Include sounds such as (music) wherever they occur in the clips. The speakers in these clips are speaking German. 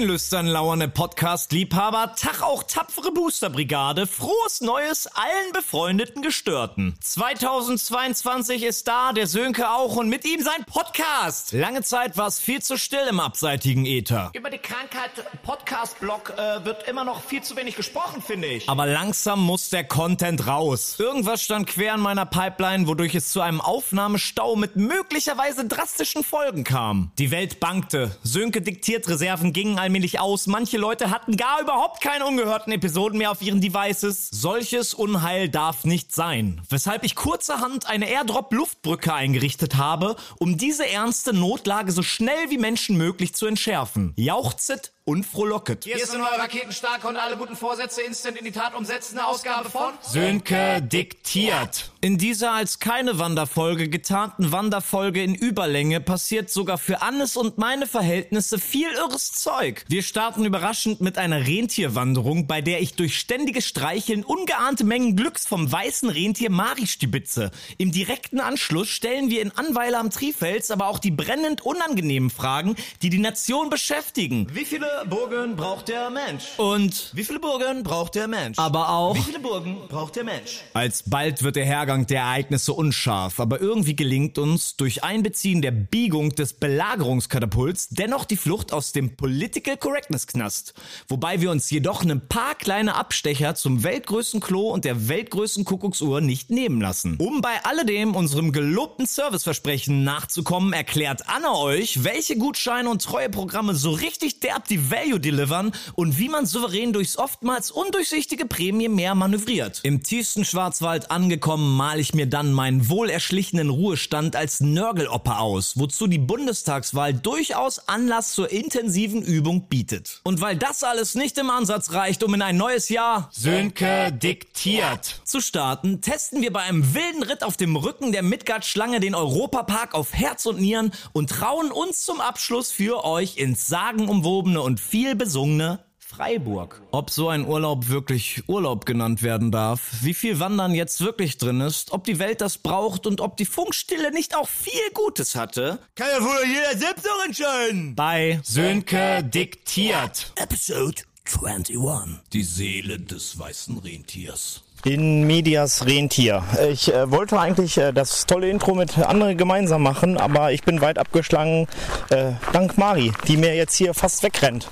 Moin, lüstern lauernde Podcast-Liebhaber, Tag auch tapfere Boosterbrigade, frohes Neues allen befreundeten Gestörten. 2022 ist da, der Sönke auch und mit ihm sein Podcast. Lange Zeit war es viel zu still im abseitigen Äther. Über die Krankheit Podcast-Blog äh, wird immer noch viel zu wenig gesprochen, finde ich. Aber langsam muss der Content raus. Irgendwas stand quer in meiner Pipeline, wodurch es zu einem Aufnahmestau mit möglicherweise drastischen Folgen kam. Die Welt bangte, Sönke diktiert Reserven gingen allmählich aus, manche Leute hatten gar überhaupt keine ungehörten Episoden mehr auf ihren Devices. Solches Unheil darf nicht sein. Weshalb ich kurzerhand eine Airdrop-Luftbrücke eingerichtet habe, um diese ernste Notlage so schnell wie Menschen möglich zu entschärfen. Jauchzet und frohlocket. Hier ist eine neue Raketenstarke und alle guten Vorsätze instant in die Tat umsetzende Ausgabe von Sönke diktiert. In dieser als keine Wanderfolge getarnten Wanderfolge in Überlänge passiert sogar für Annes und meine Verhältnisse viel irres Zeug. Wir starten überraschend mit einer Rentierwanderung, bei der ich durch ständiges Streicheln ungeahnte Mengen Glücks vom weißen Rentier Mari stibitze. Im direkten Anschluss stellen wir in Anweiler am Trifels aber auch die brennend unangenehmen Fragen, die die Nation beschäftigen. Wie viele Burgen braucht der Mensch? Und Wie viele Burgen braucht der Mensch? aber auch Wie viele Burgen braucht der Mensch? Alsbald wird der Hergang der Ereignisse unscharf, aber irgendwie gelingt uns durch Einbeziehen der Biegung des Belagerungskatapults dennoch die Flucht aus dem Political Correctness Knast. Wobei wir uns jedoch ein paar kleine Abstecher zum weltgrößten Klo und der weltgrößten Kuckucksuhr nicht nehmen lassen. Um bei alledem unserem gelobten Serviceversprechen nachzukommen, erklärt Anna euch, welche Gutscheine und Treueprogramme so richtig derb die Value delivern und wie man souverän durchs oftmals undurchsichtige Prämie mehr manövriert. Im tiefsten Schwarzwald angekommen, mal ich mir dann meinen wohlerschlichenen Ruhestand als Nörgelopper aus, wozu die Bundestagswahl durchaus Anlass zur intensiven Übung bietet. Und weil das alles nicht im Ansatz reicht, um in ein neues Jahr Sönke diktiert zu starten, testen wir bei einem wilden Ritt auf dem Rücken der Midgard-Schlange den Europapark auf Herz und Nieren und trauen uns zum Abschluss für euch ins sagenumwobene und viel besungene Freiburg. Ob so ein Urlaub wirklich Urlaub genannt werden darf, wie viel Wandern jetzt wirklich drin ist, ob die Welt das braucht und ob die Funkstille nicht auch viel Gutes hatte, Kann ja wohl jeder selbst auch entscheiden. bei Sönke diktiert. Episode 21. Die Seele des weißen Rentiers. In Medias Rentier. Ich äh, wollte eigentlich äh, das tolle Intro mit anderen gemeinsam machen, aber ich bin weit abgeschlagen, äh, dank Mari, die mir jetzt hier fast wegrennt.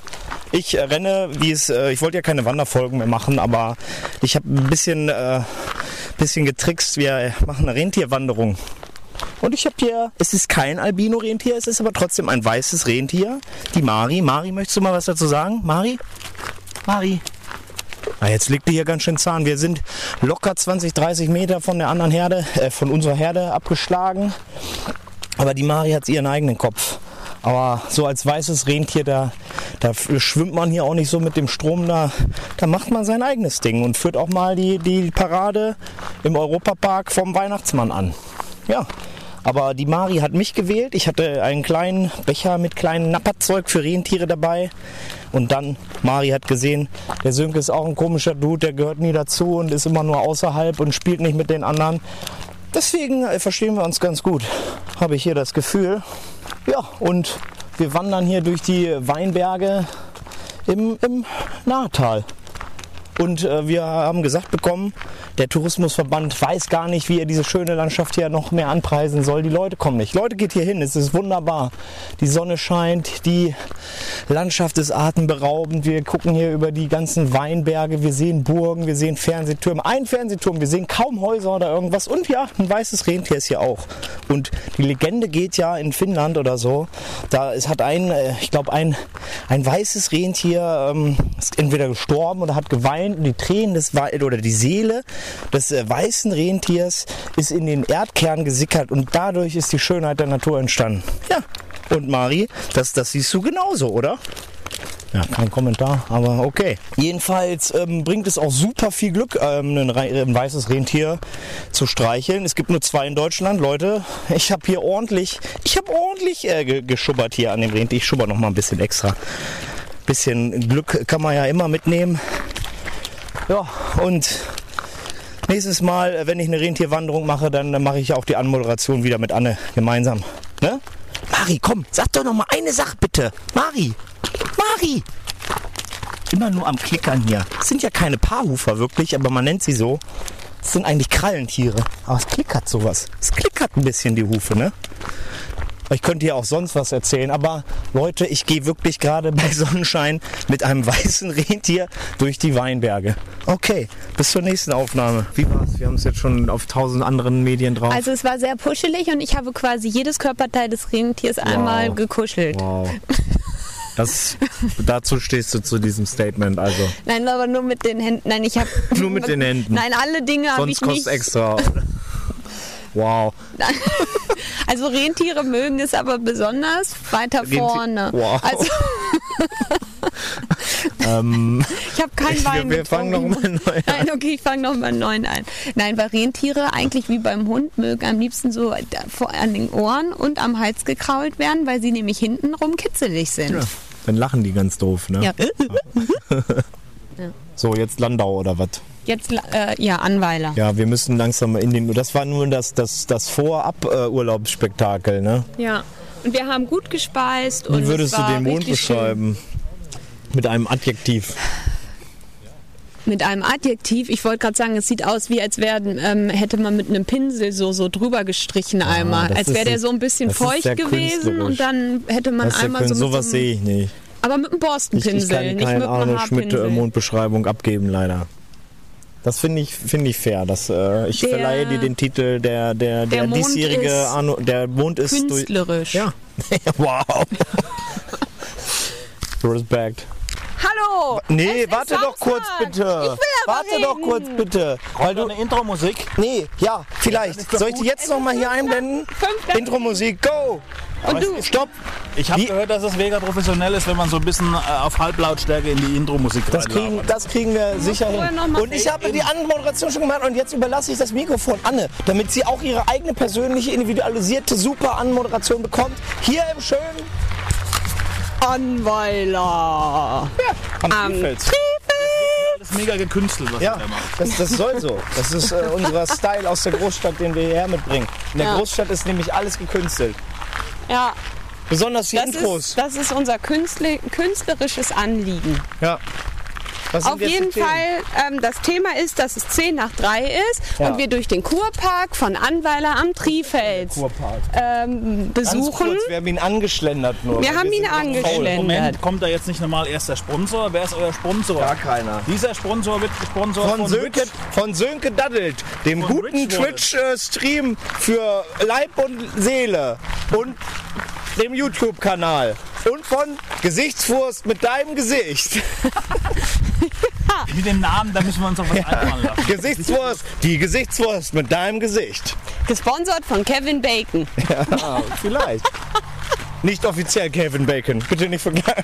Ich äh, renne, wie es, äh, ich wollte ja keine Wanderfolgen mehr machen, aber ich habe ein bisschen, äh, bisschen getrickst. Wir machen eine Rentierwanderung. Und ich habe hier, es ist kein Albino-Rentier, es ist aber trotzdem ein weißes Rentier. Die Mari. Mari, möchtest du mal was dazu sagen? Mari? Mari? Ah, jetzt liegt die hier ganz schön zahn. Wir sind locker 20, 30 Meter von der anderen Herde, äh, von unserer Herde abgeschlagen. Aber die Mari hat ihren eigenen Kopf. Aber so als weißes Rentier, da, da schwimmt man hier auch nicht so mit dem Strom. Da, da macht man sein eigenes Ding und führt auch mal die, die Parade im Europapark vom Weihnachtsmann an. Ja, aber die Mari hat mich gewählt. Ich hatte einen kleinen Becher mit kleinem Napperzeug für Rentiere dabei. Und dann, Mari hat gesehen, der Sönke ist auch ein komischer Dude, der gehört nie dazu und ist immer nur außerhalb und spielt nicht mit den anderen. Deswegen äh, verstehen wir uns ganz gut, habe ich hier das Gefühl. Ja, und wir wandern hier durch die Weinberge im, im Nahtal. Und äh, wir haben gesagt bekommen, der Tourismusverband weiß gar nicht, wie er diese schöne Landschaft hier noch mehr anpreisen soll. Die Leute kommen nicht. Leute, geht hier hin, es ist wunderbar. Die Sonne scheint, die Landschaft ist atemberaubend. Wir gucken hier über die ganzen Weinberge, wir sehen Burgen, wir sehen Fernsehtürme. Ein Fernsehturm, wir sehen kaum Häuser oder irgendwas. Und ja, ein weißes Rentier ist hier auch. Und die Legende geht ja in Finnland oder so. Da es hat ein, äh, ich glaube, ein, ein weißes Rentier ähm, ist entweder gestorben oder hat geweint und die Tränen des Wei- oder die Seele des äh, weißen Rentiers ist in den Erdkern gesickert und dadurch ist die Schönheit der Natur entstanden. Ja. Und Mari, das, das siehst du genauso, oder? Ja, kein Kommentar, aber okay. Jedenfalls ähm, bringt es auch super viel Glück, ähm, ein, ein weißes Rentier zu streicheln. Es gibt nur zwei in Deutschland, Leute. Ich habe hier ordentlich, ich habe ordentlich äh, ge- geschubbert hier an dem Rentier. Ich schubber noch mal ein bisschen extra. Bisschen Glück kann man ja immer mitnehmen. Ja, und nächstes Mal, äh, wenn ich eine Rentierwanderung mache, dann äh, mache ich auch die Anmoderation wieder mit Anne gemeinsam. Ne? Mari, komm, sag doch noch mal eine Sache bitte. Mari, Mari! Immer nur am Klickern hier. Das sind ja keine Paarhufer wirklich, aber man nennt sie so. Das sind eigentlich Krallentiere. Aber es klickert sowas. Es klickert ein bisschen die Hufe, ne? Ich könnte hier auch sonst was erzählen, aber Leute, ich gehe wirklich gerade bei (laughs) Sonnenschein mit einem weißen Rentier durch die Weinberge. Okay, bis zur nächsten Aufnahme. Wie war's? Wir haben es jetzt schon auf tausend anderen Medien drauf. Also es war sehr puschelig und ich habe quasi jedes Körperteil des Rentiers einmal gekuschelt. wow. (laughs) Das, dazu stehst du zu diesem Statement, also. Nein, aber nur mit den Händen. Nein, ich habe (laughs) Nur mit den Händen. Nein, alle Dinge habe Sonst ich kostet nicht. extra. Wow. (laughs) Also Rentiere mögen es aber besonders weiter Rentier- vorne. Wow. Also (laughs) (laughs) Ähm, ich habe keinen Wein wir, wir fangen nochmal neu an. Nein, okay, ich fange nochmal einen neuen ein. Nein, weil Rentiere eigentlich wie beim Hund mögen am liebsten so an den Ohren und am Hals gekrault werden, weil sie nämlich hintenrum kitzelig sind. Ja, dann lachen die ganz doof, ne? Ja. So, jetzt Landau oder was? Jetzt, äh, ja, Anweiler. Ja, wir müssen langsam mal in den. Das war nur das, das, das Vorab-Urlaubsspektakel, ne? Ja. Und wir haben gut gespeist. Wie würdest es du den Mond richtig schön. beschreiben? Mit einem Adjektiv. Mit einem Adjektiv. Ich wollte gerade sagen, es sieht aus, wie als werden, ähm, hätte man mit einem Pinsel so, so drüber gestrichen einmal. Ah, das Als wäre der so ein bisschen feucht gewesen und dann hätte man einmal so sowas so sehe ich nicht. Aber mit einem Ich, Borstenpinsel, ich kann nicht mit keine einem Arno Schmidt äh, Haarpinsel. Mondbeschreibung abgeben, leider. Das finde ich, finde ich fair. Das, äh, ich Der- verleihe dir den Titel der, der, der, Der Mond diesjährige ist Arno. Der Mond ist durch. Künstlerisch. Ja. (laughs) wow. (laughs) Respekt. Hallo! Nee, es ist warte doch kurz bitte. Ich will aber warte reden. doch kurz bitte. Weil du, eine Intro-Musik. nee, ja, vielleicht. Soll ich die jetzt noch mal hier einblenden? fünf- Intro-Musik, go! Und du, Stopp! Ich habe gehört, dass es mega professionell ist, wenn man so ein bisschen äh, auf Halblautstärke in die Intro-Musik Das kriegen, das kriegen wir sicher hin. Und ich habe die Anmoderation schon gemacht und jetzt überlasse ich das Mikrofon Anne, damit sie auch ihre eigene persönliche, individualisierte, super Anmoderation bekommt. Hier im schönen Anweiler. am Am Trifels. Das ist mega gekünstelt, was Ja, ihr da macht. das, das soll so. Das ist äh, unser Style aus der Großstadt, den wir hierher mitbringen. In der Ja. Großstadt ist nämlich alles gekünstelt. Ja, Besonders die das Intros. ist, das ist unser Künstler, künstlerisches Anliegen. Ja. Auf jeden? Fall, ähm, das Thema ist, dass es 10 nach 3 ist Ja. und wir durch den Kurpark von Anweiler am Trifels ähm, Ganz besuchen. kurz, wir haben ihn angeschlendert nur. Wir haben ihn noch faul. angeschlendert. Moment, kommt da jetzt nicht nochmal erst der Sponsor? Wer ist euer Sponsor? Gar keiner. Dieser Sponsor wird gesponsert Von, von, Sönke, Rich. von Sönke Daddelt, dem Von guten. Twitch-Stream für Leib und Seele und dem YouTube-Kanal. Und von Gesichtswurst mit deinem Gesicht. (laughs) Mit dem Namen, da müssen wir uns noch was einfallen lassen. Gesichtswurst, die Gesichtswurst mit deinem Gesicht. Gesponsert von Kevin Bacon. (laughs) Ja, vielleicht. Nicht offiziell Kevin Bacon. Bitte nicht vergleichen.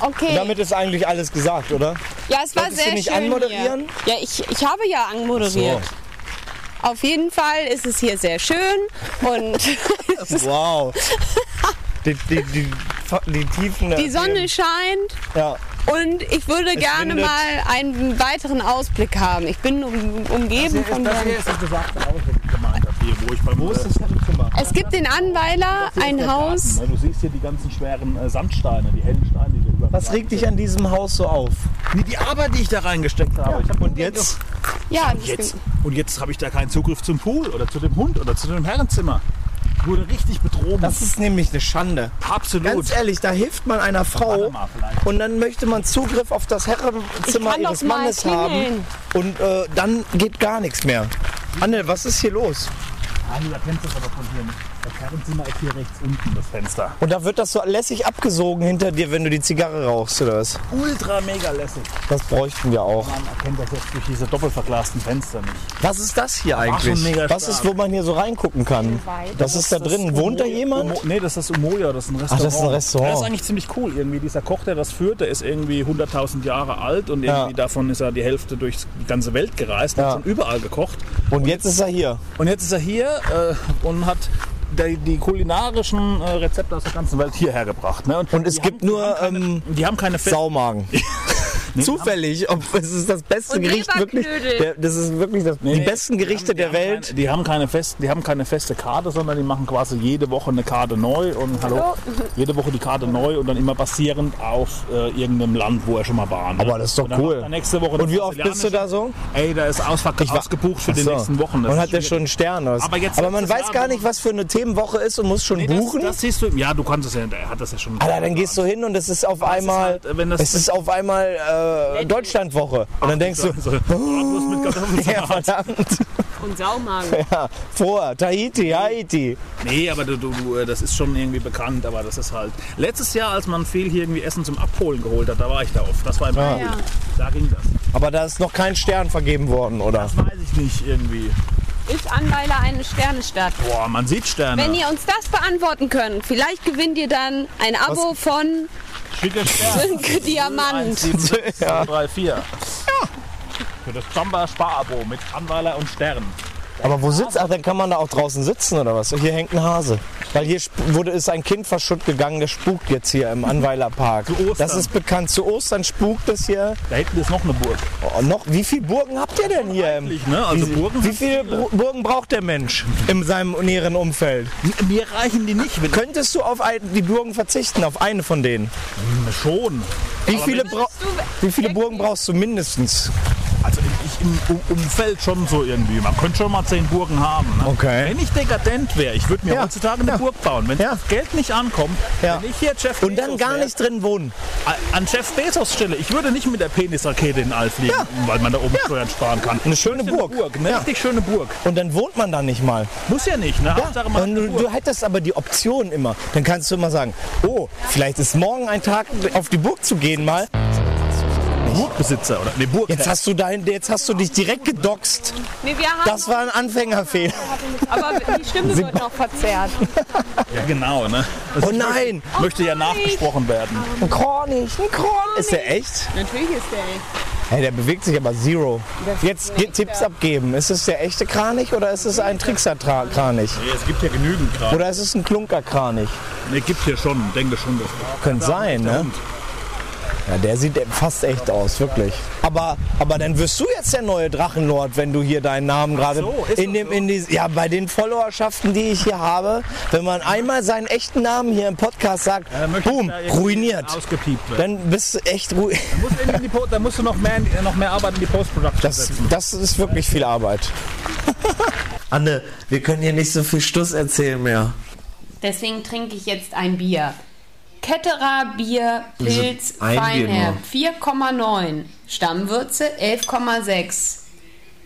Okay. Damit ist eigentlich alles gesagt, oder? ja, es war Wolltest du sehr nicht schön anmoderieren? Hier. Ja, ich, ich habe ja anmoderiert. Auf jeden Fall ist es hier sehr schön und Wow. (laughs) Die, die, die, die Tiefen. die Sonne scheint Ja. und ich würde gerne windet. mal einen weiteren Ausblick haben. Ich bin um, umgeben von Das hier ist das besagte ich gemeint habe, hier, wo ich beim Wo ist das? Es gibt in Anweiler ein Haus. Du siehst hier die ganzen schweren äh, Sandsteine, die hellen Steine, die da. Was regt dich an diesem Haus so auf? Die Arbeit, die ich da reingesteckt habe. Ich hab Und jetzt? Ja, das Jetzt, und jetzt habe ich da keinen Zugriff zum Pool oder zu dem Hund oder zu dem Herrenzimmer. Ich wurde richtig betrogen. Das ist nämlich eine Schande. absolut. Ganz ehrlich, da hilft man einer Frau und dann möchte man Zugriff auf das Herrenzimmer ihres Mannes klingeln. haben und äh, dann geht gar nichts mehr. Anne, was ist hier los? Ah, du erkennst das aber von hier nicht. Das Herrenzimmer ist hier rechts unten, das Fenster. Und da wird das so lässig abgesogen hinter dir, wenn du die Zigarre rauchst oder was? Ultra mega lässig. Das bräuchten wir auch. Man erkennt das jetzt durch diese doppelverglasten Fenster nicht. Was ist das hier eigentlich? mega Was ist, wo man hier so reingucken kann? Das ist da drin. Wohnt da jemand? Umo, nee, das ist das Umoja, das ist ein Restaurant. das ist ein Restaurant. Das ist eigentlich ziemlich cool. Irgendwie dieser Koch, der das führt, der ist irgendwie 100.000 Jahre alt und irgendwie Ja. davon ist er die Hälfte durch die ganze Welt gereist und Ja. hat schon überall gekocht. Und jetzt ist er hier. Und jetzt ist er hier äh, und hat die, die kulinarischen äh, Rezepte aus der ganzen Welt hierher gebracht. Ne? Und es die gibt haben, nur, die haben keine, ähm, die haben keine Fest Saumagen. (laughs) zufällig, ob es ist das beste Und Gericht wirklich. Der, das ist wirklich das, die Nee, besten Gerichte die der haben, Welt. Die haben, keine, die, haben keine fest, die haben keine feste Karte, sondern die machen quasi jede Woche eine Karte neu und hallo, jede Woche die Karte neu und dann immer basierend auf äh, irgendeinem Land, wo er schon mal war. Ne? Aber das ist doch cool. Nächste Woche Und wie oft bist du da so? Ey, da ist ausver war- ausgebucht für Ach die so. nächsten Wochen. Das Und hat der schwierig. schon einen Stern? Was? Aber jetzt Aber man weiß Jahr, gar nicht, was für eine Themenwoche ist und muss schon Nee, buchen. Das, das siehst du, ja, du kannst es ja, er hat das ja schon. Alter, dann gehst du hin und es ist auf einmal, halt, äh, wenn das- es ist auf einmal äh, Deutschlandwoche. Und dann denkst du, Kartoffelsalat. (laughs) ja verdammt, Und Saumagen. (laughs) ja, vor, Tahiti, Haiti. Nee, aber du, du, du, äh, das ist schon irgendwie bekannt, aber das ist halt. Letztes Jahr, als man viel hier irgendwie Essen zum Abholen geholt hat, da war ich da oft. Das war im Ja. April. Da ging das. Aber da ist noch kein Stern vergeben worden, oder? Das weiß ich nicht irgendwie. Ist Anweiler eine Sternestadt? Boah, man sieht Sterne. Wenn ihr uns das beantworten könnt, vielleicht gewinnt ihr dann ein Abo von Schicke Sterne. Sönke Diamant. 1, Ja. Für das Jamba Sparabo mit Anweiler und Stern. Aber wo sitzt? Ach, dann kann man da auch draußen sitzen oder was? Hier hängt ein Hase. Weil hier wurde ist ein Kind verschutt gegangen, der spukt jetzt hier im Anweiler Park. Zu Ostern. Das ist bekannt. Zu Ostern spukt es hier. Da hinten ist noch eine Burg. Oh, noch, wie viele Burgen habt ihr denn hier? Ne? Also wie, Burgen wie viele viele. Bur- Burgen braucht der Mensch in seinem näheren Umfeld? Mir reichen die nicht. Könntest du auf ein, die Burgen verzichten, auf eine von denen? schon. Wie viele, wie viele Burgen brauchst du mindestens? Also ich im Um- Umfeld schon so irgendwie. Man könnte schon mal zehn Burgen haben. Ne? Okay. Wenn ich dekadent wäre, ich würde mir Ja. heutzutage eine Ja. Burg bauen. Wenn Ja. das Geld nicht ankommt, Ja. wenn ich hier Jeff Und dann gar wär, nicht drin wohnen. an Jeff Bezos Stelle, ich würde nicht mit der Penisrakete in den All fliegen, Ja. weil man da oben Steuern sparen kann. Eine schöne Eine Burg. Burg, eine Ja. richtig schöne Burg. Und dann wohnt man da nicht mal. Muss ja nicht, ne? Hauptsache man du, Burg. du hättest aber die Option immer. Dann kannst du immer sagen, oh, vielleicht ist morgen ein Tag auf die Burg zu gehen mal. Burgbesitzer oder ne Burg. Jetzt hast du dahin, jetzt hast du dich direkt gedoxt. Nee, wir haben Das war ein Anfängerfehler. aber die Stimme wird noch verzerrt. ja genau, ne? Also Oh nein, ich möchte ja nachgesprochen werden. ein Kronich, ein Kronich. Ist der echt? Natürlich ist der echt. Hey, der bewegt sich aber zero. Jetzt ge- Tipps abgeben. Ist es der echte Kranich oder ist es ein Trickser-Kranich? Nee, es gibt ja genügend gerade. Oder ist es ein Klunker-Kranich? Ne, gibt hier schon, denke schon. Das Könnte sein, ne? Ja, der sieht fast echt aus, wirklich. Aber, aber dann wirst du jetzt der neue Drachenlord, wenn du hier deinen Namen gerade so, ist in das dem, in die, ja, bei den Followerschaften, die ich hier habe, wenn man einmal seinen echten Namen hier im Podcast sagt, ich boom, ruiniert. Dann bist du echt Po- Da musst du noch mehr, noch mehr Arbeit in die Post-Production Das, setzen. das ist wirklich viel Arbeit. (laughs) Anne, wir können hier nicht so viel Stuss erzählen mehr. Deswegen trinke ich jetzt ein Bier. Ketterer Bier Pilz Feinherb 4,9. Stammwürze 11,6.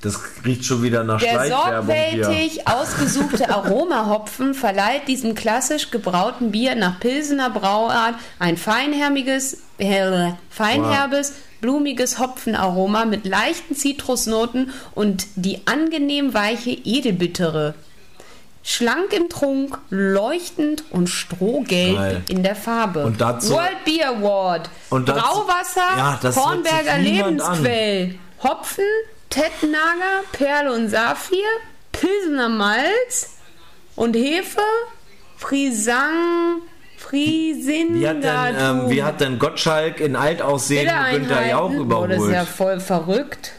Das riecht schon wieder nach Der sorgfältig (laughs) ausgesuchte Aromahopfen verleiht diesem klassisch gebrauten Bier nach Pilsener Brauart ein feinherbiges, äh, feinherbes, blumiges Hopfenaroma mit leichten Zitrusnoten und die angenehm weiche Edelbittere. Schlank im Trunk, leuchtend und strohgelb Geil. in der Farbe. Und dazu- World Beer Award. Und dazu- Brauwasser, Ja, niemand Lebensquell. Hopfen, Tettnager, Perle und Saphir, Pilsener Malz und Hefe, Frisang, Friesin. Wie hat, denn, ähm, wie hat denn Gottschalk in Altaussehen Günther Jauch Oh, das ist ja voll verrückt.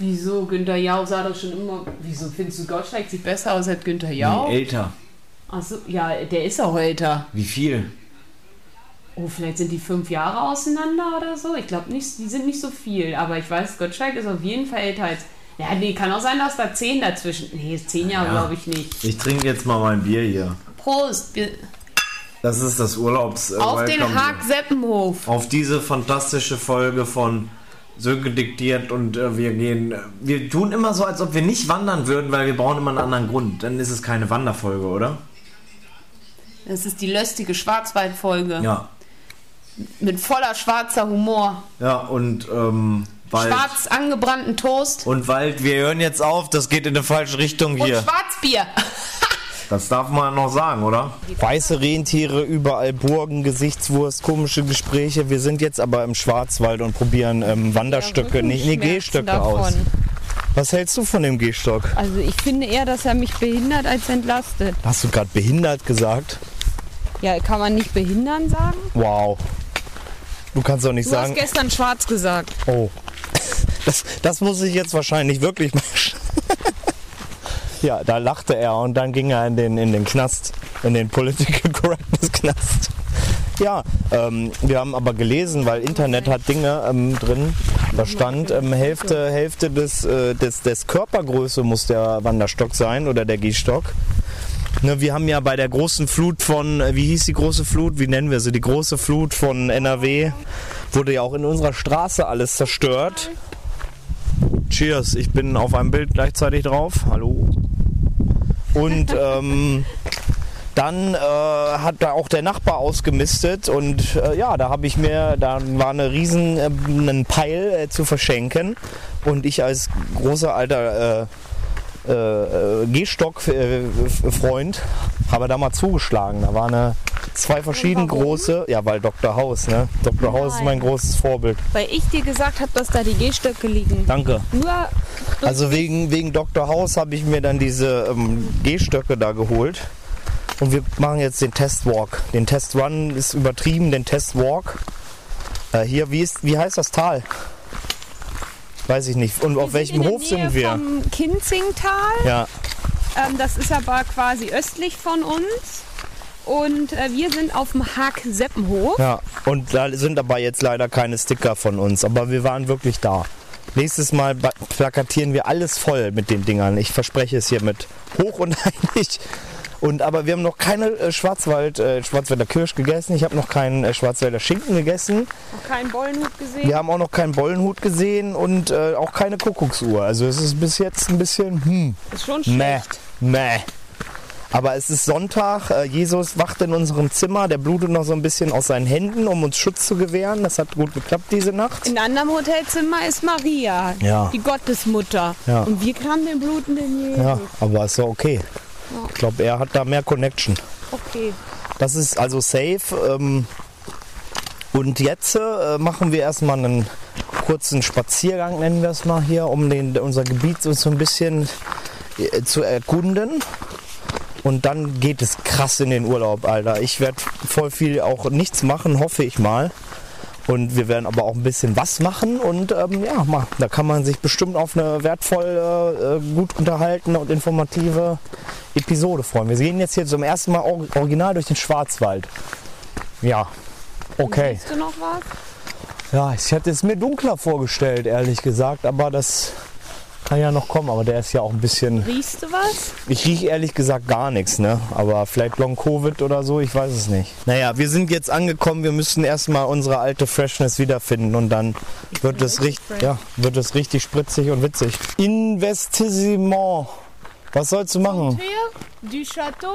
Wieso? Günther Jauch sah doch schon immer. Wieso findest du Gottschalk sieht besser aus als Günther Jauch? Älter. Achso, ja, der ist auch älter. Wie viel? Oh, vielleicht sind die fünf Jahre auseinander oder so. Ich glaube nicht, die sind nicht so viel. Aber ich weiß, Gottschalk ist auf jeden Fall älter als. Ja, nee, kann auch sein, dass da zehn dazwischen. Nee, zehn Jahre Ja. glaube ich nicht. Ich trinke jetzt mal mein Bier hier. Prost! Das ist das Urlaubs. Äh, Auf den Welcome Haag Seppenhof. Auf diese fantastische Folge von Sönke diktiert und äh, wir gehen. äh, Wir tun immer so, als ob wir nicht wandern würden, weil wir brauchen immer einen anderen Grund. Dann ist es keine Wanderfolge, oder? Das ist die löstige Schwarzwaldfolge. Ja. Mit voller schwarzer Humor. Ja, und ähm, Wald. Schwarz angebrannten Toast. Und Wald, wir hören jetzt auf, das geht in eine falsche Richtung Und hier. Schwarzbier. (laughs) Das darf man noch sagen, oder? Weiße Rentiere, überall Burgen, Gesichtswurst, komische Gespräche. Wir sind jetzt aber im Schwarzwald und probieren ähm, Wanderstöcke, nee, nee, Gehstöcke aus. Was hältst du von dem Gehstock? Also ich finde eher, dass er mich behindert als entlastet. Hast du gerade behindert gesagt? Ja, kann man nicht behindern sagen? Wow. Du kannst doch nicht Du hast sagen, gestern schwarz gesagt. oh, (laughs) das, das muss ich jetzt wahrscheinlich wirklich machen. (laughs) (laughs) Ja, da lachte er und dann ging er in den, in den Knast, in den Political (laughs) Correctness Knast. Ja, ähm, wir haben aber gelesen, weil Internet hat Dinge ähm, drin, da stand, ähm, Hälfte, Hälfte des, äh, des, des Körpergröße muss der Wanderstock sein oder der Gehstock. Ne, wir haben ja bei der großen Flut von, äh, wie hieß die große Flut? Wie nennen wir sie? Die große Flut von NRW. Wurde ja auch in unserer Straße alles zerstört. Cheers, ich bin auf einem Bild gleichzeitig drauf. Hallo. Und ähm, dann äh, hat da auch der Nachbar ausgemistet und äh, ja, da habe ich mir, da war eine riesen äh, einen Peil äh, zu verschenken. Und ich als großer alter äh, äh, Gehstock-Freund habe da mal zugeschlagen. Da waren eine, zwei verschieden große, ja, weil Dr. Haus, ne? Dr. Haus ist mein großes Vorbild. Weil ich dir gesagt habe, dass da die Gehstöcke liegen. Danke. Nur Also wegen, wegen Dr. Haus habe ich mir dann diese ähm, Gehstöcke da geholt. Und wir machen jetzt den Testwalk. Den Testrun ist übertrieben, den Testwalk. Äh, hier, wie, ist, wie heißt das Tal? Weiß ich nicht. Und auf welchem Hof sind wir? Vom Kinzingtal. Ja, Ähm, das ist aber quasi östlich von uns. Und äh, wir sind auf dem Haag-Seppenhof. ja. Und da sind aber jetzt leider keine Sticker von uns. Aber wir waren wirklich da. Nächstes Mal plakatieren wir alles voll mit den Dingern. Ich verspreche es hiermit. Hoch und (laughs) heilig. Und aber wir haben noch keine äh, Schwarzwald, äh, Schwarzwälder Kirsch gegessen. Ich habe noch keinen äh, Schwarzwälder Schinken gegessen. Noch keinen Bollenhut gesehen. Wir haben auch noch keinen Bollenhut gesehen und äh, auch keine Kuckucksuhr. Also es ist bis jetzt ein bisschen hm, Ist schon schlecht. meh. Aber es ist Sonntag. Äh, Jesus wacht in unserem Zimmer. Der blutet noch so ein bisschen aus seinen Händen, um uns Schutz zu gewähren. Das hat gut geklappt diese Nacht. In einem anderen Hotelzimmer ist Maria, Ja. die Gottesmutter. Ja. Und wir haben den blutenden Jesus. Ja, aber ist ja okay. Ich glaube, er hat da mehr Connection. Okay. Das ist also safe. Ähm, und jetzt äh, machen wir erstmal einen kurzen Spaziergang, nennen wir es mal hier, um den, unser Gebiet so so ein bisschen äh, zu erkunden. Und dann geht es krass in den Urlaub, Alter. Ich werde voll viel auch nichts machen, hoffe ich mal. Und wir werden aber auch ein bisschen was machen und ähm, ja, mal, da kann man sich bestimmt auf eine wertvolle, äh, gut unterhaltene und informative Episode freuen. Wir gehen jetzt hier zum ersten Mal or original durch den Schwarzwald. Ja, okay. Siehst du noch was? Ja, ich hätte es mir dunkler vorgestellt, ehrlich gesagt, aber das kann ja noch kommen. Aber der ist ja auch ein bisschen. Riechst du was? Ich rieche ehrlich gesagt gar nichts, ne? Aber vielleicht Long Covid oder so, ich weiß es nicht. Naja, wir sind jetzt angekommen, wir müssen erstmal unsere alte Freshness wiederfinden und dann wird es, richtig, ja, wird es richtig spritzig und witzig. Investissement. Was sollst du machen? Du Château.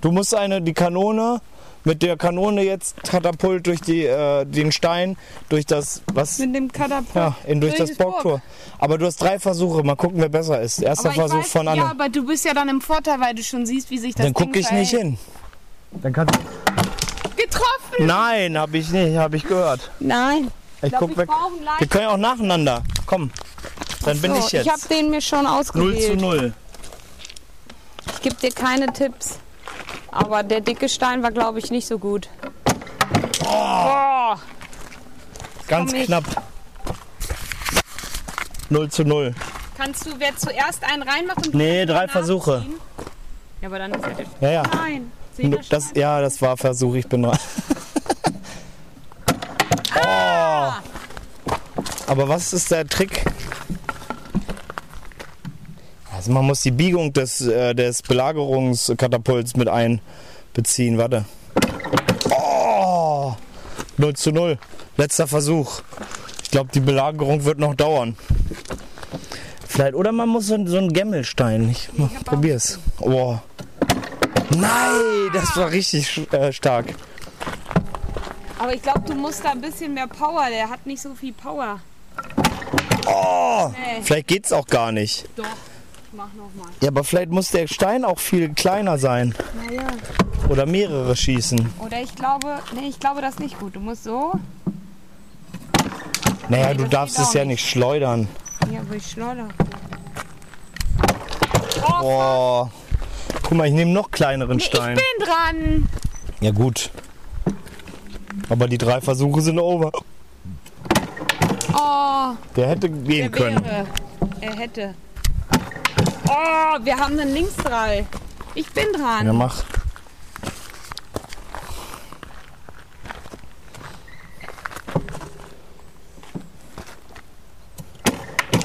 Du musst eine, die Kanone, mit der Kanone jetzt Katapult durch die, äh, den Stein, durch das, was? Mit dem Katapult. Ja, in, durch, das Burgtor. Aber du hast drei Versuche, mal gucken, wer besser ist. Erster Aber ich Versuch weiß, von Anne. Ja, aber du bist ja dann im Vorteil, weil du schon siehst, wie sich das Dann Ding gucke ich nicht verhält. hin. Dann kannst Getroffen! Nein, habe ich nicht, habe ich gehört. Nein. Ich glaub, guck ich weg. Wir können ja auch nacheinander. Komm, dann bin So, ich jetzt. Ich habe den mir schon 0 zu ausgewählt. 0. Ich gebe dir keine Tipps. Aber der dicke Stein war, glaube ich, nicht so gut. Oh. Ganz Komm knapp. 0 zu 0. Kannst du, wer zuerst einen reinmacht und Nee, drei Versuche. Ja, aber dann ist ja der Ja, ja. Nein. Das, schon? ja, das war Versuch, ich bin dran. (laughs) oh. Aber was ist der Trick? Also man muss die Biegung des, äh, des Belagerungskatapults mit einbeziehen. Warte. Oh! 0 zu 0. Letzter Versuch. Ich glaube, die Belagerung wird noch dauern. Vielleicht, oder man muss so, so einen Gemmelstein. Ich, ich probier's. Oh. Nein, das war richtig äh, stark. Aber ich glaube, du musst da ein bisschen mehr Power. Der hat nicht so viel Power. Oh, Nee. vielleicht geht's auch gar nicht. Doch. Mach nochmal. Ja, aber vielleicht muss der Stein auch viel kleiner sein. Naja. Oder mehrere schießen. Oder ich glaube, nee, ich glaube das ist nicht gut. Du musst so. Naja, Nee, du darfst es ja nicht. schleudern. Ja, aber ich schleudere. Oh. Guck mal, ich nehme noch kleineren Nee, ich Stein. bin dran. Ja gut. Aber die drei Versuche sind over. Oh, Der hätte gehen der können. wäre. Er hätte. Oh, wir haben einen Linksdrall. Ich bin dran. Ja, mach.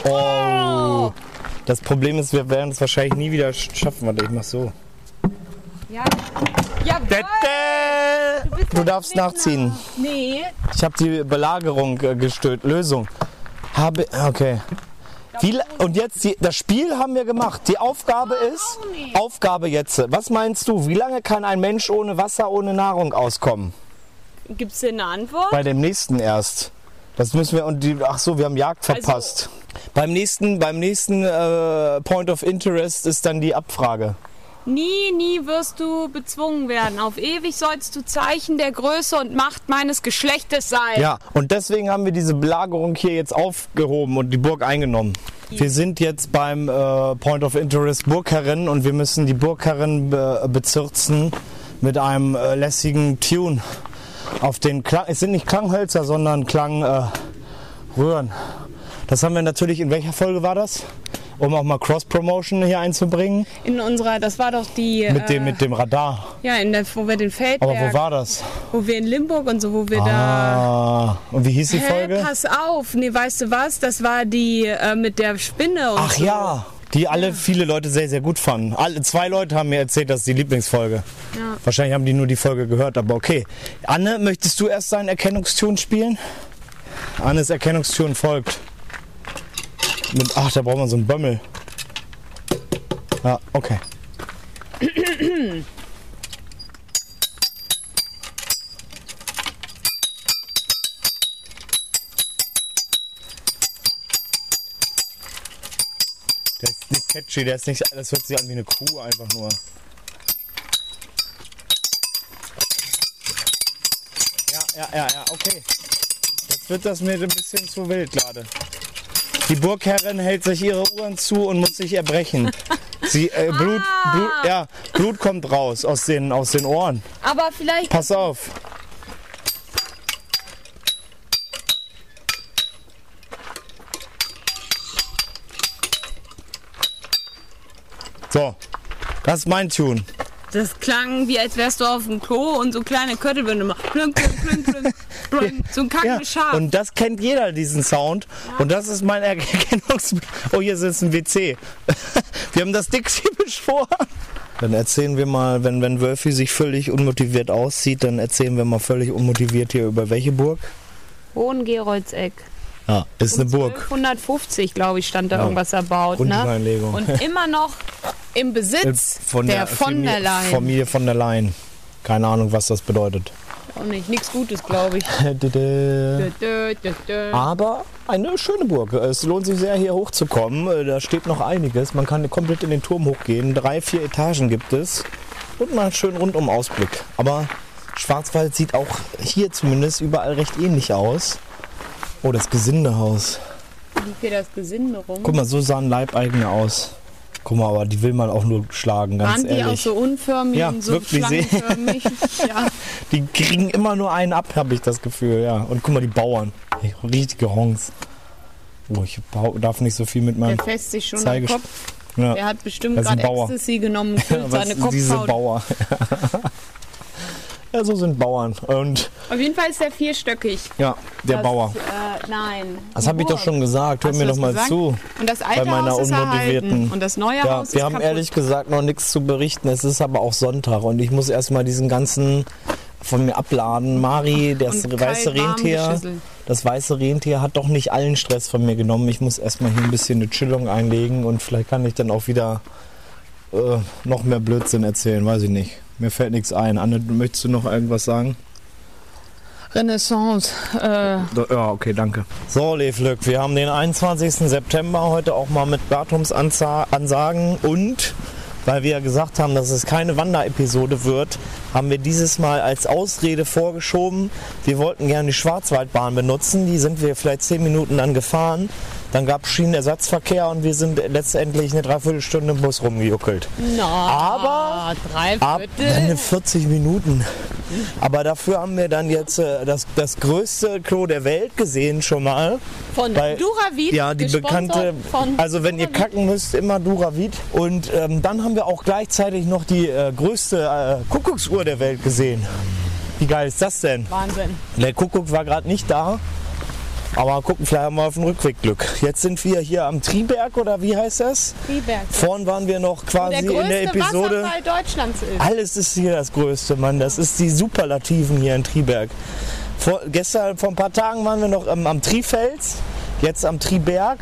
Oh. Das Problem ist, wir werden es wahrscheinlich nie wieder sch- schaffen. Warte, ich mach so. Ja. Jawohl. Du darfst nachziehen. Nee. Ich habe die Belagerung äh, gestört. Lösung. Habe. Okay. La- und jetzt, die, das Spiel haben wir gemacht. Die Aufgabe ist, Aufgabe jetzt. Was meinst du, wie lange kann ein Mensch ohne Wasser, ohne Nahrung auskommen? Gibt's denn eine Antwort? Bei dem nächsten erst. Das müssen wir und die. Ach so, wir haben Jagd verpasst. beim nächsten, beim nächsten äh, Point of Interest ist dann die Abfrage. Nie, nie wirst du bezwungen werden. Auf ewig sollst du Zeichen der Größe und Macht meines Geschlechtes sein. Ja, und deswegen haben wir diese Belagerung hier jetzt aufgehoben und die Burg eingenommen. Wir sind jetzt beim äh, Point of Interest Burgherrin und wir müssen die Burgherrin be bezirzen mit einem äh, lässigen Tune. Auf den Klang, es sind nicht Klanghölzer, sondern Klangröhren. Äh, das haben wir natürlich, in welcher Folge war das? Um auch mal Cross-Promotion hier einzubringen. In unserer, das war doch die. Mit dem, äh, mit dem Radar. ja, in der, wo wir den Feldberg, Aber wo war das? wo wir in Limburg und so, wo wir da. Ah, und wie hieß die Hä, Folge? pass auf. Nee, weißt du was? Das war die äh, mit der Spinne und Ach so. ja, die alle viele Leute sehr, sehr gut fanden. Alle zwei Leute haben mir erzählt, das ist die Lieblingsfolge. Ja. Wahrscheinlich haben die nur die Folge gehört, aber okay. Anne, möchtest du erst deinen Erkennungstune spielen? Annes Erkennungstune folgt. Mit, ach, da braucht man so einen Bömmel. Ja, okay. (clears throat) Der ist nicht catchy, der ist nicht, das hört sich an wie eine Kuh einfach nur. Ja, ja, ja, ja, okay. Jetzt wird das mir ein bisschen zu wild gerade. Die Burgherrin hält sich ihre Uhren zu und muss sich erbrechen. Sie, äh, Blut, Blut, ja, Blut kommt raus aus den, aus den Ohren. Aber vielleicht. Pass auf. So, das ist mein Tune. Das klang wie als wärst du auf dem Klo und so kleine Köttel würden immer. Plüm, plüm, plüm, plüm, so ein Ja, kackendes Schaf. und das kennt jeder, diesen Sound. Und das ist mein Erkennungs... Oh, hier ist ein WC. (laughs) Wir haben das Dixie beschworen. Dann erzählen wir mal, wenn, wenn Wölfi sich völlig unmotiviert aussieht, dann erzählen wir mal völlig unmotiviert hier über welche Burg. Hohengeroldseck. Ja, ist eine Burg. 1250, glaube ich, stand da irgendwas erbaut. Ne? Und immer noch im Besitz Von der, der, von Familie- der Leyen. Familie von der Leyen. Keine Ahnung, was das bedeutet. Auch nicht, nichts Gutes, glaube ich. (laughs) Aber eine schöne Burg. Es lohnt sich sehr, hier hochzukommen. Äh, Da steht noch einiges. Man kann komplett in den Turm hochgehen. Drei, vier Etagen gibt es. Und mal einen schönen rundum Ausblick. Aber Schwarzwald sieht auch hier zumindest überall recht ähnlich aus. Oh, das Gesindehaus. Liegt hier das Gesinde rum? Guck mal, so sahen Leibeigene aus. Guck mal, aber die will man auch nur schlagen, ganz Waren die auch ehrlich. so unförmig Ja, und so wirklich, (laughs) ja. Die kriegen immer nur einen ab, habe ich das Gefühl, ja. Und guck mal, die Bauern. Richtige Hongs. Oh, ich darf nicht so viel mit meinem Der fässt sich schon am Zeige. Kopf. Ja. Der hat bestimmt gerade. Ecstasy genommen (laughs) Was seine sind diese Kopfhaut. Bauer. (laughs) ja, so sind Bauern. Und Auf jeden Fall ist der vierstöckig. ja, der das, Bauer. Äh, nein. Das die habe ich doch Burg. schon gesagt. Hör Hast mir du doch das mal gesagt? zu. Und das alte bei meiner Haus ist unmotivierten- erhalten. Und das neue Ja, Haus wir ist haben kaputt. ehrlich gesagt noch nichts zu berichten. Es ist aber auch Sonntag und ich muss erstmal diesen ganzen von mir abladen. Mari, das Und weiße kalt warm Rentier, das weiße Rentier hat doch nicht allen Stress von mir genommen. Ich muss erstmal hier ein bisschen eine Chillung einlegen und vielleicht kann ich dann auch wieder äh, noch mehr Blödsinn erzählen, weiß ich nicht. Mir fällt nichts ein. Anne, möchtest du noch irgendwas sagen? Renaissance. Äh, Ja, okay, danke. So, Leflück, wir haben den 21. September heute auch mal mit Datumsansagen und weil wir ja gesagt haben, dass es keine Wanderepisode wird, haben wir dieses Mal als Ausrede vorgeschoben, wir wollten gerne die Schwarzwaldbahn benutzen, die sind wir vielleicht zehn Minuten dann gefahren, dann gab es Schienenersatzverkehr und wir sind letztendlich eine Dreiviertelstunde im Bus rumgejuckelt. na, Aber Ab eine 40 Minuten. Aber dafür haben wir dann jetzt äh, das, das größte Klo der Welt gesehen schon mal. Von Weil- Duravid. Ja, die bekannte. Also wenn ihr Duravid. kacken müsst, immer Duravit. Und ähm, dann haben wir auch gleichzeitig noch die äh, größte äh, Kuckucksuhr der Welt gesehen. Wie geil ist das denn? Wahnsinn. Der Kuckuck war gerade nicht da. Aber gucken, vielleicht haben wir auf dem Rückweg Glück. Jetzt sind wir hier am Triberg oder wie heißt das? Triberg. Vorn waren wir noch Der quasi in größte der Episode. Wasserfall Deutschlands ist. Alles ist hier das Größte, Mann. Das ist die Superlativen hier in Triberg. Vor, gestern, vor ein paar Tagen waren wir noch ähm, am Trifels, jetzt am Triberg.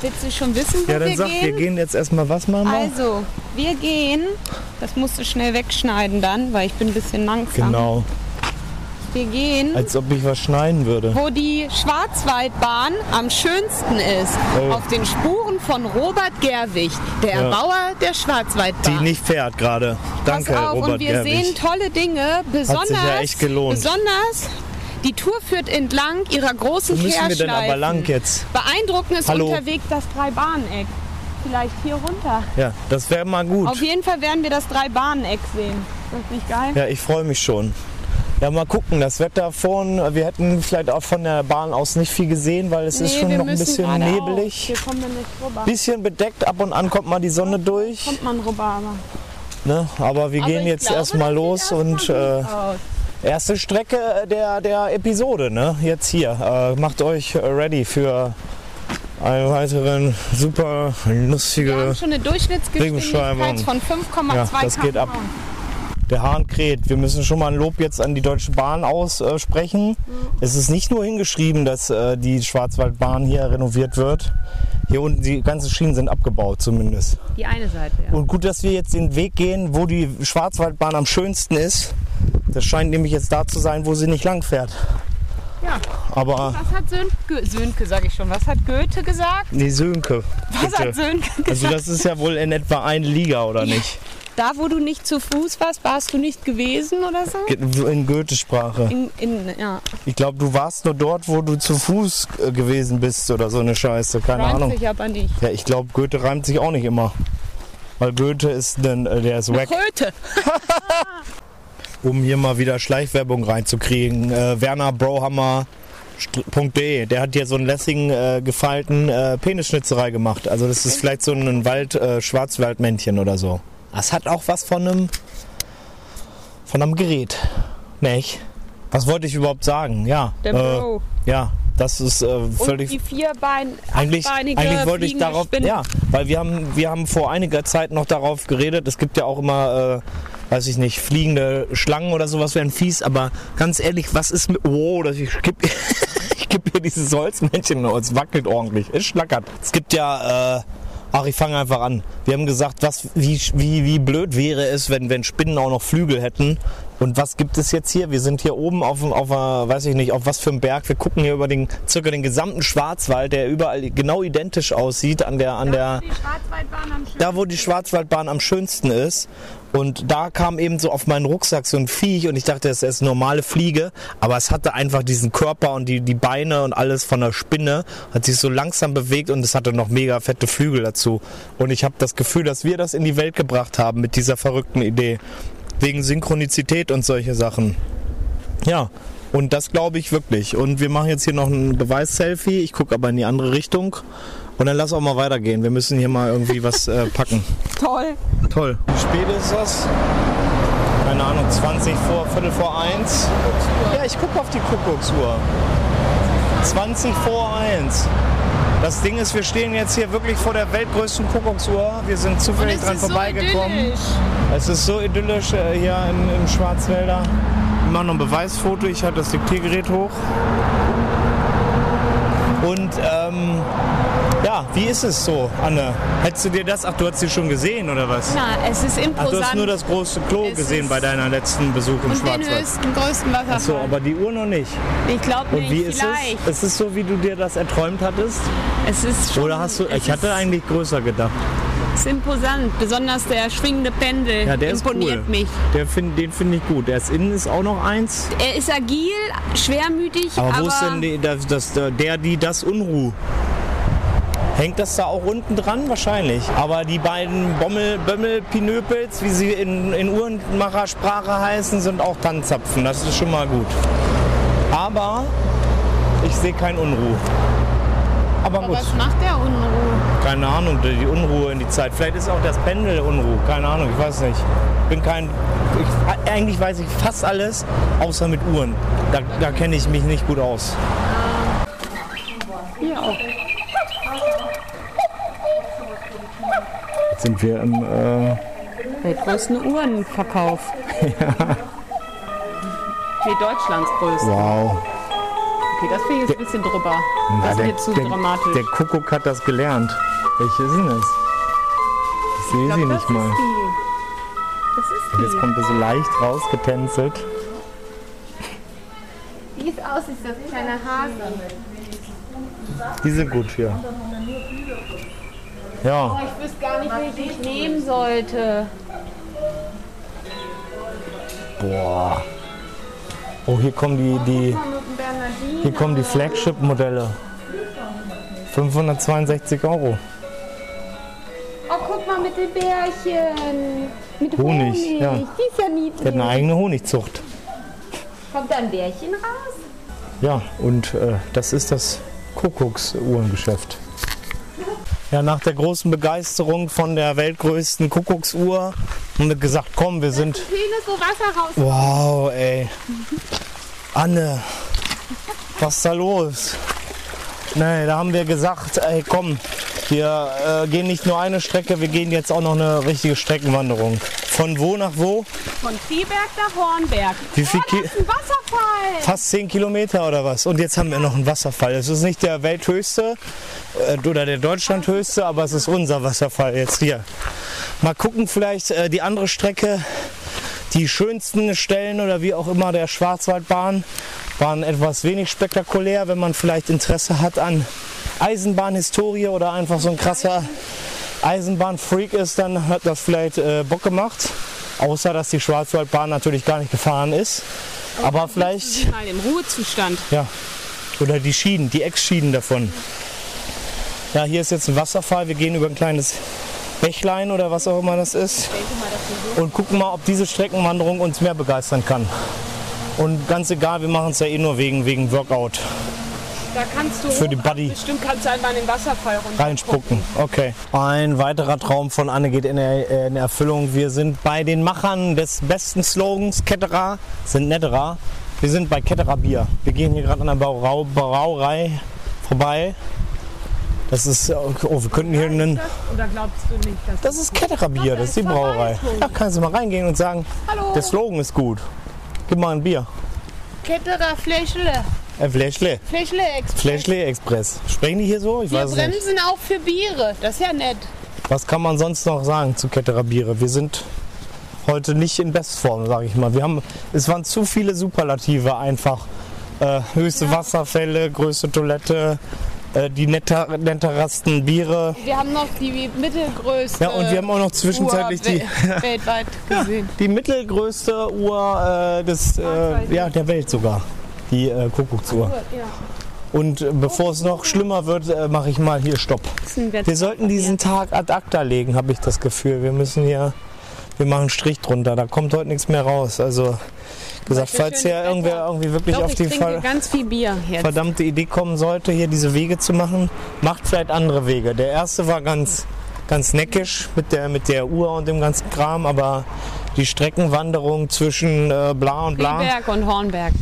Willst du schon wissen, wo Ja, dann wir sag, gehen? wir gehen jetzt erstmal was machen wir? Also, wir gehen, das musst du schnell wegschneiden dann, weil ich bin ein bisschen langsam. Genau, Wir gehen, als ob ich was schneiden würde. wo die Schwarzwaldbahn am schönsten ist. Oh. Auf den Spuren von Robert Gerwicht, der Ja. Erbauer der Die Schwarzwaldbahn. nicht fährt gerade. Danke, Pass auf, Robert und wir Gerwig. sehen tolle Dinge, besonders, ja echt gelohnt. besonders die Tour führt entlang ihrer großen Wo müssen wir denn aber lang jetzt? Beeindruckend ist Hallo. unterwegs das Dreibahneneck. Vielleicht hier runter. Ja, das wäre mal gut. Auf jeden Fall werden wir das Dreibahneneck sehen. Ist das nicht geil? Ja, ich freue mich schon. Ja, mal gucken, das Wetter vorn, wir hätten vielleicht auch von der Bahn aus nicht viel gesehen, weil es ist Nee, schon wir noch ein bisschen nebelig. Hier kommen wir nicht rüber. Bisschen bedeckt, ab und an kommt mal die Sonne durch. Kommt man rüber, aber. Ne? Aber wir Aber gehen jetzt glaube, erstmal los und äh, erste Strecke der, der Episode, ne? Jetzt hier. Äh, macht euch äh, ready für einen weiteren super Wir haben lustige. schon eine Durchschnittsgeschwindigkeit von 5,2 Ja, das geht ab. Der Hahn kräht. Wir müssen schon mal ein Lob jetzt an die Deutsche Bahn aussprechen. Es ist nicht nur hingeschrieben, dass äh, die Schwarzwaldbahn hier renoviert wird. Hier unten die ganzen Schienen sind abgebaut zumindest. Die eine Seite, ja. Und gut, dass wir jetzt den Weg gehen, wo die Schwarzwaldbahn am schönsten ist. Das scheint nämlich jetzt da zu sein, wo sie nicht lang fährt. Ja. Aber Was hat Sönke, Sönke sag ich schon, was hat Goethe gesagt? nee, Sönke. Was bitte. hat Sönke gesagt? Also das ist ja wohl in etwa eine Liga, oder nicht? Da, wo du nicht zu Fuß warst, warst du nicht gewesen oder so? In Goethe-Sprache. In, in, ja, Ich glaube, du warst nur dort, wo du zu Fuß äh, gewesen bist oder so eine Scheiße. Keine reimt Ahnung. sich aber nicht. Ja, ich glaube, Goethe reimt sich auch nicht immer. Weil Goethe ist denn, äh, der ist wack. Kröte. (laughs) Um hier mal wieder Schleichwerbung reinzukriegen. Äh, Werner Brohammer. .de. Der hat hier so einen lässigen, äh, gefeilten äh, Penisschnitzerei gemacht. Also das ist vielleicht so ein Wald, äh, Schwarzwaldmännchen oder so. Das hat auch was von einem, von einem Gerät. Nicht? Was wollte ich überhaupt sagen? Ja. Der äh, Bro. ja, das ist äh, Und völlig. die vierbein Eigentlich, eigentlich wollte ich darauf, Spinne. ja, weil wir haben, wir haben vor einiger Zeit noch darauf geredet. Es gibt ja auch immer, äh, weiß ich nicht, fliegende Schlangen oder sowas wären fies. Aber ganz ehrlich, was ist mit? Oh, das ich geb, (laughs) ich gebe hier dieses Holzmännchen und es wackelt ordentlich, es schlackert. Es gibt ja. Äh, Ach, ich fange einfach an. Wir haben gesagt, was, wie, wie, wie blöd wäre es, wenn, wenn Spinnen auch noch Flügel hätten. Und was gibt es jetzt hier? Wir sind hier oben auf, auf weiß ich nicht, auf was für einem Berg. Wir gucken hier über den, circa den gesamten Schwarzwald, der überall genau identisch aussieht an der, an der, Die Schwarzwaldbahn am da wo die Schwarzwaldbahn am schönsten ist. Und da kam eben so auf meinen Rucksack so ein Viech und ich dachte, es ist eine normale Fliege, aber es hatte einfach diesen Körper und die, die Beine und alles von der Spinne, hat sich so langsam bewegt und es hatte noch mega fette Flügel dazu. Und ich habe das Gefühl, dass wir das in die Welt gebracht haben mit dieser verrückten Idee. Wegen Synchronizität und solche Sachen. Ja, und das glaube ich wirklich. Und wir machen jetzt hier noch ein Beweis-Selfie. Ich gucke aber in die andere Richtung. Und dann lass auch mal weitergehen. Wir müssen hier mal irgendwie was äh, (laughs) packen. Toll. Toll. Wie spät ist das? Keine Ahnung, 20 vor, Viertel vor eins. Ja, ich gucke auf die Kuckucksuhr. 20 vor eins. Das Ding ist, wir stehen jetzt hier wirklich vor der weltgrößten Kuckucksuhr. Wir sind zufällig dran vorbeigekommen. es ist so idyllisch äh, hier im, im Schwarzwälder. Wir machen noch ein Beweisfoto. Ich halte das Diktiergerät hoch. Und ähm, ja, wie ist es so, Anne? Hättest du dir das, ach, du hast sie schon gesehen oder was? Na, es ist Ach, imposant. du hast nur das große Klo Es gesehen bei deiner letzten Besuch im und den Schwarzwald. höchsten, größten Ach so, Wasserfall. aber die Uhr noch nicht. ich glaube Und nicht, wie ist vielleicht. es? Ist es so, wie du dir das erträumt hattest? Es ist schon, Oder hast du, ich hatte eigentlich größer gedacht. Es ist imposant. Besonders der schwingende Pendel Ja, der ist imponiert cool. mich. Der find, den finde ich gut. Der ist innen ist auch noch eins. Er ist agil, schwermütig, Aber aber, wo ist denn die, das, das, der, die, das Unruh? Hängt das da auch unten dran? Wahrscheinlich. Aber die beiden Bommel, Bömmel, Pinöpels, wie sie in, in Uhrenmachersprache heißen, sind auch Tannenzapfen. Das ist schon mal gut. Aber ich sehe keinen Unruh. Aber Aber gut, was macht der Unruhe? keine Ahnung, die Unruhe in die Zeit. Vielleicht ist auch das Pendel Unruhe, keine Ahnung, ich weiß nicht. Bin kein, ich, eigentlich weiß ich fast alles, außer mit Uhren. Da, da kenne ich mich nicht gut aus. Hier auch. Sind wir im, äh, Weltgrößten Uhrenverkauf. (laughs) Nee, Deutschlands größten. wow. Okay, das finde ich jetzt ein bisschen drüber. Das ist der, mir zu der, dramatisch. der Kuckuck hat das gelernt. Welche ist denn das? Ich sehe sie nicht das mal. Ist die. Das ist die. Jetzt kommt es so leicht rausgetänzelt. Die ist aus, ist das kleine Hase. Die sind gut hier. Ja, Oh, ich wüsste gar nicht, welche ich nehmen sollte. boah. Oh, hier kommen die, die, hier kommen die Flagship-Modelle. 562 Euro. Oh, guck mal mit den Bärchen. Mit Honig, Honig. ja. Die ist ja niedlich. Der hat eine eigene Honigzucht. Kommt da ein Bärchen raus? Ja, und äh, das ist das Kuckucksuhrengeschäft. Ja, nach der großen Begeisterung von der weltgrößten Kuckucksuhr haben wir gesagt, komm, wir sind. Wow, ey. Anne, was ist da los? Nee, da haben wir gesagt, ey, komm, wir äh, gehen nicht nur eine Strecke, wir gehen jetzt auch noch eine richtige Streckenwanderung. Von wo nach wo? Von Triberg nach Hornberg. Wie viel oh, das ist ein Wasserfall. Fast 10 Kilometer oder was? Und jetzt haben wir noch einen Wasserfall. Es ist nicht der welthöchste äh, oder der Deutschlandhöchste, aber es ist unser Wasserfall jetzt hier. Mal gucken, vielleicht äh, die andere Strecke, die schönsten Stellen oder wie auch immer der Schwarzwaldbahn waren etwas wenig spektakulär. Wenn man vielleicht Interesse hat an Eisenbahnhistorie oder einfach so ein krasser Eisenbahnfreak ist, dann hat das vielleicht äh, Bock gemacht. Außer dass die Schwarzwaldbahn natürlich gar nicht gefahren ist. Aber vielleicht. Mal im Ruhezustand. Ja. Oder die Schienen, die Ex-Schienen davon. Ja, hier ist jetzt ein Wasserfall. Wir gehen über ein kleines Bächlein oder was auch immer das ist. Und gucken mal, ob diese Streckenwanderung uns mehr begeistern kann. Und ganz egal, wir machen es ja eh nur wegen, wegen Workout. Da kannst du Für die Buddy. bestimmt kannst du einfach in den Wasserfall runter. Reinspucken. Okay. Ein weiterer Traum von Anne geht in, in Erfüllung. Wir sind bei den Machern des besten Slogans Ketterer sind netterer. Wir sind bei Ketterer Bier. Wir gehen hier gerade an der Brau Brauerei vorbei. Das ist, oh, wir könnten hier einen, Oder glaubst du nicht, dass das ist Ketterer Bier, das ist die Brauerei. Da kannst du mal reingehen und sagen, Hallo. der Slogan ist gut. Gib mal ein Bier. Ketterer Fläschle. Äh, Fläschle. Fläschle Express. Fläschle Express. Sprechen die hier so? Ich Wir weiß es nicht. bremsen auch für Biere. Das ist ja nett. Was kann man sonst noch sagen zu Ketterer Biere? Wir sind heute nicht in Bestform, sage ich mal. Wir haben, es waren zu viele Superlative einfach. Äh, höchste Wasserfälle, größte Toilette, äh, die netter, nettersten Biere. Wir haben noch die mittelgrößte. Ja, und wir haben auch noch zwischenzeitlich Uhr die, wel- (laughs) weltweit gesehen. die mittelgrößte Uhr äh, des, äh, ja, der Welt sogar. Die äh, Kuckucksuhr. Ja. Und äh, bevor es noch schlimmer wird, äh, mache ich mal hier Stopp. Wir sollten diesen Tag ad acta legen, habe ich das Gefühl. Wir müssen hier, wir machen einen Strich drunter. Da kommt heute nichts mehr raus. Also gesagt, falls hier irgendwer irgendwie wirklich Doch, auf die trinke Fall, ganz viel Bier jetzt. verdammte Idee kommen sollte, hier diese Wege zu machen, macht vielleicht andere Wege. Der erste war ganz, ganz neckisch mit der, mit der Uhr und dem ganzen Kram, aber die Streckenwanderung zwischen äh, bla und bla Triberg und Hornberg.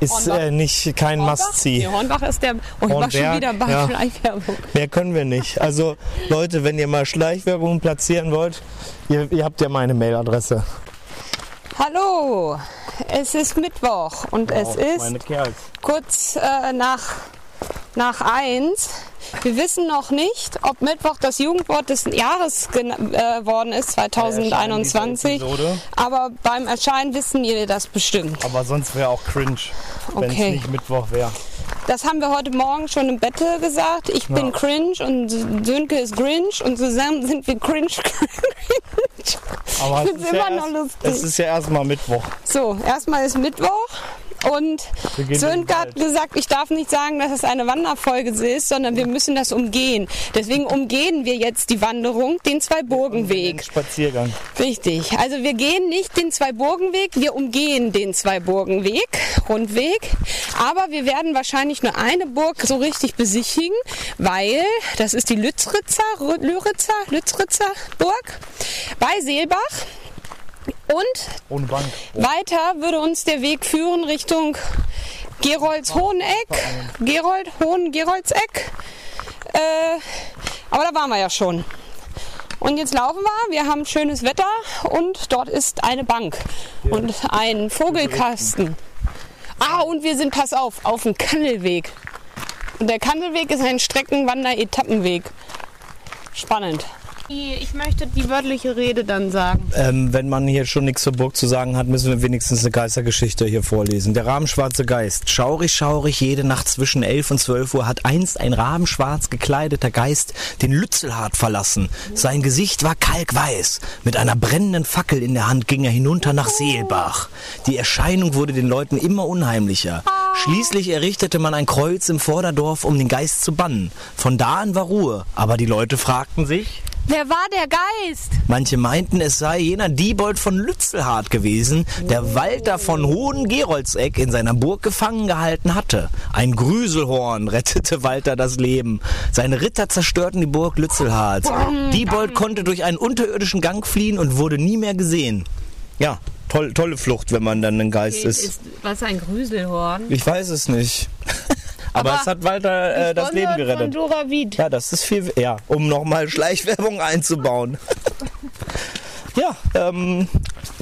Ist äh, nicht kein Nee, Must-See. Hornbach ist der. Oh, ich war schon Hornberg, wieder bei ja. Schleichwerbung. Mehr können wir nicht. Also Leute, wenn ihr mal Schleichwerbung platzieren wollt, ihr, ihr habt ja meine Mailadresse. Hallo, es ist Mittwoch und es ist Meine Kerls. kurz äh, nach, nach eins. Wir wissen noch nicht, ob Mittwoch das Jugendwort des Jahres geworden ist, 2021. dieser Episode. Aber beim Erscheinen wissen ihr das bestimmt. Aber sonst wäre auch cringe, wenn es Okay. nicht Mittwoch wäre. Das haben wir heute Morgen schon im Bett gesagt. Ich bin cringe und Sönke ist Grinch und zusammen sind wir cringe. (laughs) cringe. Aber es ist, ja erst, lustig. es ist ja erstmal Mittwoch. So, erstmal ist Mittwoch Und Sönke hat gesagt, ich darf nicht sagen, dass es eine Wanderfolge ist, sondern wir müssen das umgehen. Deswegen umgehen wir jetzt die Wanderung, den Zwei-Burgen-Weg. Spaziergang. Richtig. Also wir gehen nicht den Zwei-Burgen-Weg, wir umgehen den Zwei-Burgen-Weg, Rundweg. Aber wir werden wahrscheinlich nur eine Burg so richtig besichtigen, weil das ist die Lützritzer, Lüritzer, Lützritzer Burg bei Seelbach. Und weiter würde uns der Weg führen Richtung Gerolds Hoheneck, Gerold, Hohen Geroldseck. Äh, aber da waren wir ja schon. Und jetzt laufen wir, wir haben schönes Wetter und dort ist eine Bank und ein Vogelkasten. Ah, und wir sind, pass auf, auf dem Kandelweg. Und der Kandelweg ist ein Streckenwander-Etappenweg. Spannend. Ich möchte die wörtliche Rede dann sagen. Ähm, wenn man hier schon nichts zur Burg zu sagen hat, müssen wir wenigstens eine Geistergeschichte hier vorlesen. Der rabenschwarze Geist. Schaurig, schaurig, jede Nacht zwischen 11 und 12 Uhr hat einst ein rabenschwarz gekleideter Geist den Lützelhart verlassen. Sein Gesicht war kalkweiß. Mit einer brennenden Fackel in der Hand ging er hinunter nach Seelbach. Die Erscheinung wurde den Leuten immer unheimlicher. Schließlich errichtete man ein Kreuz im Vorderdorf, um den Geist zu bannen. Von da an war Ruhe. Aber die Leute fragten sich, Wer war der Geist? Manche meinten, es sei jener Diebold von Lützelhardt gewesen, der Walter von Hohen-Geroldseck in seiner Burg gefangen gehalten hatte. Ein Grüselhorn (laughs) rettete Walter das Leben. Seine Ritter zerstörten die Burg Lützelhardt. Diebold konnte durch einen unterirdischen Gang fliehen und wurde nie mehr gesehen. Ja, toll, tolle Flucht, wenn man dann ein Geist ist. was ein Grüselhorn? Ich weiß es nicht. (laughs) Aber, Aber es hat Walter äh, das Leben Von gerettet. Doravit. Ja, das ist viel, ja, um nochmal Schleichwerbung einzubauen. (laughs) ja, ähm,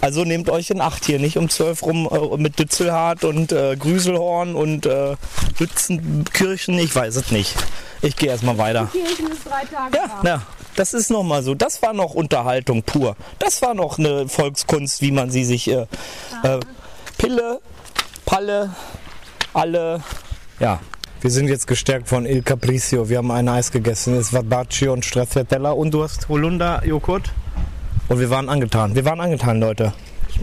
also nehmt euch in Acht hier, nicht um 12 rum äh, mit Dützelhardt und äh, Grüselhorn und äh, Lützenkirchen, ich weiß es nicht. Ich gehe erstmal weiter. Kirchen ist drei Tage Ja, ja, das ist nochmal so. Das war noch Unterhaltung pur. Das war noch eine Volkskunst, wie man sie sich äh, äh, Pille, Palle, alle, ja. Wir sind jetzt gestärkt von Il Capriccio. Wir haben ein Eis gegessen. Es war Baccio und Stracciatella und du hast Holunder-Joghurt. Und wir waren angetan. Wir waren angetan, Leute.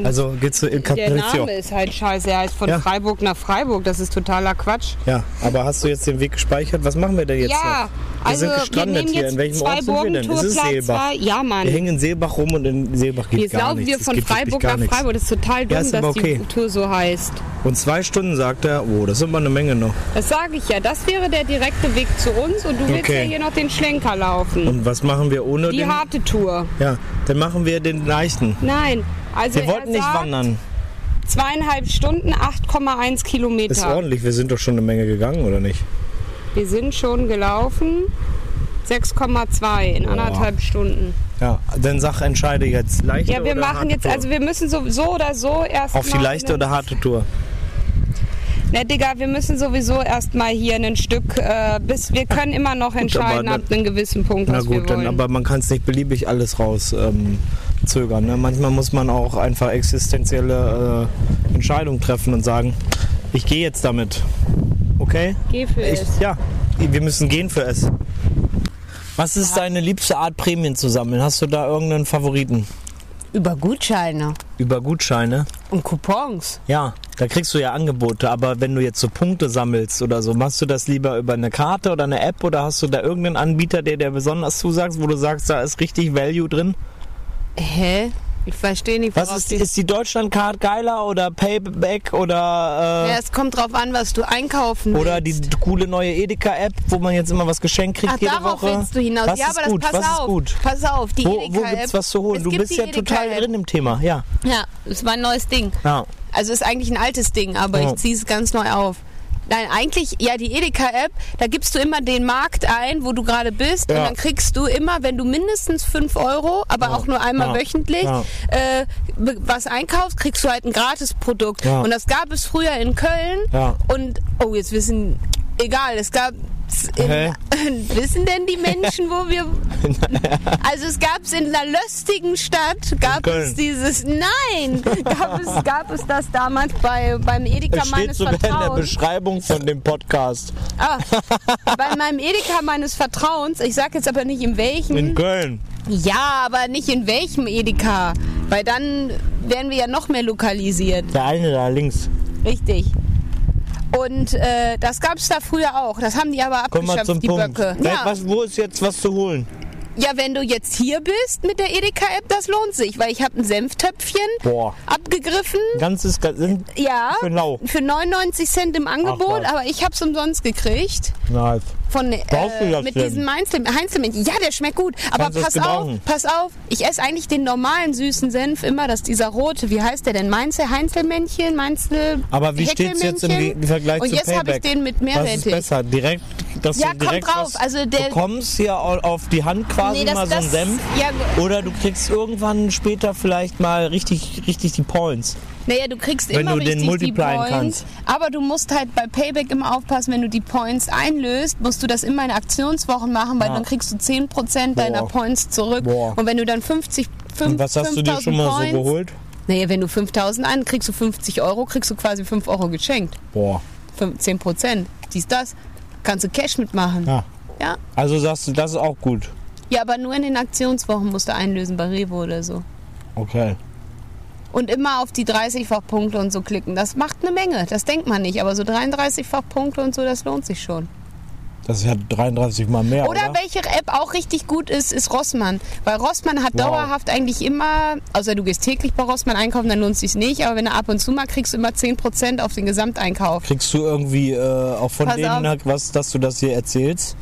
Also geht's zu Il Der Capriccio. Name ist halt scheiße. Er heißt von Ja. Freiburg nach Freiburg. Das ist totaler Quatsch. Ja, aber hast du jetzt den Weg gespeichert? Was machen wir denn jetzt? ja, noch? Wir also sind wir gestrandet nehmen hier. jetzt In welchem Ort sind wir denn? Es ist Burgentourplatz. Seelbach. Ja, Mann. Wir hängen in Seelbach rum und in Seelbach geht Jetzt gar laufen nichts. wir Es von geht wirklich Freiburg nach nichts. Freiburg. Das ist total dumm, Ja, ist dass aber die okay. Tour so heißt. Und zwei Stunden sagt er, oh, das ist immer eine Menge noch. Das sage ich ja. Das wäre der direkte Weg zu uns und du willst Okay. ja hier noch den Schlenker laufen. Und was machen wir ohne die den? harte Tour. Ja, dann machen wir den leichten. Nein, also Wir wollten nicht wandern. Zweieinhalb Stunden, 8,1 Ist Kilometer. ordentlich, wir sind doch schon eine Menge gegangen, oder nicht? Wir sind schon gelaufen. 6,2 in anderthalb Stunden. Ja, dann sag, entscheide jetzt. Leichte Ja, wir oder machen jetzt, Tour? also wir müssen so, so oder so erst Auf die leichte oder harte Tour? Ne, Digga, wir müssen sowieso erst mal hier ein Stück, äh, bis wir können immer noch entscheiden ab einem gewissen Punkt, Na gut, dann, aber man kann es nicht beliebig alles raus ähm, zögern. Ne? Manchmal muss man auch einfach existenzielle äh, Entscheidungen treffen und sagen, ich gehe jetzt damit. Okay? Geh für Ich, es. ja, wir müssen gehen für es. Was ist deine liebste Art, Prämien zu sammeln? Hast du da irgendeinen Favoriten? Über Gutscheine Über Gutscheine? und Coupons. Ja, da kriegst du ja Angebote, aber wenn du jetzt so Punkte sammelst oder so, machst du das lieber über eine Karte oder eine App oder hast du da irgendeinen Anbieter, der dir besonders zusagt, wo du sagst, da ist richtig Value drin? Hä? Ich verstehe nicht, Was ist, die- ist die Deutschlandcard geiler oder Payback oder, Ja, äh, es kommt drauf an, was du einkaufen oder die willst. coole neue Edeka-App, wo man jetzt immer was geschenkt kriegt Ach, jede darauf Woche? willst du hinaus. Was ja, ist aber gut? das pass was auf. ist gut? Pass auf, die Wo, Edeka wo gibt's was zu holen? Es Du bist die ja total drin im Thema, ja. Ja, das war ein neues Ding. ja. Also ist eigentlich ein altes Ding, aber Ja. ich ziehe es ganz neu auf. Nein, eigentlich, ja, die Edeka-App, da gibst du immer den Markt ein, wo du gerade bist Ja. und dann kriegst du immer, wenn du mindestens 5 Euro, aber auch nur einmal Ja. wöchentlich, Ja. äh, was einkaufst, kriegst du halt ein Gratisprodukt. Ja. Und das gab es früher in Köln Ja. und, oh, jetzt wissen, egal, es gab in, (laughs) wissen denn die Menschen, wo wir (laughs) also es gab es in einer lustigen Stadt, gab es dieses, nein, gab es, gab es das damals bei, beim Edeka Es steht meines sogar in der Vertrauens. Beschreibung von dem Podcast. Ah, bei meinem Edeka meines Vertrauens, ich sag jetzt aber nicht in welchem. In Köln. ja, aber nicht in welchem Edeka, weil dann werden wir ja noch mehr lokalisiert. Der eine da links. Richtig. Und äh, das gab es da früher auch. Das haben die aber abgeschafft, die Punkt. Böcke. Ja. Was, wo ist jetzt was zu holen? Ja, wenn du jetzt hier bist mit der Edeka-App, das lohnt sich, weil ich habe ein Senftöpfchen Boah. abgegriffen. Ganzes, sind Ja, Für lau. für 99 Cent im Angebot, was. aber ich habe es umsonst gekriegt. nice. Von, du äh, das mit denn? diesem Heinzel- Heinzelmännchen. Ja, der schmeckt gut. Aber Kannst du das pass auf, pass auf. Ich esse eigentlich den normalen süßen Senf immer, das ist dieser rote. Wie heißt der denn? Mainzel Heinzelmännchen? Mainzel Aber wie steht's jetzt im Vergleich Und zu jetzt habe ich den mit Was ist Meerrettich. besser? Direkt, dass Ja, du kommt direkt drauf. was Also der- bekommst hier au- auf die Hand quasi Nee, das- mal so einen Senf? ja, Oder du kriegst irgendwann später vielleicht mal richtig, richtig die Points. Naja, du kriegst Wenn immer du den richtig die Points, kannst. aber du musst halt bei Payback immer aufpassen, wenn du die Points einlöst, musst du das immer in Aktionswochen machen, weil Ja. dann kriegst du 10% deiner Boah. Points zurück. Boah. Und wenn du dann 50, 5, Und was hast du dir schon mal Points, so geholt? Naja, wenn du 5000 an, kriegst du 50 Euro, kriegst du quasi 5 Euro geschenkt. Boah. 10 Prozent. Dies, das. Kannst du Cash mitmachen. Ja. ja. Also sagst du, das ist auch gut. Ja, aber nur in den Aktionswochen musst du einlösen bei Revo oder so. Okay. Und immer auf die 30-fach Punkte und so klicken. Das macht eine Menge. Das denkt man nicht. Aber so 33-fach Punkte und so, das lohnt sich schon. Das ist ja 33 mal mehr, oder? Oder welche App auch richtig gut ist, ist Rossmann. Weil Rossmann hat Wow. dauerhaft eigentlich immer, außer du gehst täglich bei Rossmann einkaufen, dann lohnt es sich nicht. Aber wenn du ab und zu mal kriegst du immer 10% auf den Gesamteinkauf. Kriegst du irgendwie äh, auch von Pass denen auf. was, dass du das hier erzählst?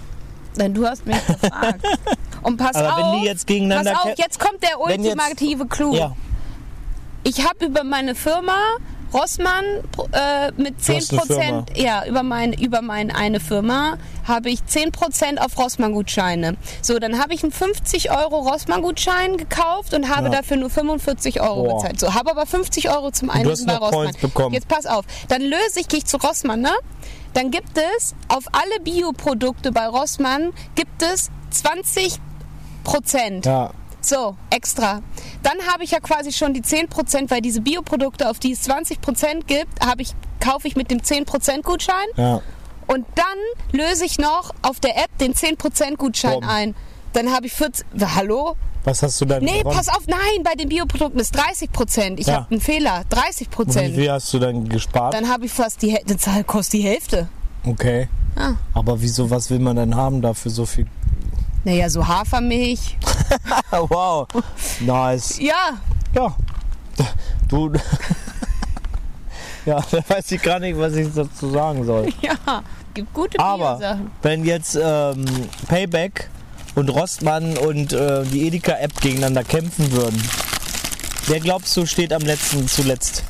Denn du hast mich gefragt. (laughs) Und pass Aber auf. wenn die jetzt gegeneinander Pass auf, jetzt kommt der Wenn jetzt- ultimative Clou. Ja. Ich habe über meine Firma Rossmann äh, mit Du hast eine 10%, Firma. ja, über mein, über meine eine Firma habe ich 10% auf Rossmann-Gutscheine. So, dann habe ich einen 50 Euro Rossmann-Gutschein gekauft und habe Ja. dafür nur 45 Euro Boah. bezahlt. So, habe aber 50 Euro zum Einlösen bei Rossmann. Jetzt pass auf, dann löse ich, gehe ich zu Rossmann, ne? Dann gibt es auf alle Bioprodukte bei Rossmann gibt es 20 Prozent. Ja. So, extra. Dann habe ich ja quasi schon die 10%, weil diese Bioprodukte, auf die es 20% gibt, habe ich, kaufe ich mit dem 10% Gutschein. Ja. Und dann löse ich noch auf der App den 10% Gutschein ein. Dann habe ich 40. Hallo? Was hast du da Nee, gewonnen? pass auf, nein, bei den Bioprodukten ist 30%. Ich Ja. habe einen Fehler. Und 30%. Wie viel hast du dann gespart? Dann habe ich fast die Hälfte. Das kostet die Hälfte. Okay. Ah. Aber wieso, was will man denn haben dafür so viel? Naja, so Hafermilch. (laughs) wow. Nice. Ja, Ja. Du. (laughs) ja, da weiß ich gar nicht, was ich dazu sagen soll. (laughs) ja. Gibt gute Aber wenn jetzt ähm, Payback und Rostmann und äh, die Edeka-App gegeneinander kämpfen würden, wer glaubst du steht am letzten zuletzt?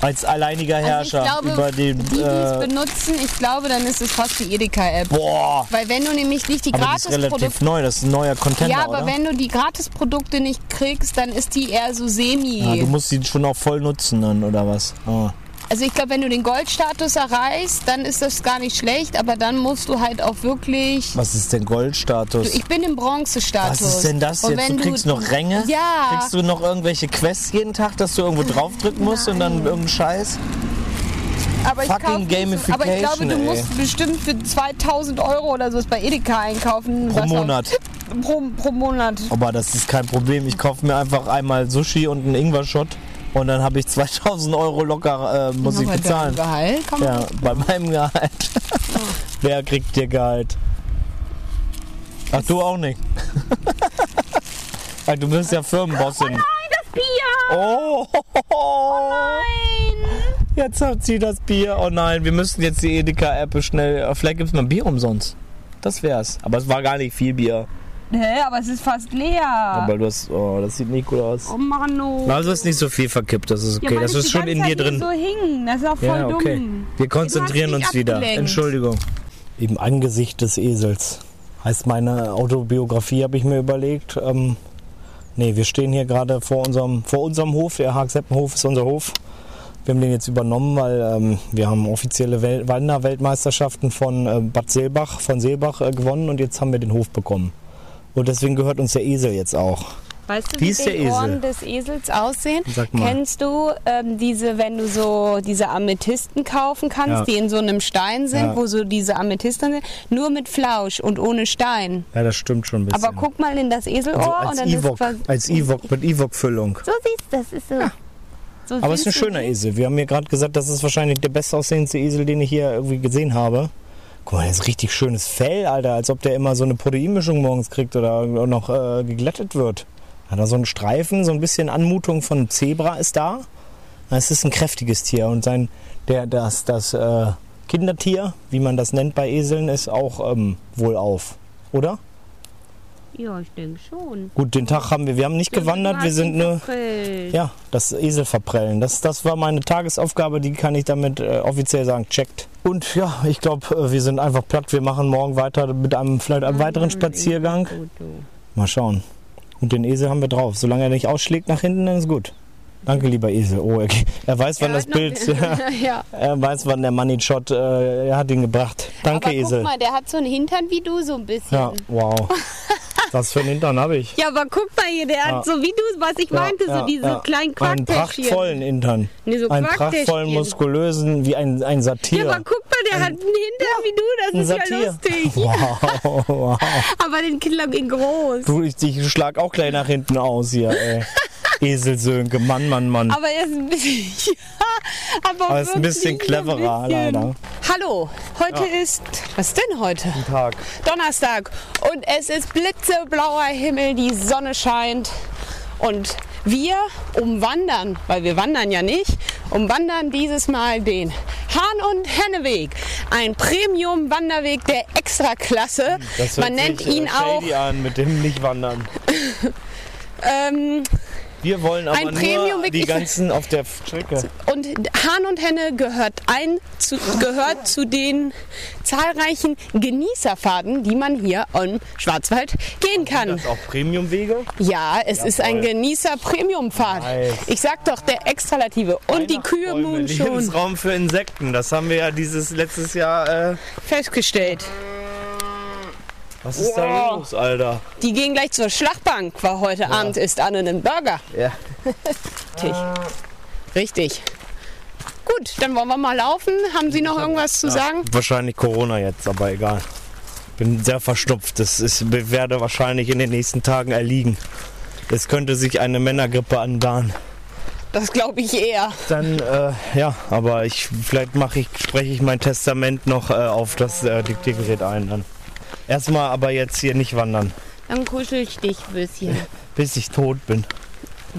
Als alleiniger Herrscher also ich glaube, über den. die, die es Äh, benutzen, ich glaube, dann ist es fast die Edeka-App. boah! Weil wenn du nämlich nicht die Aber die ist relativ Gratisprodukte... neu, das ist ein neuer Contender, Ja, aber oder? wenn du die Gratisprodukte nicht kriegst, dann ist die eher so semi. ja, du musst sie schon auch voll nutzen dann, oder was? Ah. Also ich glaube, wenn du den Goldstatus erreichst, dann ist das gar nicht schlecht, aber dann musst du halt auch wirklich... Was ist denn Goldstatus? Ich bin im Bronzestatus. Was ist denn das Und jetzt? Du kriegst noch Ränge? Ja. Kriegst du noch irgendwelche Quests jeden Tag, dass du irgendwo draufdrücken musst und dann irgendeinen Scheiß? aber ich so- Gamification, Aber ich glaube, du ey. musst bestimmt für 2000 Euro oder so bei Edeka einkaufen. Pro Monat. Pro, pro Monat. Aber das ist kein Problem. Ich kaufe mir einfach einmal Sushi und einen Ingwer-Shot und dann habe ich 2000 Euro locker, äh, muss ich bei bezahlen. deinem Gehalt kann man Ja, bei meinem Gehalt. (laughs) Wer kriegt dir Gehalt? Ach, du auch nicht. (laughs) Du bist ja Firmenbossin. das Bier! Oh, Nein! jetzt hat sie das Bier. Oh nein, wir müssen jetzt die Edeka-App schnell. Vielleicht gibt es mal Bier umsonst. Das wär's. Aber es war gar nicht viel Bier. Hä, aber es ist fast leer. Aber du hast. Oh, das sieht nicht gut aus. oh Mann, oh. Also ist nicht so viel verkippt, das ist Ja, okay. weil das ist schon in dir drin. so hing. Das ist auch voll Ja, okay. dumm. Wir konzentrieren uns mich wieder. abgelenkt. Entschuldigung. Im Angesicht des Esels heißt meine Autobiografie, habe ich mir überlegt. Ähm, nee, wir stehen hier gerade vor unserem, vor unserem Hof. Der Haagseppenhof ist unser Hof. Wir haben den jetzt übernommen, weil ähm, wir haben offizielle Wel Wanderweltmeisterschaften von äh, Bad Seelbach, von Seelbach äh, gewonnen und jetzt haben wir den Hof bekommen. Und deswegen gehört uns der Esel jetzt auch. Weißt du, Wie wie, ist die der Esel? Ohren des Esels aussehen? Sag mal. Kennst du ähm, diese, wenn du so diese Amethysten kaufen kannst, Ja. die in so einem Stein sind, Ja. wo so diese Amethysten sind, nur mit Flausch und ohne Stein. Ja, das stimmt schon ein bisschen. Aber guck mal in das Eselohr also und als dann ist als Ewok mit Ewok-Füllung. so siehst du, das ist so. So Aber es ist ein schöner? Esel. Wir haben mir gerade gesagt, das ist wahrscheinlich der bestaussehendste Esel, den ich hier irgendwie gesehen habe. Guck mal, der ist richtig schönes Fell, Alter. Als ob der immer so eine Proteinmischung morgens kriegt oder noch äh, geglättet wird. Hat er so einen Streifen, so ein bisschen Anmutung von Zebra ist da. Es ist ein kräftiges Tier und sein, der, das, das äh, Kindertier, wie man das nennt bei Eseln, ist auch ähm, wohlauf. Oder? Ja, ich denke schon. Gut, den Tag haben wir, wir haben nicht gewandert, wir sind nur. Ja, das Esel verprellen. Das, das war meine Tagesaufgabe, die kann ich damit äh, offiziell sagen, checkt. Und ja, ich glaube, äh, wir sind einfach platt. Wir machen morgen weiter mit einem vielleicht einem weiteren Spaziergang. Mal schauen. Und den Esel haben wir drauf. Solange er nicht ausschlägt nach hinten, dann ist gut. Danke, lieber Esel. Oh, er, (laughs) er weiß, wann Er das Bild. (laughs) ja. (laughs) er weiß, wann der Money Shot. Äh, er hat ihn gebracht. Danke, Aber Esel. guck mal, der hat so einen Hintern wie du, so ein bisschen. Ja, wow. Was für einen Hintern habe ich. Ja, aber guck mal hier, der Ja. hat so wie du, was ich meinte, Ja, so diese ja. kleinen Einen Quacktäschchen. prachtvollen Hintern. Nee, so einen prachtvollen, muskulösen, wie ein, ein Satir. Ja, aber guck mal, der hat einen Hintern wie du, das ein ist ja Satir. lustig. (laughs) Wow, wow. Aber den Killer in groß. Du, ich, ich schlag auch gleich nach hinten aus hier, ey. Eselsönke, Mann, Mann, Mann. Aber er ist ein bisschen. (laughs) Ja, aber, Aber ist ein bisschen so ein cleverer, bisschen. leider. Hallo, heute ist. Was denn heute? Tag. Donnerstag. Und es ist blitzeblauer Himmel, die Sonne scheint. Und wir umwandern, weil wir wandern ja nicht, umwandern dieses Mal den Hahn- und Henneweg. Ein Premium-Wanderweg der Extraklasse. Man nennt äh, ihn auch. an mit dem Nichtwandern. (laughs) Ähm, Wir wollen aber Ein nur Premium-Weg- die ganzen auf der Strecke. Und Hahn und Henne gehört, ein, zu, gehört zu den zahlreichen Genießerfahrten, die man hier im Schwarzwald gehen kann. Das auch Premiumwege? Ja, es ist ein Genießer-Premium-Fahrt. Nice. Ich sag doch, der Extralative. Und die Kühe nun schon Lebensraum für Insekten. Das haben wir ja dieses letztes Jahr. Äh, festgestellt. Was ist da los, Alter? Die gehen gleich zur Schlachtbank, weil heute Abend ist Anne einen Burger. Ja. (laughs) Richtig. Richtig. Gut, dann wollen wir mal laufen. Haben Sie noch irgendwas zu sagen? Wahrscheinlich Corona jetzt, aber egal. Bin sehr verstopft. Das ist, ich werde wahrscheinlich in den nächsten Tagen erliegen. Es könnte sich eine Männergrippe anbahnen. Das glaube ich eher. Dann, äh, ja, aber ich, vielleicht mache ich, spreche ich mein Testament noch äh, auf das äh, Diktiergerät ein. Dann. Erstmal aber jetzt hier nicht wandern, Dann kuschel ich dich ein bisschen. (laughs) bis ich tot bin.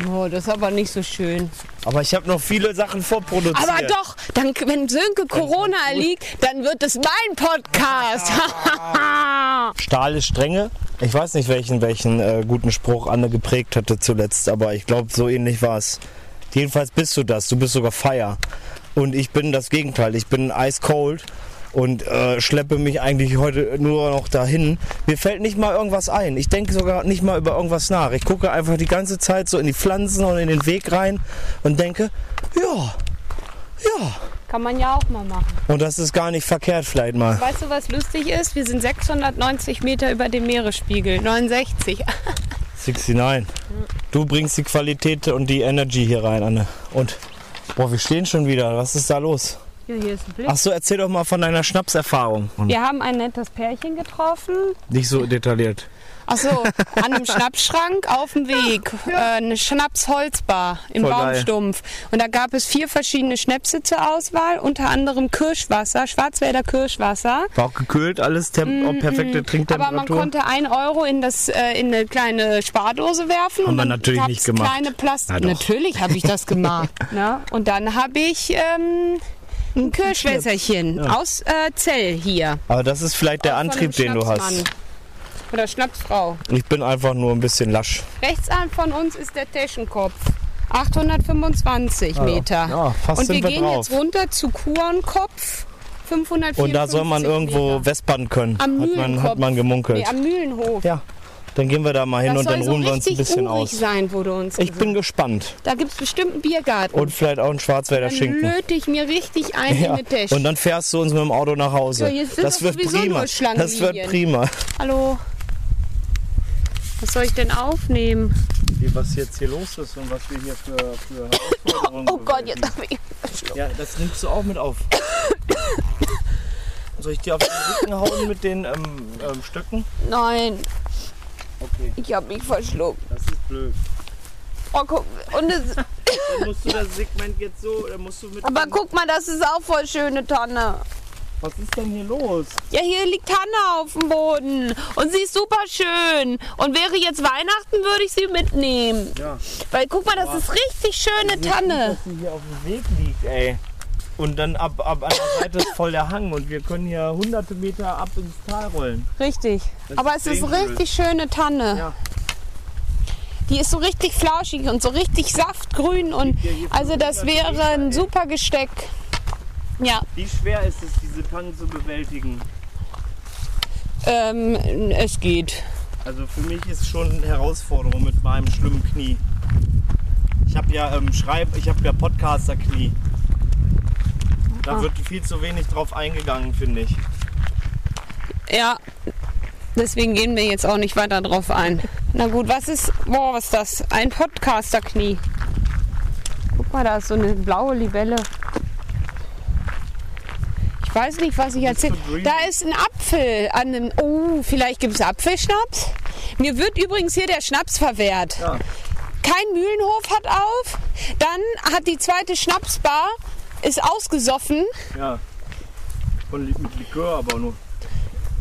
Oh, das ist aber nicht so schön. Aber ich habe noch viele Sachen vorproduziert. Aber doch, dann, wenn Sönke Corona erliegt, dann wird es mein Podcast. (laughs) Stahl ist Strenge. Ich weiß nicht, welchen, welchen äh, guten Spruch Anne geprägt hatte zuletzt, aber ich glaube, so ähnlich war es. Jedenfalls bist du das. Du bist sogar Fire. Und ich bin das Gegenteil. Ich bin ice cold und äh, schleppe mich eigentlich heute nur noch dahin. Mir fällt nicht mal irgendwas ein. Ich denke sogar nicht mal über irgendwas nach. Ich gucke einfach die ganze Zeit so in die Pflanzen und in den Weg rein und denke, ja, ja. Kann man ja auch mal machen. Und das ist gar nicht verkehrt vielleicht mal. Weißt du, was lustig ist? Wir sind 690 Meter über dem Meeresspiegel. 69. 69. (laughs) Du bringst die Qualität und die Energy hier rein, Anne. Und, boah, wir stehen schon wieder. Was ist da los? Ja, hier ist ein Blick. Ach so, erzähl doch mal von deiner Schnapserfahrung. Wir haben ein nettes Pärchen getroffen. nicht so detailliert. Achso, an einem Schnapsschrank auf dem Weg. Äh, eine Schnapsholzbar im Voll geil. Baumstumpf. Und da gab es vier verschiedene Schnäpse zur Auswahl, unter anderem Kirschwasser, Schwarzwälder Kirschwasser. War auch gekühlt, alles Tem oh, perfekte Trinktemperatur. Mm, Aber man konnte ein Euro in, das, äh, in eine kleine Spardose werfen. Haben und wir dann natürlich nicht gemacht. Kleine Plastik. Na natürlich habe ich das (laughs) gemacht. ne? Und dann habe ich ähm, ein Kirschwässerchen aus äh, Zell hier. Aber das ist vielleicht der einem Antrieb, den du hast. Oder Schnapsfrau. Ich bin einfach nur ein bisschen lasch. Rechts an von uns ist der Teschenkopf. 825 Meter. ja, fast Und wir wir gehen drauf. jetzt runter zu Kurenkopf. 554 Und da soll man irgendwo Meter. vespern können. Am hat, man, hat man gemunkelt. Nee, am Mühlenhof. ja, dann gehen wir da mal hin das und dann so ruhen wir uns ein bisschen aus. sein, wurde uns Ich gesagt. bin gespannt. Da gibt es bestimmt einen Biergarten. Und vielleicht auch ein Schwarzwälder dann Schinken. löte ich mir richtig ein Ja. in den Tisch. Und dann fährst du uns mit dem Auto nach Hause. Ja, jetzt sind das wird prima. nur Das wird prima. Hallo. Was soll ich denn aufnehmen? Wie, was jetzt hier los ist und was wir hier für, für Herausforderungen Oh Gott, jetzt habe ich. Ja, das nimmst du auch mit auf. Soll ich dir auf den Rücken hauen mit den ähm, ähm, Stöcken? Nein, Okay, ich habe mich verschluckt. das ist blöd. Oh, guck. Und es, (laughs) Dann musst du das Segment jetzt so, dann musst du mit. Aber guck mal, das ist auch voll schöne Tanne. Was ist denn hier los? Ja, hier liegt Tanne auf dem Boden und sie ist super schön. Und wäre jetzt Weihnachten, würde ich sie mitnehmen. Ja. Weil guck mal, das ist richtig schöne Tanne. Dass sie hier auf dem Weg liegt, ey. Und dann ab, ab an der Seite ist voll der Hang und wir können hier hunderte Meter ab ins Tal rollen. Richtig. Aber es ist richtig schöne Tanne. Ja. Die ist so richtig flauschig und so richtig saftgrün und also das wäre ein super Gesteck. Ja, Wie schwer ist es, diese Tannen zu bewältigen? ähm, es geht. Also für mich ist schon eine Herausforderung mit meinem schlimmen Knie. Ich habe ja ähm, Schreib, ich habe ja Podcaster-Knie. Da wird viel zu wenig drauf eingegangen, finde ich. Ja, deswegen gehen wir jetzt auch nicht weiter drauf ein. Na gut, was ist, boah, was ist das? Ein Podcaster-Knie. Guck mal, da ist so eine blaue Libelle. Ich weiß nicht, was ich erzähle. Da ist ein Apfel an dem. Oh, vielleicht gibt es Apfelschnaps. Mir wird übrigens hier der Schnaps verwehrt. Ja. Kein Mühlenhof hat auf. Dann hat die zweite Schnapsbar ist ausgesoffen. Ja. Und mit Likör aber nur.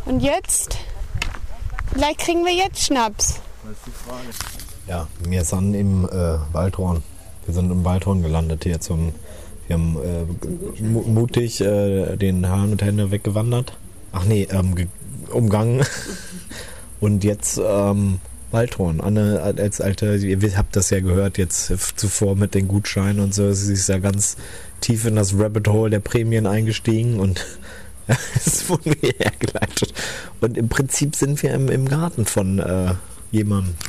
Und jetzt, vielleicht kriegen wir jetzt Schnaps. Das ist die Frage. Ja, wir sind im äh, Waldhorn. Wir sind im Waldhorn gelandet hier zum. Wir haben äh, mu- mutig äh, den Hahn und Hände weggewandert. Ach nee, ähm, ge- umgangen. (laughs) Und jetzt ähm, Waldhorn. Anne als alte, ihr habt das ja gehört jetzt zuvor mit den Gutscheinen und so. Sie ist ja ganz tief in das Rabbit Hole der Prämien eingestiegen und (laughs) es wurden wir hergeleitet. Und im Prinzip sind wir im, im Garten von äh, jemandem. (laughs)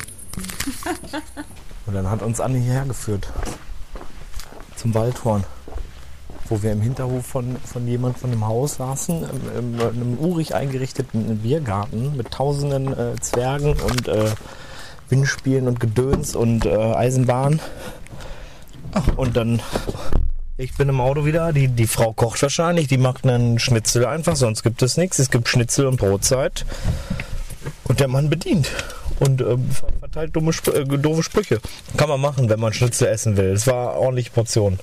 Und dann hat uns Anne hierher geführt. Zum Waldhorn. Wo wir im Hinterhof von, von jemand von einem Haus saßen, im, in einem urig eingerichteten Biergarten mit tausenden äh, Zwergen und äh, Windspielen und Gedöns und äh, Eisenbahn. Und dann, ich bin im Auto wieder, die, die Frau kocht wahrscheinlich, die macht einen Schnitzel einfach, sonst gibt es nichts. Es gibt Schnitzel und Brotzeit. Und der Mann bedient. Und ähm, ver- verteilt dumme Spr äh, doofe Sprüche. Kann man machen, wenn man Schnitzel essen will. Es war ordentliche Portion.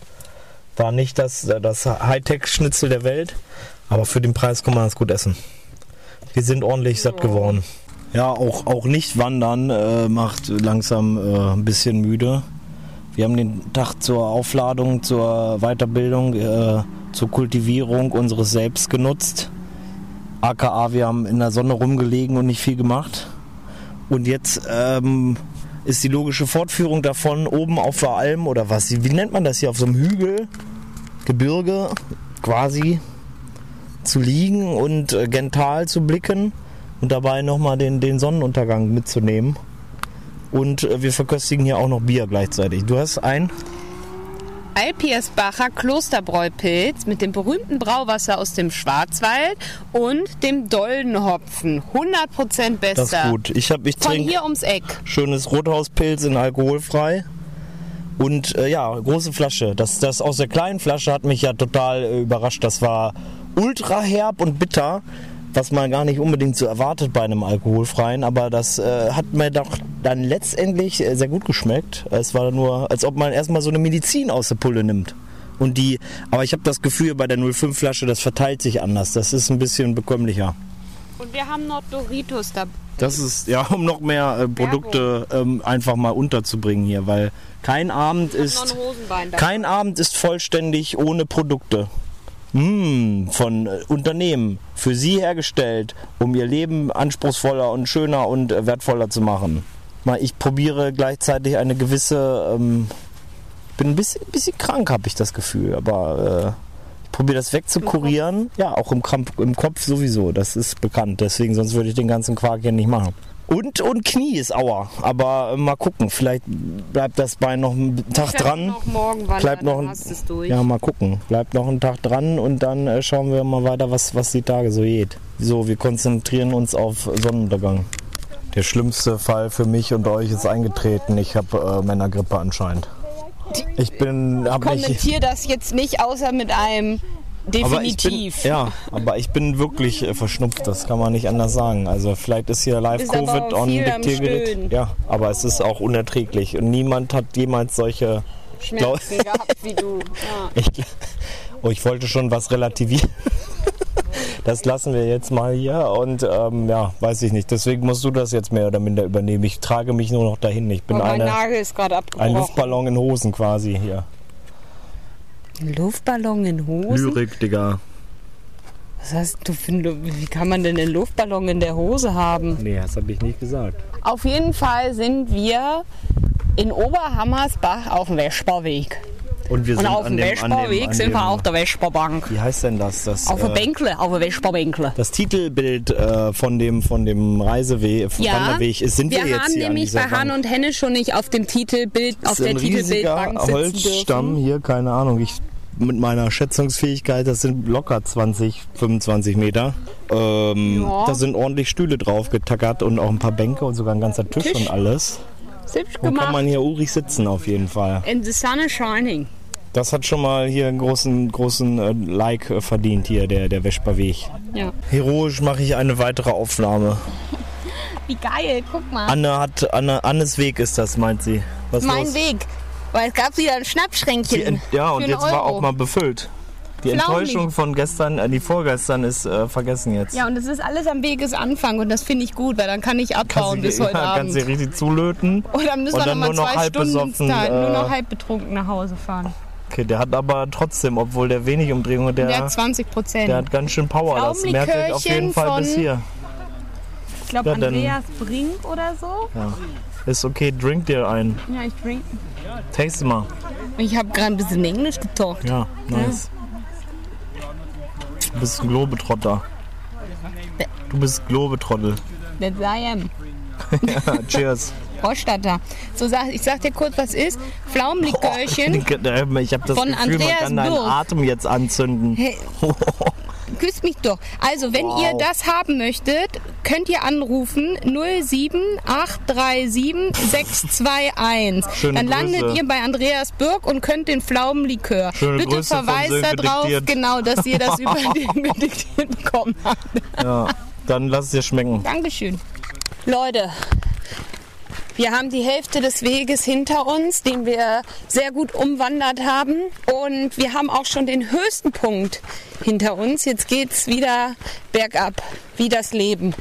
War nicht das, äh, das Hightech-Schnitzel der Welt, aber für den Preis kann man das gut essen. Wir sind ordentlich satt geworden. Ja, auch, auch nicht wandern äh, macht langsam äh, ein bisschen müde. Wir haben den Tag zur Aufladung, zur Weiterbildung, äh, zur Kultivierung unseres Selbst genutzt. AKA, wir haben in der Sonne rumgelegen und nicht viel gemacht. Und jetzt ähm, ist die logische Fortführung davon oben auf der Alm oder was? Wie nennt man das hier? Auf so einem Hügel, Gebirge quasi zu liegen und äh, gental zu blicken und dabei nochmal den, den Sonnenuntergang mitzunehmen. Und äh, wir verköstigen hier auch noch Bier gleichzeitig. Du hast ein? Alpiersbacher Klosterbräupilz mit dem berühmten Brauwasser aus dem Schwarzwald und dem Doldenhopfen. 100% besser. Das ist gut. Ich, hab, ich Von hier ums Eck. schönes Rothauspilz in alkoholfrei. Und äh, ja, große Flasche. Das, das aus der kleinen Flasche hat mich ja total äh, überrascht. Das war ultra herb und bitter, was man gar nicht unbedingt so erwartet bei einem alkoholfreien. Aber das äh, hat mir doch dann letztendlich äh, sehr gut geschmeckt. Es war nur, als ob man erstmal so eine Medizin aus der Pulle nimmt. Und die, aber ich habe das Gefühl, bei der 05 Flasche, das verteilt sich anders. Das ist ein bisschen bekömmlicher. Und wir haben noch Doritos da. Das ist ja, um noch mehr äh, Produkte ähm, einfach mal unterzubringen hier, weil kein Abend ist kein Abend ist vollständig ohne Produkte. Mm, von äh, Unternehmen für Sie hergestellt, um Ihr Leben anspruchsvoller und schöner und äh, wertvoller zu machen. Ich probiere gleichzeitig eine gewisse, ähm, bin ein bisschen, bisschen krank, habe ich das Gefühl, aber äh, ich probiere das wegzukurieren. Ja, auch im, Kramp, im Kopf sowieso, das ist bekannt. Deswegen, sonst würde ich den ganzen Quark hier nicht machen. Und, und Knie ist Auer, aber äh, mal gucken, vielleicht bleibt das Bein noch einen Tag Ich dran. noch morgen wandern, Bleibt noch dann ein, hast du's durch. ja, mal gucken. Bleibt noch ein Tag dran und dann äh, schauen wir mal weiter, was, was die Tage so geht. So, wir konzentrieren uns auf Sonnenuntergang. Der schlimmste Fall für mich und euch ist eingetreten. Ich habe äh, Männergrippe anscheinend. Ich bin, habe nicht. Kommentier das jetzt nicht, außer mit einem Aber ich bin, definitiv. ja, aber ich bin wirklich äh, verschnupft, das kann man nicht anders sagen. Also vielleicht ist hier aber Live-Covid on Diktiergerät. Ja, aber es ist auch unerträglich und niemand hat jemals solche Schmerzen (laughs) gehabt wie du. Ja. (laughs) Ich, oh, ich wollte schon was relativieren. (laughs) Das lassen wir jetzt mal hier und ähm, ja, weiß ich nicht. Deswegen musst du das jetzt mehr oder minder übernehmen. Ich trage mich nur noch dahin. Ich bin mein eine, ein. Luftballon in Hosen quasi hier. Ein Luftballon in Hosen? Lyrik, Digga. Was hast du Lu- Wie kann man denn einen Luftballon in der Hose haben? Nee, das habe ich nicht gesagt. Auf jeden Fall sind wir in Oberhammersbach auf dem Vesperweg. Und wir Und sind auf an dem an sind wir auf der Vesperbank. Wie heißt denn das? Das, Auf der äh, Bänkle, auf der Vesperbänkle. das Titelbild äh, von dem von dem Reiseweg, vom Wanderweg ist, sind wir, wir jetzt haben hier nämlich an bei Bank. und Henne schon nicht auf dem Titelbild, auf ist der ein Titelbildbank sitzen Holzstamm dürfen. hier, keine Ahnung. Ich mit meiner Schätzungsfähigkeit, das sind locker 20, 25 Meter. Ähm, Ja. Da sind ordentlich Stühle drauf getackert und auch ein paar Bänke und sogar ein ganzer Tisch, Tisch. und alles. Hübsch Und kann gemacht. man hier urig sitzen auf jeden Fall. And the sun is shining. Das hat schon mal hier einen großen, großen äh, Like äh, verdient hier, der, der Vesperweg. Ja. Heroisch mache ich eine weitere Aufnahme. Wie geil, guck mal. Anne hat, Anne, Annes Weg ist das, meint sie. Was mein los? Weg. Weil es gab wieder ein Die Schnappschränkchen. Ent ja, und einen jetzt war Euro. auch mal befüllt. Die. Enttäuschung von gestern, äh, die vorgestern ist äh, vergessen jetzt. Ja, und es ist alles am Wegesanfang und das finde ich gut, weil dann kann ich abbauen bis heute ja, kannst Abend. du richtig zulöten. Oder müssen und wir dann noch mal nur noch zwei halb Stunden da, nur äh, noch halb betrunken nach Hause fahren. Okay, der hat aber trotzdem, obwohl der wenig Umdrehungen, der, Der hat 20 Prozent. der hat ganz schön Power. Das merkt ihr auf jeden Fall bis hier. Ich glaube Ja, dann- Andreas Brink oder so. Ist okay, drink dir ein. Ja, ich drink. Taste mal. Ich habe gerade ein bisschen Englisch getalkt. Ja, nice. Du bist ein Globetrotter. Du bist Globetrottel. That's I am. (laughs) Cheers. Rostatter. So sag, ich sag dir kurz, was ist. Pflaumenlikörchen. (laughs) Ich habe das Von Gefühl, man Andreas kann deinen. Atem jetzt anzünden. Hey, (laughs) küsst mich doch. Also, wenn ihr das haben möchtet, könnt ihr anrufen 07837 Schöne Dann landet Grüße. ihr bei Andreas Birk und könnt den Pflaumenlikör. Schöne Bitte Grüße verweist darauf, genau, dass ihr das (laughs) über den gediktiert bekommen habt. Ja, dann lass es dir schmecken. Dankeschön. Leute, wir haben die Hälfte des Weges hinter uns, den wir sehr gut umwandert haben. Und wir haben auch schon den höchsten Punkt hinter uns. Jetzt geht's wieder bergab, wie das Leben.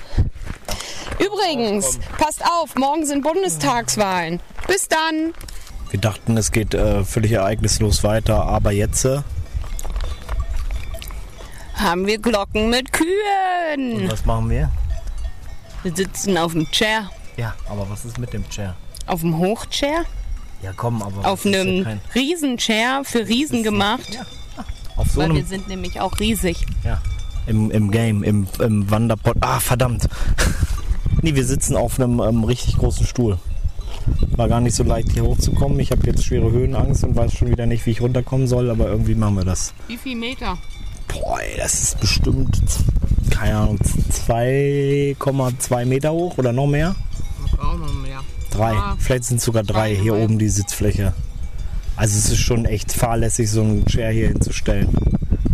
Übrigens, passt auf, morgen sind Bundestagswahlen. Bis dann. Wir dachten, es geht äh, völlig ereignislos weiter, aber jetzt äh, Haben wir Glocken mit Kühen. was machen wir? Wir sitzen auf dem Chair. Ja, aber was ist mit dem Chair? Auf dem Hochchair? Ja, komm, aber Auf ja einem kein- Riesenchair für Riesen gemacht. auf so Weil wir einem sind nämlich auch riesig. ja, im, im Game, im, im Wanderpot. Ah, verdammt. (laughs) nee, wir sitzen auf einem ähm, richtig großen Stuhl. War gar nicht so leicht hier hochzukommen. Ich habe jetzt schwere Höhenangst und weiß schon wieder nicht, wie ich runterkommen soll, aber irgendwie machen wir das. Wie viel Meter? Boah, ey, das ist bestimmt, keine Ahnung, 2,2 Meter hoch oder noch mehr? Auch noch mehr. Drei. Ah. Vielleicht sind es sogar drei hier Drei. oben die Sitzfläche. Also es ist schon echt fahrlässig, so einen Chair hier hinzustellen.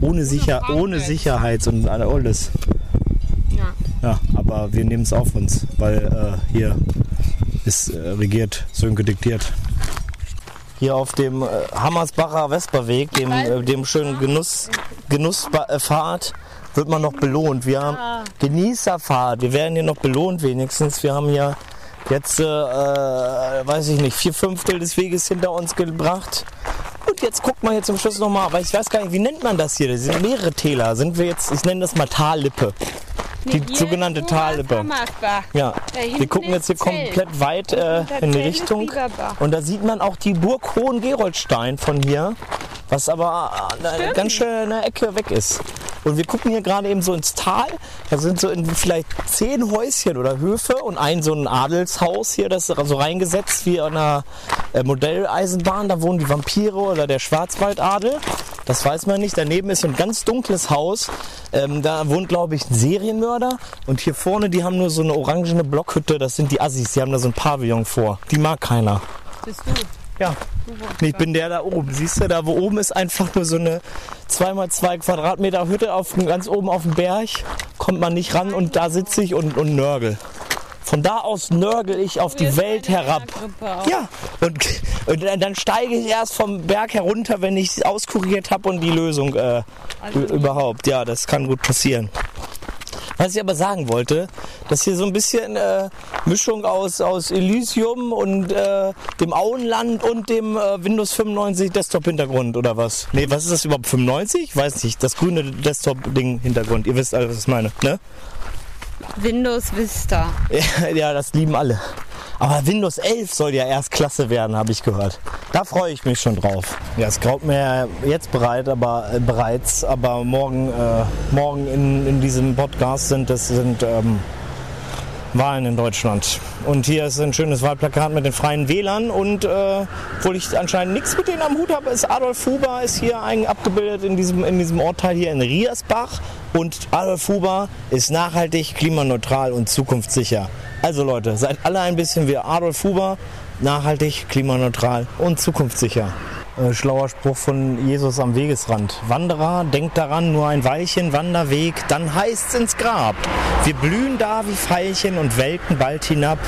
Ohne, Sicher ohne Sicherheit und alles. Ja. Ja, aber wir nehmen es auf uns, weil äh, hier ist äh, regiert, Sönke diktiert. Hier auf dem äh, Hammersbacher Vesperweg, dem, äh, dem schönen Genuss, Genussfahrt, wird man noch belohnt. Wir haben Genießerfahrt, wir werden hier noch belohnt wenigstens. Wir haben hier jetzt, äh, äh, weiß ich nicht, vier Fünftel des Weges hinter uns gebracht. Und jetzt guckt man hier zum Schluss nochmal, aber ich weiß gar nicht, wie nennt man das hier? Das sind mehrere Täler. Sind wir jetzt, ich nenne das mal Tallippe. Die sogenannte Tallippe. Ja, wir gucken jetzt hier komplett weit äh, in die Richtung. Und da sieht man auch die Burg Hohengeroldstein von hier, was aber eine ganz schöne Ecke weg ist. Und wir gucken hier gerade eben so ins Tal. Da sind so in vielleicht zehn Häuschen oder Höfe und ein so ein Adelshaus hier, das ist so reingesetzt wie an einer äh, Modelleisenbahn. Da wohnen die Vampire oder der Schwarzwaldadel. Das weiß man nicht. Daneben ist so ein ganz dunkles Haus. Ähm, da wohnt, glaube ich, ein Serienmörder. Und hier vorne, die haben nur so eine orangene Blockhütte. Das sind die Assis. Die haben da so ein Pavillon vor. Die mag keiner. Bist du? Ja. Nee, ich bin der da oben. Siehst du, da wo oben ist einfach nur so eine 2x2 Quadratmeter Hütte auf, ganz oben auf dem Berg. Kommt man nicht ran und da sitze ich und, und nörgel. Von da aus nörgel ich auf die Welt herab. Ja, und, und dann- steige ich erst vom Berg herunter, wenn ich es auskuriert habe und die Lösung äh, ü- überhaupt. Ja, das kann gut passieren. Was ich aber sagen wollte, dass hier so ein bisschen äh, Mischung aus, aus Elysium und äh, dem Auenland und dem äh, Windows 95 Desktop-Hintergrund oder was? Nee, was ist das überhaupt? 95? Ich weiß nicht. Das grüne Desktop-Ding-Hintergrund. Ihr wisst alle, was ich meine, ne? Windows Vista. Ja, (laughs) ja, das lieben alle. Aber Windows 11 soll ja erst klasse werden, habe ich gehört. Da freue ich mich schon drauf. Ja, es graut mir jetzt bereit, aber äh, bereits, aber morgen, äh, morgen in, in diesem Podcast sind es sind ähm, Wahlen in Deutschland. Und hier ist ein schönes Wahlplakat mit den Freien Wählern und äh, obwohl ich anscheinend nichts mit denen am Hut habe, ist Adolf Huber ist hier ein, abgebildet in diesem, in diesem Ortteil hier in Riersbach und Adolf Huber ist nachhaltig, klimaneutral und zukunftssicher. Also Leute, seid alle ein bisschen wie Adolf Huber, nachhaltig, klimaneutral und zukunftssicher. Äh, schlauer Spruch von Jesus am Wegesrand. Wanderer, denkt daran, nur ein Weilchen Wanderweg, dann heißt's ins Grab. Wir blühen da wie Veilchen und welken bald hinab.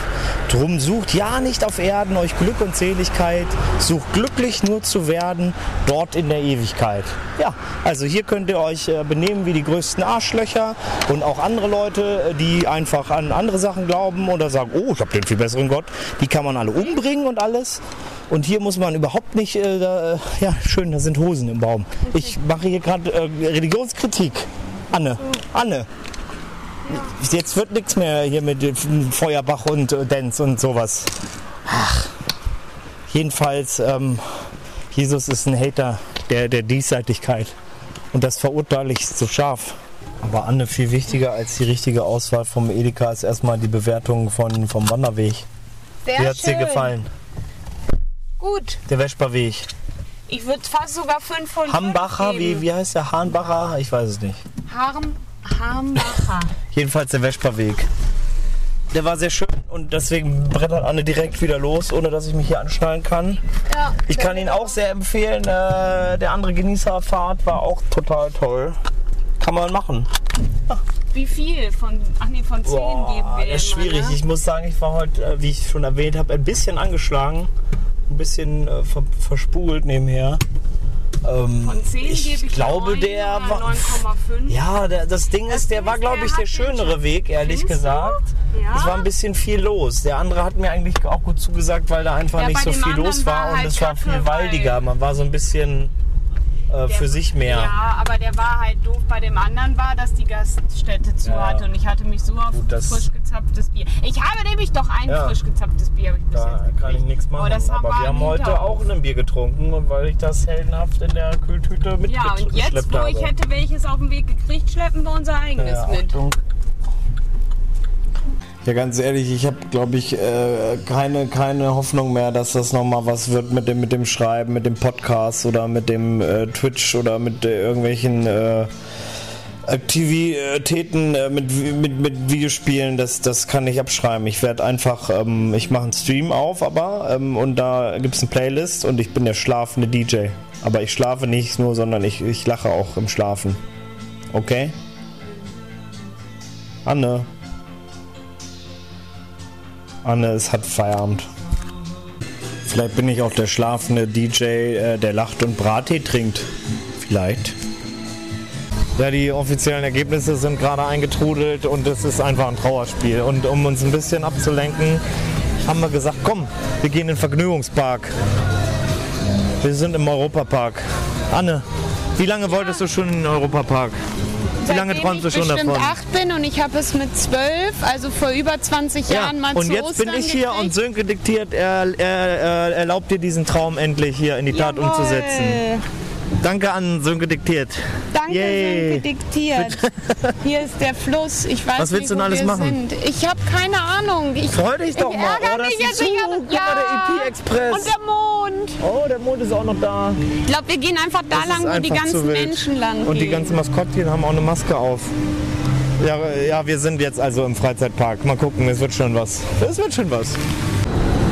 Drum sucht ja nicht auf Erden euch Glück und Seligkeit, sucht glücklich nur zu werden, dort in der Ewigkeit. Ja, also hier könnt ihr euch äh, benehmen wie die größten Arschlöcher und auch andere Leute, äh, die einfach an andere Sachen glauben oder sagen, oh, ich habe den viel besseren Gott, die kann man alle umbringen und alles. Und hier muss man überhaupt nicht, äh, äh, ja schön, da sind Hosen im Baum. Ich mache hier gerade äh, Religionskritik. Anne, Anne. Jetzt wird nichts mehr hier mit Feuerbach und äh, Dance und sowas. Ach. Jedenfalls, ähm, Jesus ist ein Hater der, der Diesseitigkeit. Und das verurteile ich so scharf. Aber Anne, viel wichtiger als die richtige Auswahl vom Edeka ist erstmal die Bewertung von, vom Wanderweg. Sehr Wie hat es dir gefallen? Gut. Der Vesperweg. Ich würde fast sogar 5 von 5 Hambacher, wie, geben. wie heißt der? Hahnbacher? Ich weiß es nicht. Harm, Hambacher. (laughs) Jedenfalls der Vesperweg. Der war sehr schön und deswegen brettert Anne direkt wieder los, ohne dass ich mich hier anschnallen kann. ja, Ich kann ihn auch sehr empfehlen. Äh, der andere Genießerfahrt war auch total toll. Kann man machen. Wie viel? Von, ach nee, von 10 geben Boah, wir das ist immer, schwierig. Ne? Ich muss sagen, ich war heute, äh, wie ich schon erwähnt habe, ein bisschen angeschlagen. Ein bisschen äh, ver verspult nebenher. Ähm, Von 10 ich gebe ich glaube, 9 der war. 9,5. Ja, der, das Ding Das ist, der Ding war, glaube ich, der schönere Weg, ehrlich gesagt. Ja. Es war ein bisschen viel los. Der andere hat mir eigentlich auch gut zugesagt, weil da einfach Ja, nicht so viel los war war und halt es war viel waldiger. Man war so ein bisschen äh, für sich mehr. Ja, aber der war halt doof. Bei dem anderen war, dass die Gaststätte zu Ja. hatte und ich hatte mich so auf Gut, das- frisch gezapftes Bier. Ich habe nämlich doch ein Ja. frisch gezapftes Bier. hab ich bis Da jetzt kann ich gekriegt. nichts machen. Aber das Aber war wir haben heute auch ein Bier getrunken und weil ich das heldenhaft in der Kühltüte Ja, und jetzt, mitgeschleppt wo habe. ich hätte welches auf dem Weg gekriegt, schleppen wir unser eigenes ja, mit. Achtung. Ja, ganz ehrlich, ich habe, glaube ich, äh, keine, keine Hoffnung mehr, dass das nochmal was wird mit dem, mit dem Schreiben, mit dem Podcast oder mit dem äh, Twitch oder mit äh, irgendwelchen äh, Aktivitäten äh, mit, mit, mit Videospielen. Das, das kann ich abschreiben. Ich werde einfach, ähm, ich mache einen Stream auf, aber ähm, und da gibt es eine Playlist und ich bin der schlafende DJ. Aber ich schlafe nicht nur, sondern ich, ich lache auch im Schlafen. Okay? Anne. Anne, es hat Feierabend. Vielleicht bin ich auch der schlafende DJ, äh, der lacht und Brattee trinkt. Vielleicht. Ja, die offiziellen Ergebnisse sind gerade eingetrudelt und es ist einfach ein Trauerspiel. Und um uns ein bisschen abzulenken, haben wir gesagt, komm, wir gehen in den Vergnügungspark. Wir sind im Europapark. Anne, wie lange wolltest du schon in den Europapark? Wie lange träumst du ich schon bestimmt davon? acht bin und ich habe es mit zwölf, also vor über 20 Jahren mal und zu jetzt Ostern bin ich hier gekriegt. und Sönke diktiert, er, er, er erlaubt dir diesen Traum endlich hier in die Tat Jawohl. umzusetzen. Danke an Sönke diktiert. Danke, Yay. Sönke diktiert. (laughs) Hier ist der Fluss. Ich weiß Was willst nicht, du denn wo alles wir machen? Sind. Ich habe keine Ahnung. Ich, Freu dich doch ich mal. Oh, das mich jetzt. hab- ja. der EP-Express. Und der Mond. Oh, der Mond ist auch noch da. Ich glaube, wir gehen einfach da Das lang, wo die ganzen. Menschen lang Und die ganzen Maskottchen haben auch eine Maske auf. Ja, ja, wir sind jetzt also im Freizeitpark. Mal gucken, es wird schon was. Es wird schon was.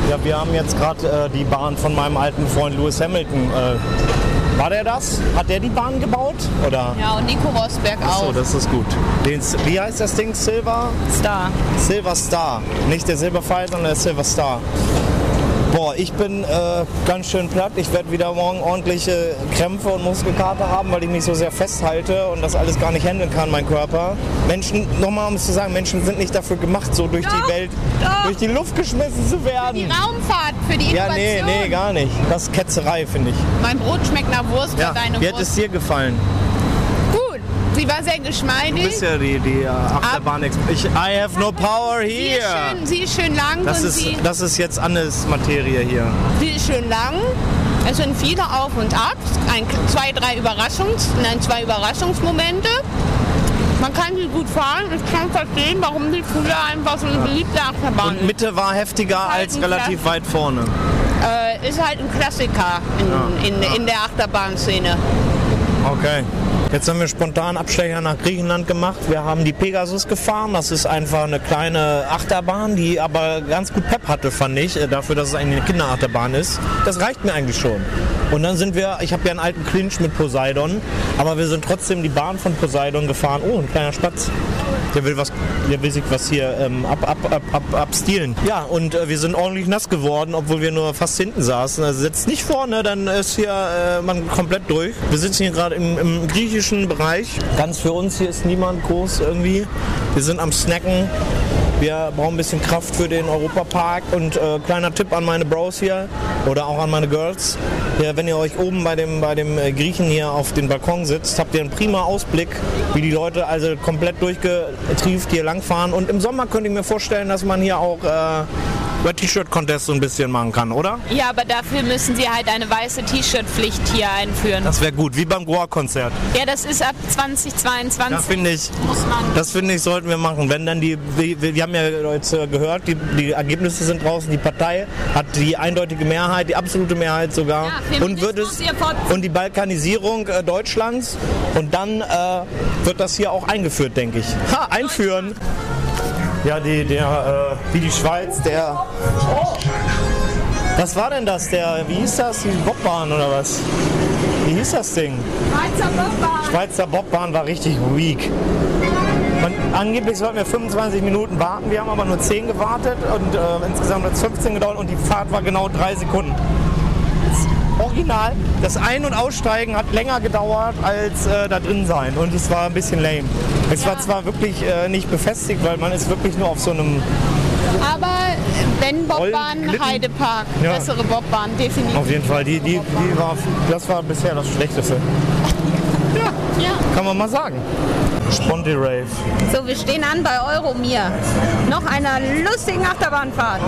Ja, wir haben jetzt gerade äh, die Bahn von meinem alten Freund Lewis Hamilton äh, War der das? Hat der die Bahn gebaut? Oder? Ja, und Nico Rosberg auch. das ist gut. Den, wie heißt das Ding? Silver? Star. Silver Star. Nicht der Silberpfeil, sondern der Silver Star. Boah, ich bin äh, ganz schön platt. Ich werde wieder morgen ordentliche Krämpfe und Muskelkater haben, weil ich mich so sehr festhalte und das alles gar nicht handeln kann, mein Körper. Menschen, nochmal um es zu sagen, Menschen sind nicht dafür gemacht, so durch Doch, die Welt, doch. durch die Luft geschmissen zu Die werden. Raumfahrt für die Ja, nee, Innovation. nee, gar nicht. Das ist Ketzerei, finde ich. Mein Brot schmeckt nach Wurst, Ja, wie hat es dir gefallen? Sie war sehr Du geschmeidig. bist ja die, die äh, achterbahn ich, I have no power sie, ist here. schön, sie ist schön lang Das ist, sie, das ist jetzt Annes Materie hier. sie ist schön lang. Es sind viele Auf und Ab, ein, zwei, drei Überraschungs, nein, zwei Überraschungsmomente. Man kann sie gut fahren. Ich kann verstehen, warum die früher einfach so eine beliebte Achterbahn Und Mitte war heftiger Halt als relativ weit vorne. äh, ist halt ein Klassiker in, in, in der Achterbahnszene. Okay. Jetzt haben wir spontan Abstecher nach Griechenland gemacht. Wir haben die Pegasus gefahren. Das ist einfach eine kleine Achterbahn, die aber ganz gut Pep hatte, fand ich, äh, dafür, dass es eine Kinderachterbahn ist. Das reicht mir eigentlich schon. Und dann sind wir, ich habe ja einen alten Clinch mit Poseidon, aber wir sind trotzdem die Bahn von Poseidon gefahren. Oh, ein kleiner Spatz. Der will was, der will sich was hier ähm, ab, ab, ab, ab, abstielen. Ja, und äh, wir sind ordentlich nass geworden, obwohl wir nur fast hinten saßen. Also sitzt nicht vorne, dann ist hier äh, man komplett durch. Wir sitzen hier gerade im, im griechischen Bereich. Ganz für uns hier ist niemand groß irgendwie. Wir sind am Snacken. Wir brauchen ein bisschen Kraft für den Europapark. Und äh, kleiner Tipp an meine Bros hier oder auch an meine Girls. Ja, wenn ihr euch oben bei dem, bei dem äh, Griechen hier auf den Balkon sitzt, habt ihr einen prima Ausblick, wie die Leute also komplett durchgetrieft hier langfahren. Und im Sommer könnte ich mir vorstellen, dass man hier auch äh, über T-Shirt-Contest so ein bisschen machen kann, oder? Ja, aber dafür müssen sie halt eine weiße T-Shirt-Pflicht hier einführen. Das wäre gut, wie beim Goa-Konzert. Ja, das ist ab 2022. Da finde ich. Das finde ich, sollten wir machen. Wenn dann die, wir, wir haben ja jetzt äh, gehört, die, die Ergebnisse sind draußen. Die Partei hat die eindeutige Mehrheit, die absolute Mehrheit sogar. Ja, und wird es und die Balkanisierung äh, Deutschlands. Und dann äh, wird das hier auch eingeführt, denke ich. Ha, einführen. Ja, die, der, äh, wie die Schweiz, der. Was war denn das? Der, wie hieß das? Die Bobbahn oder was? Wie hieß das Ding? Schweizer Bobbahn. Schweizer Bobbahn war richtig weak. Man, angeblich sollten wir 25 Minuten warten, wir haben aber nur 10 gewartet und äh, insgesamt hat es 15 gedauert und die Fahrt war genau 3 Sekunden. Original, das Ein- und Aussteigen hat länger gedauert als äh, da drin sein und es war ein bisschen lame. Es war zwar wirklich äh, nicht befestigt, weil man ist wirklich nur auf so einem, Aber wenn Bobbahn. Heidepark, Ja. bessere Bobbahn, definitiv. auf jeden Fall, die, die, die war, das war bisher das Schlechteste. Ja. Kann man mal sagen. Sponti Rave. So, wir stehen an bei Euromir. Noch einer lustigen Achterbahnfahrt.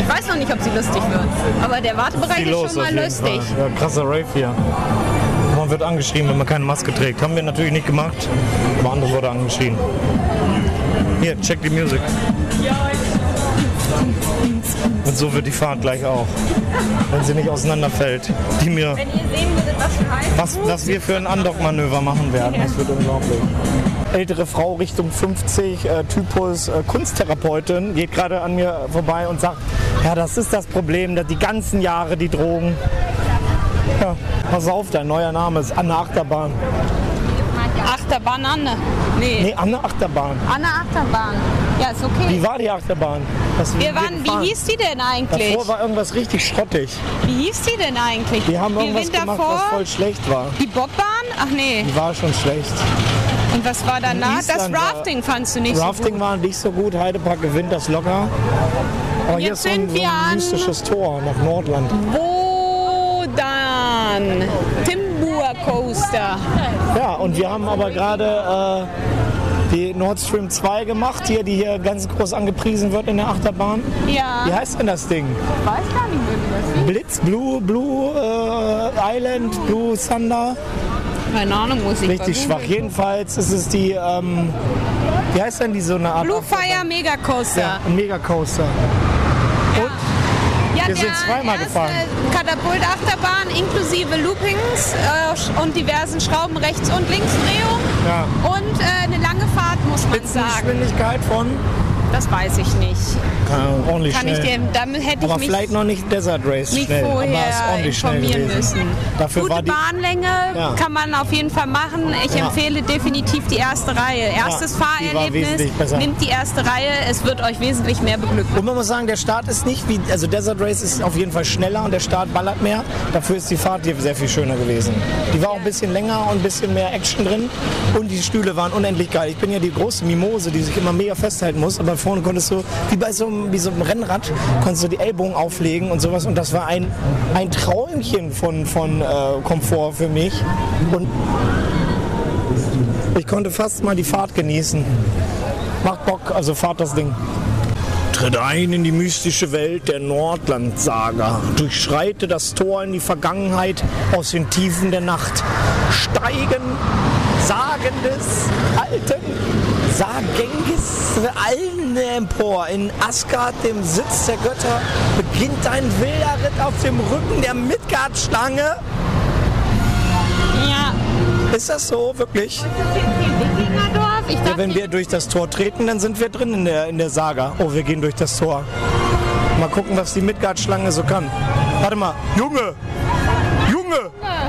Ich weiß noch nicht, ob sie lustig wird. Aber der Wartebereich ist los schon mal lustig. Ja, krasser Rave hier. Man wird angeschrien, wenn man keine Maske trägt. Haben wir natürlich nicht gemacht, aber andere wurde angeschrien. Hier, check die Musik. Und so wird die Fahrt gleich auch. Wenn sie nicht auseinanderfällt. Die mir, Wenn ihr sehen würdet, was was, was wir für ein Andock-Manöver machen werden, das wird unglaublich. Ältere Frau Richtung 50, äh, Typus äh, Kunsttherapeutin, geht gerade an mir vorbei und sagt, ja, das ist das Problem, dass die ganzen Jahre die Drogen. Ja, pass auf, dein neuer Name ist Anne Achterbahn. Achterbahn Anne. Nee. Nee, Anne Achterbahn. Anne Achterbahn. Ja, ist okay. Wie war die Achterbahn? Das Wir waren, wie hieß die denn eigentlich? Davor war irgendwas richtig schrottig. Wie hieß die denn eigentlich? Die haben Wir irgendwas sind gemacht, davor, was voll schlecht war. Die Bobbahn? Ach nee. Die war schon schlecht. Und was war danach? Das Rafting fandst du nicht Rafting so gut. war nicht so gut, Heidepark gewinnt das locker. Aber hier Jetzt ist so ein, sind so wir ein an- Tor nach Nordland. Wo dann? Timbur Coaster. Ja, und wir haben aber gerade äh, die Nord Stream 2 gemacht, hier, die hier ganz groß angepriesen wird in der Achterbahn. Ja. Wie heißt denn das Ding? Ich weiß gar nicht mehr, wie das. Blitz, Blue, Blue äh, Island, Blue Thunder. Keine Ahnung, muss ich Richtig schwach. Jedenfalls ist es die, ähm, wie heißt denn die so eine Art? Blue Fire Mega Coaster. Ja, ein Megacoaster. Ja, Wir der sind zweimal gefahren. Katapultachterbahn inklusive Loopings äh, und diversen Schrauben rechts und linksdrehung Ja. und äh, eine lange Fahrt muss man sagen. Spitzengeschwindigkeit von Das weiß ich nicht. Kann ordentlich Kann ich schnell. dir, damit hätte aber ich mich vielleicht noch nicht Desert Race nicht schnell, vorher informieren müssen. Dafür Gute war die, Bahnlänge Ja. kann man auf jeden Fall machen. Ich Ja. empfehle definitiv die erste Reihe. Erstes war Fahrerlebnis, nimmt die erste Reihe. Es wird euch wesentlich mehr beglücken. Und man muss sagen, der Start ist nicht wie, also Desert Race ist auf jeden Fall schneller und der Start ballert mehr. Dafür ist die Fahrt hier sehr viel schöner gewesen. Die war auch ein bisschen länger und ein bisschen mehr Action drin und die Stühle waren unendlich geil. Ich bin ja die große Mimose, die sich immer mega festhalten muss, aber vorne konntest du, wie bei so einem, wie so einem Rennrad, konntest du die Ellbogen auflegen und sowas und das war ein, ein Träumchen von, von äh, Komfort für mich. Und ich konnte fast mal die Fahrt genießen. Macht Bock, also fahrt das Ding. Tritt ein in die mystische Welt der Nordland-Saga. Durchschreite das Tor in die Vergangenheit aus den Tiefen der Nacht. Steigen Sagendes, alten Sagenges allen empor. In Asgard, dem Sitz der Götter, beginnt ein wilder Ritt auf dem Rücken der Midgard-Schlange. Ja. Ist das so, wirklich? Wikingerdorf. Ich Ja, wenn wir durch das Tor treten, dann sind wir drin in der, in der Saga. Oh, wir gehen durch das Tor. Mal gucken, was die Midgard-Schlange so kann. Warte mal. Junge! Junge! Ja,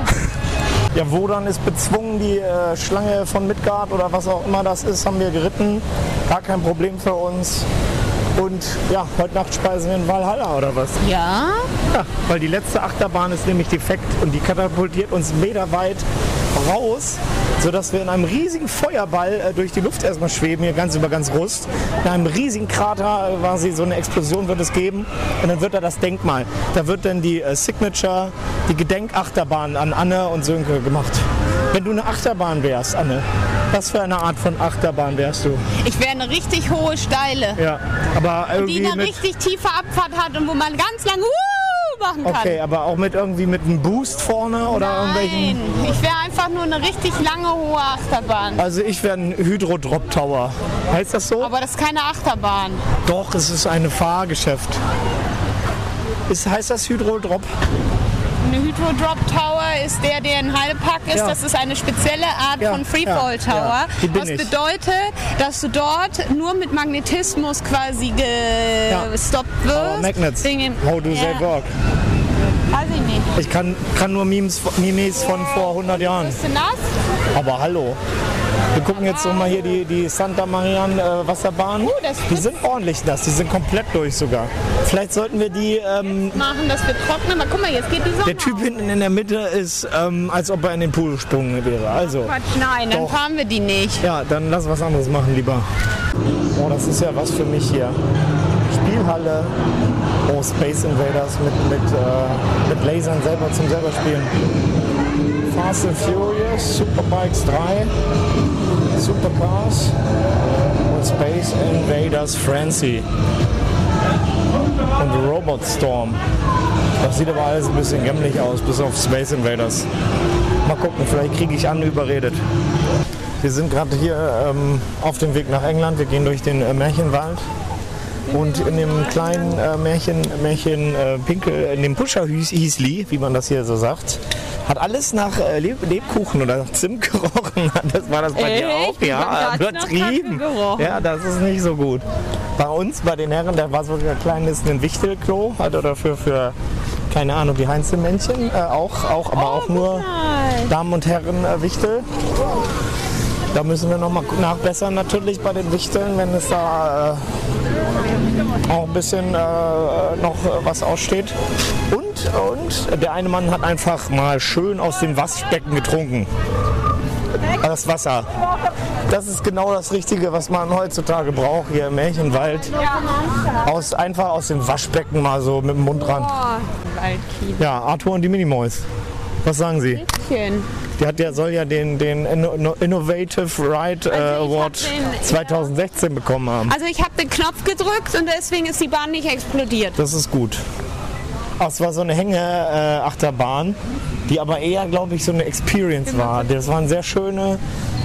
Wodan ist bezwungen, die äh, Schlange von Midgard oder was auch immer das ist, haben wir geritten. Gar kein Problem für uns. Und ja, heute Nacht speisen wir in Valhalla oder was? ja. Ja, weil die letzte Achterbahn ist nämlich defekt und die katapultiert uns meterweit raus, sodass wir in einem riesigen Feuerball äh, durch die Luft erstmal schweben, hier ganz über ganz Rust. In einem riesigen Krater äh, quasi so eine Explosion wird es geben und dann wird da das Denkmal. Da wird dann die äh, Signature, die Gedenkachterbahn an Anne und Sönke gemacht. Wenn du eine Achterbahn wärst, Anne, was für eine Art von Achterbahn wärst du? Ich wäre eine richtig hohe Steile, Ja, aber die irgendwie eine mit... richtig tiefe Abfahrt hat und wo man ganz lang uh, machen kann. Okay, aber auch mit irgendwie mit einem Boost vorne oder irgendwelchen... Nein, ich wäre einfach nur eine richtig lange hohe Achterbahn. Also ich wäre ein Hydro-Drop Tower. Heißt das so? Aber das ist keine Achterbahn. Doch, es ist ein Fahrgeschäft. Ist, heißt das Hydro-Drop? Eine Hydro-Drop Tower ist der, der in Heidepark ist. Ja. Das ist eine spezielle Art Ja, von Freefall Tower. was ich. bedeutet, dass du dort nur mit Magnetismus quasi gestoppt wirst. Magnets. Dinge- How do they work? Weiß ich nicht. Ich kann, kann nur Memes, Memes von vor 100 Jahren. Bist du nass? Aber hallo. Wir gucken jetzt nochmal hier die, die Santa Marian äh, Wasserbahn. das die sind ordentlich nass, die sind komplett durch sogar. Vielleicht sollten wir die ähm, Machen, dass wir trocknen. Aber guck mal, jetzt geht die Sonne Der Typ auf. hinten in der Mitte ist, ähm, als ob er in den Pool gesprungen wäre. Also, Quatsch, nein, dann Doch. fahren wir die nicht. ja, dann lass was anderes machen lieber. Oh, das ist ja was für mich hier. Spielhalle. Oh, Space Invaders mit, mit, äh, mit Lasern selber zum selber spielen. Fast and Furious, Superbikes 3, Supercars und Space Invaders Frenzy. Und Robot Storm. Das sieht aber alles ein bisschen gämmlich aus, bis auf Space Invaders. Mal gucken, vielleicht kriege ich an überredet. Wir sind gerade hier ähm, auf dem Weg nach England. Wir gehen durch den äh, Märchenwald. Und in dem kleinen äh, Märchen, Märchen äh, Pinkel, in dem Pusher Hiesli, wie man das hier so sagt, hat alles nach äh, Leb Lebkuchen oder nach Zimt gerochen. (laughs) Das war das bei dir Echt? auch? Ja, übertrieben. Ja, das ist nicht so gut. Bei uns, bei den Herren, da war so ein kleines ein Wichtelklo, hat oder für, für keine Ahnung, die Heinzelmännchen äh, auch, auch, aber auch nur Damen und Herren äh, Wichtel. Da müssen wir noch mal nachbessern natürlich bei den Wichteln, wenn es da äh, auch ein bisschen äh, noch äh, was aussteht. Und, und der eine Mann hat einfach mal schön aus dem Waschbecken getrunken. Das Wasser. Das ist genau das Richtige, was man heutzutage braucht hier im Märchenwald. Aus, einfach aus dem Waschbecken mal so mit dem Mund ran. Ja, Arthur und die Minimoys. Was sagen Sie? Schön. Der, hat, der soll ja den, den Inno- Innovative Ride äh, Also hab Award den, ja. 2016 bekommen haben. Also ich habe den Knopf gedrückt und deswegen ist die Bahn nicht explodiert. Das ist gut. Ach, Es war so eine Hänge-Achterbahn, die aber eher, glaube ich, so eine Experience war. Das waren sehr schöne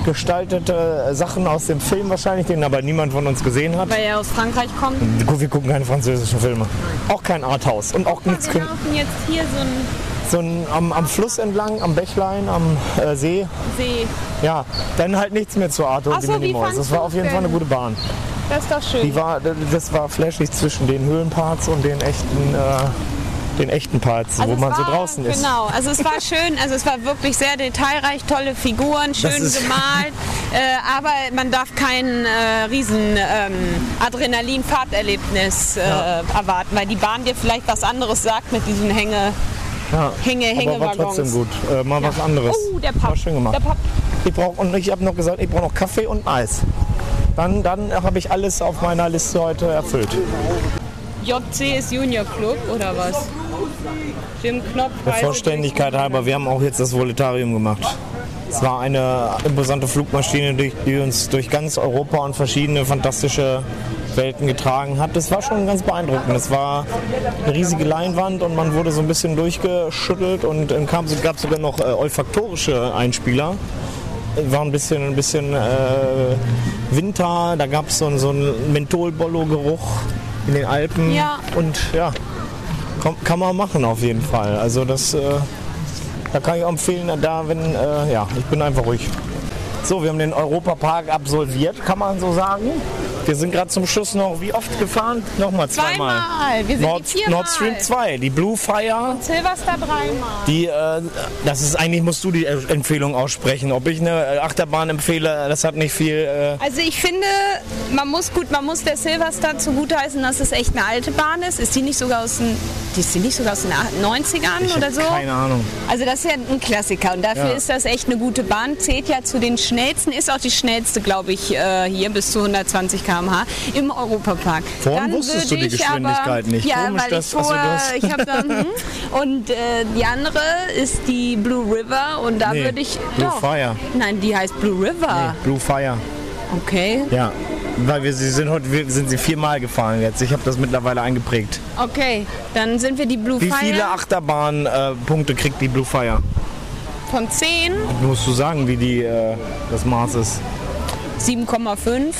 gestaltete äh, Sachen aus dem Film wahrscheinlich, den aber niemand von uns gesehen hat. Weil er aus Frankreich kommt. Gut, wir gucken keine französischen Filme. Auch kein Arthouse und auch nichts. Wir laufen jetzt hier so einen So ein, am, am Fluss entlang, am Bächlein, am äh, See. See. Ja, dann halt nichts mehr zu Arthur und die so, wie Minimoys. Das war auf jeden denn? Fall eine gute Bahn. Das ist doch schön. Die war, das war flashig zwischen den Höhlenparts und den echten, äh, den echten Parts, wo Also es man so war- draußen ist. Genau, also es war schön, also es war wirklich sehr detailreich, tolle Figuren, schön gemalt, (laughs) äh, aber man darf kein äh, riesen ähm, Adrenalin-Fahrterlebnis äh, erwarten, weil die Bahn dir vielleicht was anderes sagt mit diesen Hänge, Ja. Hänge, Aber war trotzdem gut. Äh, mal was anderes. Oh, der War Papp. schön gemacht. Der Papp. Ich brauch, und ich habe noch gesagt, ich brauche noch Kaffee und Eis. Dann, dann habe ich alles auf meiner Liste heute erfüllt. JC ist Junior Club oder was? Jim Knopf. Der Vollständigkeit halber, wir haben auch jetzt das Voletarium gemacht. Es war eine imposante Flugmaschine, die uns durch ganz Europa und verschiedene fantastische Welten getragen hat. Das war schon ganz beeindruckend. Es war eine riesige Leinwand und man wurde so ein bisschen durchgeschüttelt und dann kam, gab es sogar noch äh, olfaktorische Einspieler. War ein bisschen, ein bisschen äh, Winter, da gab es so, einen- so einen Mentholbollo-Geruch in den Alpen. Ja. Und ja, kann, kann man machen auf jeden Fall. Also das, äh, da kann ich auch empfehlen, da wenn, äh, ja, ich bin einfach ruhig. So, wir haben den Europapark absolviert, kann man so sagen. Wir sind gerade zum Schluss noch, wie oft gefahren? Nochmal zweimal. Zweimal. Wir sind Nord, die. Nord Stream 2, die Blue Fire. Silvester dreimal. Die, äh, das ist eigentlich, musst du die äh, Empfehlung aussprechen. Ob ich eine äh, Achterbahn empfehle, das hat nicht viel. Äh, Also ich finde, man muss gut, man muss der Silverstar zugutheißen, dass es echt eine alte Bahn ist. Ist die nicht sogar aus den, die ist die nicht sogar aus den 90ern ich oder so? keine Ahnung. Also das ist ja ein Klassiker und dafür Ja. ist das echt eine gute Bahn. Zählt ja zu den schnellsten, ist auch die schnellste, glaube ich, äh, hier bis zu 120 km/h im Europapark. Vorhin wusstest du die ich aber- Geschwindigkeit nicht. Ja, Komisch, weil ich ach so, vor, du hast- ich habe dann hm. (laughs) und äh, die andere ist die Blue River und da Nee, würde ich Blue doch. Fire. Nein, die heißt Blue River. Blue Fire. Okay. Ja. Weil wir sie sind heute wir sind sie viermal gefahren jetzt. Ich habe das mittlerweile eingeprägt. Okay, dann sind wir die Blue Wie Fire viele Achterbahn-Punkte äh, Punkte kriegt die Blue Fire? von 10, Musst du sagen, wie die, äh, das Maß ist. 7,5.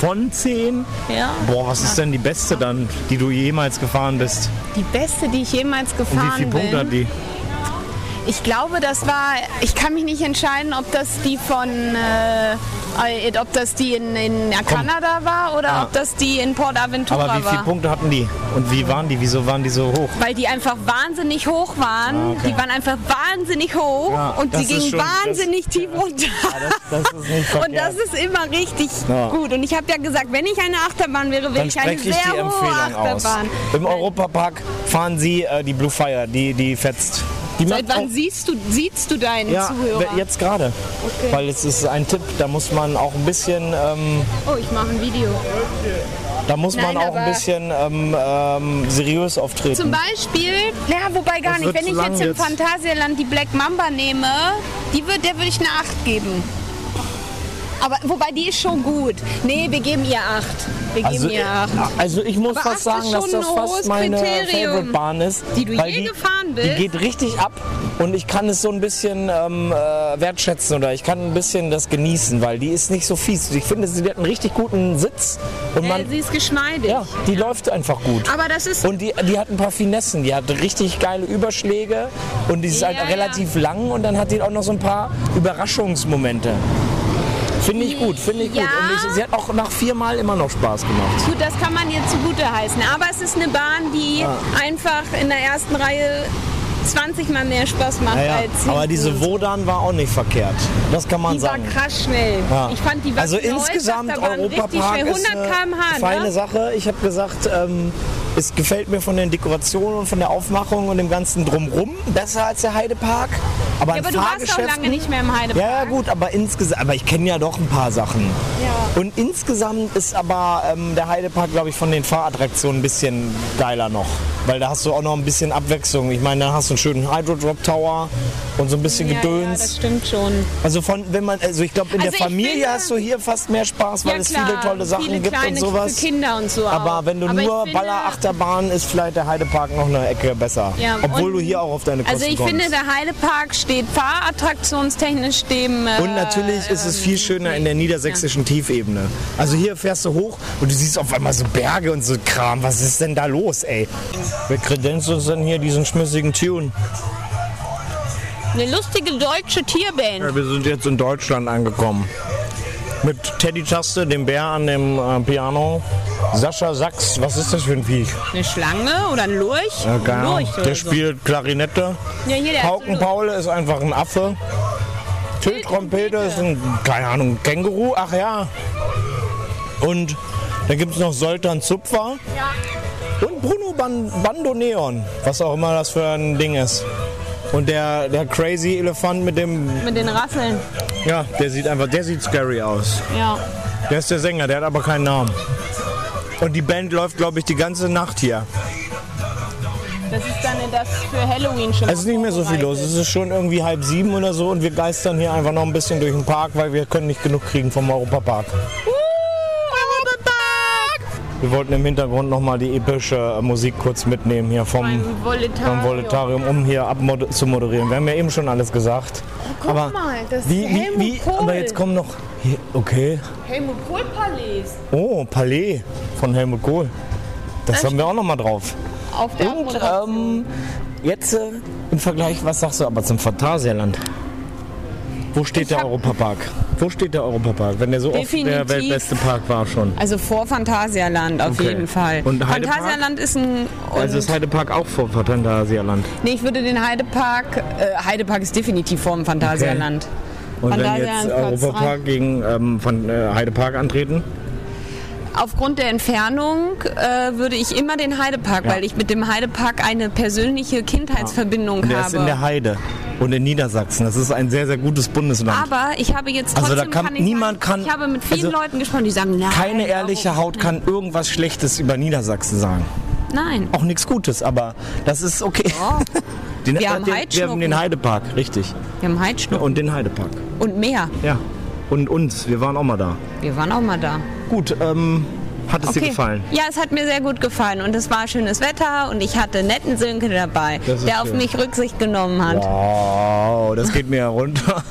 Von 10? Ja. Boah, was ist denn die beste dann, die du jemals gefahren bist? Die beste, die ich jemals Und gefahren wie viele Punkte hat bin. die? Ich glaube, das war, ich kann mich nicht entscheiden, ob das die von, äh, äh, ob das die in, in Kanada war oder Ah. ob das die in Port Aventura Aber wie viele war. Punkte hatten die? Und wie waren die? Wieso waren die so hoch? Weil die einfach wahnsinnig hoch waren. Ah, okay. Die waren einfach wahnsinnig hoch Ja, und das sie gingen schon- das- wahnsinnig tief runter. Das ist nicht (laughs) Und das ist immer richtig Ja. gut. Und ich habe ja gesagt, wenn ich eine Achterbahn wäre, wäre ich eine ich sehr hohe Empfehlung aus. Achterbahn. Im Europapark fahren sie äh, die Blue Fire, die, die fetzt. Die Seit wann auch- siehst du, siehst du deinen ja, Zuhörer? jetzt gerade. Weil es ist ein Tipp, da muss man auch ein bisschen, ähm, Oh, ich mache ein Video. da muss man Nein, auch ein bisschen ähm, ähm, seriös auftreten. Zum Beispiel, ja, wobei gar Das nicht. Wenn ich jetzt im jetzt. Phantasialand die Black Mamba nehme, die wird, der würde ich eine 8 geben. Aber wobei die ist schon gut. Nee, wir geben ihr 8. Wir Also, geben ihr 8. also ich muss Aber fast acht sagen, dass das fast meine Kriterium, Favorite-Bahn ist. die du je die, gefahren bist. Die geht richtig ab und ich kann es so ein bisschen ähm, äh, wertschätzen oder ich kann ein bisschen das genießen, weil die ist nicht so fies. Ich finde, sie hat einen richtig guten Sitz und Äh, man, sie ist geschmeidig. ja, die läuft einfach gut. Aber das ist Und die, die hat ein paar Finessen. Die hat richtig geile Überschläge und die ist halt Ja, relativ lang und dann hat die auch noch so ein paar Überraschungsmomente. Finde ich gut, finde ich Ja. gut. Und ich, sie hat auch nach viermal immer noch Spaß gemacht. Gut, das kann man ihr zugute heißen. Aber es ist eine Bahn, die einfach in der ersten Reihe 20 Mal mehr Spaß macht Ja, als. Aber diese Wodan war auch nicht verkehrt. Das kann man Die war sagen. krass schnell. Ja. Ich fand die war also insgesamt Europapark ist 100 eine feine Ne? Sache. Ich habe gesagt, ähm, es gefällt mir von den Dekorationen und von der Aufmachung und dem ganzen Drumrum besser als der Heidepark. Aber, Ja, aber du warst auch lange nicht mehr im Heidepark. Ja, ja gut, aber insgesamt, aber ich kenne ja doch ein paar Sachen. Ja. Und insgesamt ist aber ähm, der Heidepark, glaube ich, von den Fahrattraktionen ein bisschen geiler noch. Weil da hast du auch noch ein bisschen Abwechslung. Ich meine, da hast einen schönen Hydro-Drop Tower und so ein bisschen Ja, ja, Gedöns. das stimmt schon. Also von, wenn man, also ich glaube, in Also der Familie finde- hast du hier fast mehr Spaß, weil ja, es klar, viele tolle Sachen viele gibt kleine und sowas. Für Kinder und so Aber auch. wenn du Aber nur Ballerachterbahn ist vielleicht der Heidepark noch eine Ecke besser. Ja, Obwohl du hier auch auf deine Kosten Also ich kommst. finde, der Heidepark steht fahrattraktionstechnisch dem... Äh, und natürlich ist es viel schöner in der niedersächsischen Tiefebene. Also hier fährst du hoch und du siehst auf einmal so Berge und so Kram. Was ist denn da los, ey? Wer kredenzt uns denn hier diesen schmissigen Tune? Eine lustige deutsche Tierband. Ja, wir sind jetzt in Deutschland angekommen. Mit Teddy Taste, dem Bär an dem äh, Piano. Sascha Sachs, was ist das für ein Viech? Eine Schlange oder ein Lurch? Ja, ein. Lurch Der so. spielt Klarinette. Ja, hier, der Pauken Paul ist einfach ein Affe. Till Trompete ist ein, keine Ahnung, Känguru. Ach ja. Und dann gibt es noch Soltan Zupfer. Und Bruno Ban Bandoneon, was auch immer das für ein Ding ist. Und der, der Crazy Elefant mit dem, Mit den Rasseln. ja, der sieht einfach, der sieht scary aus. Ja. Der ist der Sänger, der hat aber keinen Namen. Und die Band läuft, glaube ich, die ganze Nacht hier. Das ist dann das für Halloween schon. Es ist nicht mehr so viel los. Es ist schon irgendwie halb sieben oder so und wir geistern hier einfach noch ein bisschen durch den Park, weil wir können nicht genug kriegen vom Europapark. Wir wollten im Hintergrund nochmal die epische äh, Musik kurz mitnehmen hier vom, Voletarium. Voletarium, um hier ab zu moderieren. Wir haben ja eben schon alles gesagt. Guck aber mal, das wie, ist wie, Helmut wie, Kohl. aber jetzt kommen noch. Hier, okay. Helmut Kohl Palais. Oh, Palais von Helmut Kohl. Das haben wir auch nochmal drauf. Auf der Und ähm, jetzt äh, im Vergleich, was sagst du aber zum Phantasialand? Wo steht der Europapark? Wo steht der Europapark, wenn der so oft der Definitiv. weltbeste Park war schon? Also vor Phantasialand auf Okay. jeden Fall. Und Heidepark? Phantasialand ist ein. Also und- ist Heidepark auch vor Phantasialand. nee, ich würde den Heidepark. Äh, Heidepark ist definitiv vor dem Phantasialand. Und wenn Phantasialand jetzt Platz Europapark gegen ähm, von äh, Heidepark antreten? Aufgrund der Entfernung äh, würde ich immer den Heidepark, Ja. weil ich mit dem Heidepark eine persönliche Kindheitsverbindung Und der habe. ist in der Heide und in Niedersachsen. Das ist ein sehr, sehr gutes Bundesland. Aber ich habe jetzt Also trotzdem da kann- kann ich niemand sagen, kann- ich habe mit vielen also Leuten gesprochen, die sagen, nein. Keine ehrliche? Haut kann irgendwas Schlechtes über Niedersachsen sagen. Nein. Auch nichts Gutes, aber das ist okay. (laughs) Den, Wir haben den, wir haben den Heidepark, richtig. Wir haben Heidschnucken Und den Heidepark. und mehr. Ja. Und uns, wir waren auch mal da. Wir waren auch mal da. Gut, ähm, hat es dir gefallen? Ja, es hat mir sehr gut gefallen und es war schönes Wetter und ich hatte netten Sönke dabei, der auf schön. mich Rücksicht genommen hat. Wow, das geht mir runter.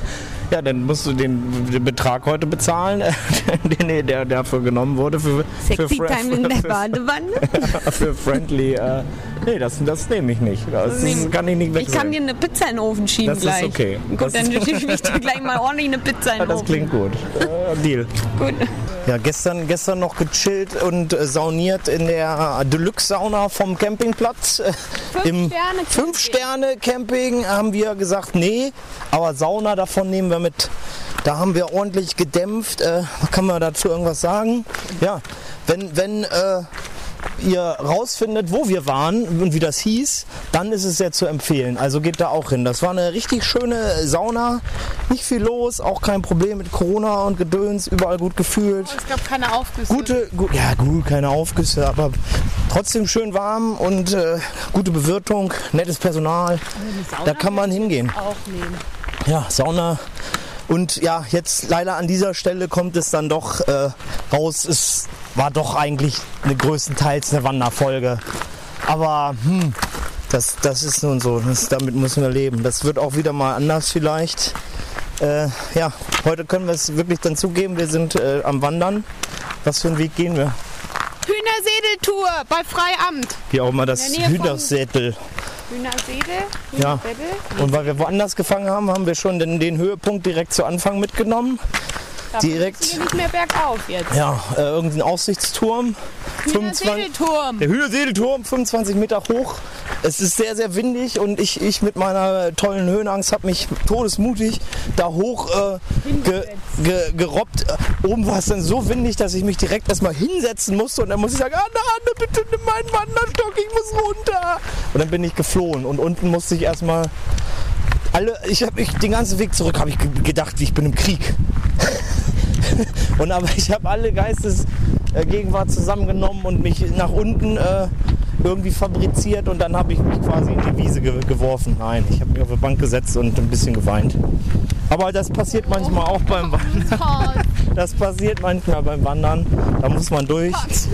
Ja, dann musst du den, den Betrag heute bezahlen, (laughs) den, der dafür genommen wurde. Für, Sexy für, Time in der Badewanne. (laughs) für friendly. Äh, nee, das, das nehme ich nicht. Das, das kann ich nicht Ich wechseln. kann dir eine Pizza in den Ofen schieben Das ist gleich. okay. Gut, Das- dann schiebe ich (laughs) dir gleich mal ordentlich eine Pizza in Ja, den das Ofen. klingt gut. Äh, Deal. Gut. Ja, gestern, gestern noch gechillt und äh, sauniert in der Deluxe-Sauna vom Campingplatz. Äh, Im Fünf-Sterne-Camping haben wir gesagt, nee, aber Sauna davon nehmen wir mit. Da haben wir ordentlich gedämpft. Äh, kann man dazu irgendwas sagen? Ja, wenn, wenn äh, ihr rausfindet, wo wir waren und wie das hieß, dann ist es sehr zu empfehlen. Also geht da auch hin. Das war eine richtig schöne Sauna. Nicht viel los, auch kein Problem mit Corona und Gedöns, überall gut gefühlt. Es gab keine Aufgüsse. Gute, gu ja gut, keine Aufgüsse, aber trotzdem schön warm und äh, gute Bewirtung, nettes Personal. Da kann man hingehen. Aufnehmen. Ja, Sauna. Und ja, jetzt leider an dieser Stelle kommt es dann doch äh, raus. Es war doch eigentlich eine größtenteils eine Wanderfolge. Aber hm, das, das ist nun so. Das, damit müssen wir leben. Das wird auch wieder mal anders vielleicht. Äh, ja, heute können wir es wirklich dann zugeben. Wir sind äh, am Wandern. Was für einen Weg gehen wir? Hühnersedeltour bei Freiamt. Wie auch immer das Nähe von- Hühnersedel? Ja. Und weil wir woanders gefangen haben, haben wir schon den, den Höhepunkt direkt zu Anfang mitgenommen. Dafür Direkt. nicht mehr bergauf jetzt. Ja, äh, irgendein Aussichtsturm. 25, Hühnersedelturm. der Hühnersedelturm, 25 Meter hoch. Es ist sehr, sehr windig und ich, ich mit meiner tollen Höhenangst habe mich todesmutig da hoch äh, ge, ge, gerobbt. Oben war es dann so windig, dass ich mich direkt erstmal hinsetzen musste und dann muss ich sagen, Anna, Anna, bitte nimm meinen Wanderstock, ich muss runter. Und dann bin ich geflohen und unten musste ich erstmal alle, ich habe ich den ganzen Weg zurück habe ich ge- gedacht, ich bin im Krieg. (laughs) Und aber ich habe alle Geistesgegenwart zusammengenommen und mich nach unten äh, irgendwie fabriziert und dann habe ich mich quasi in die Wiese ge geworfen. Nein, ich habe mich auf die Bank gesetzt und ein bisschen geweint. Aber das passiert manchmal auch beim Wandern. (laughs) Das passiert manchmal beim Wandern. Da muss man durch. Das,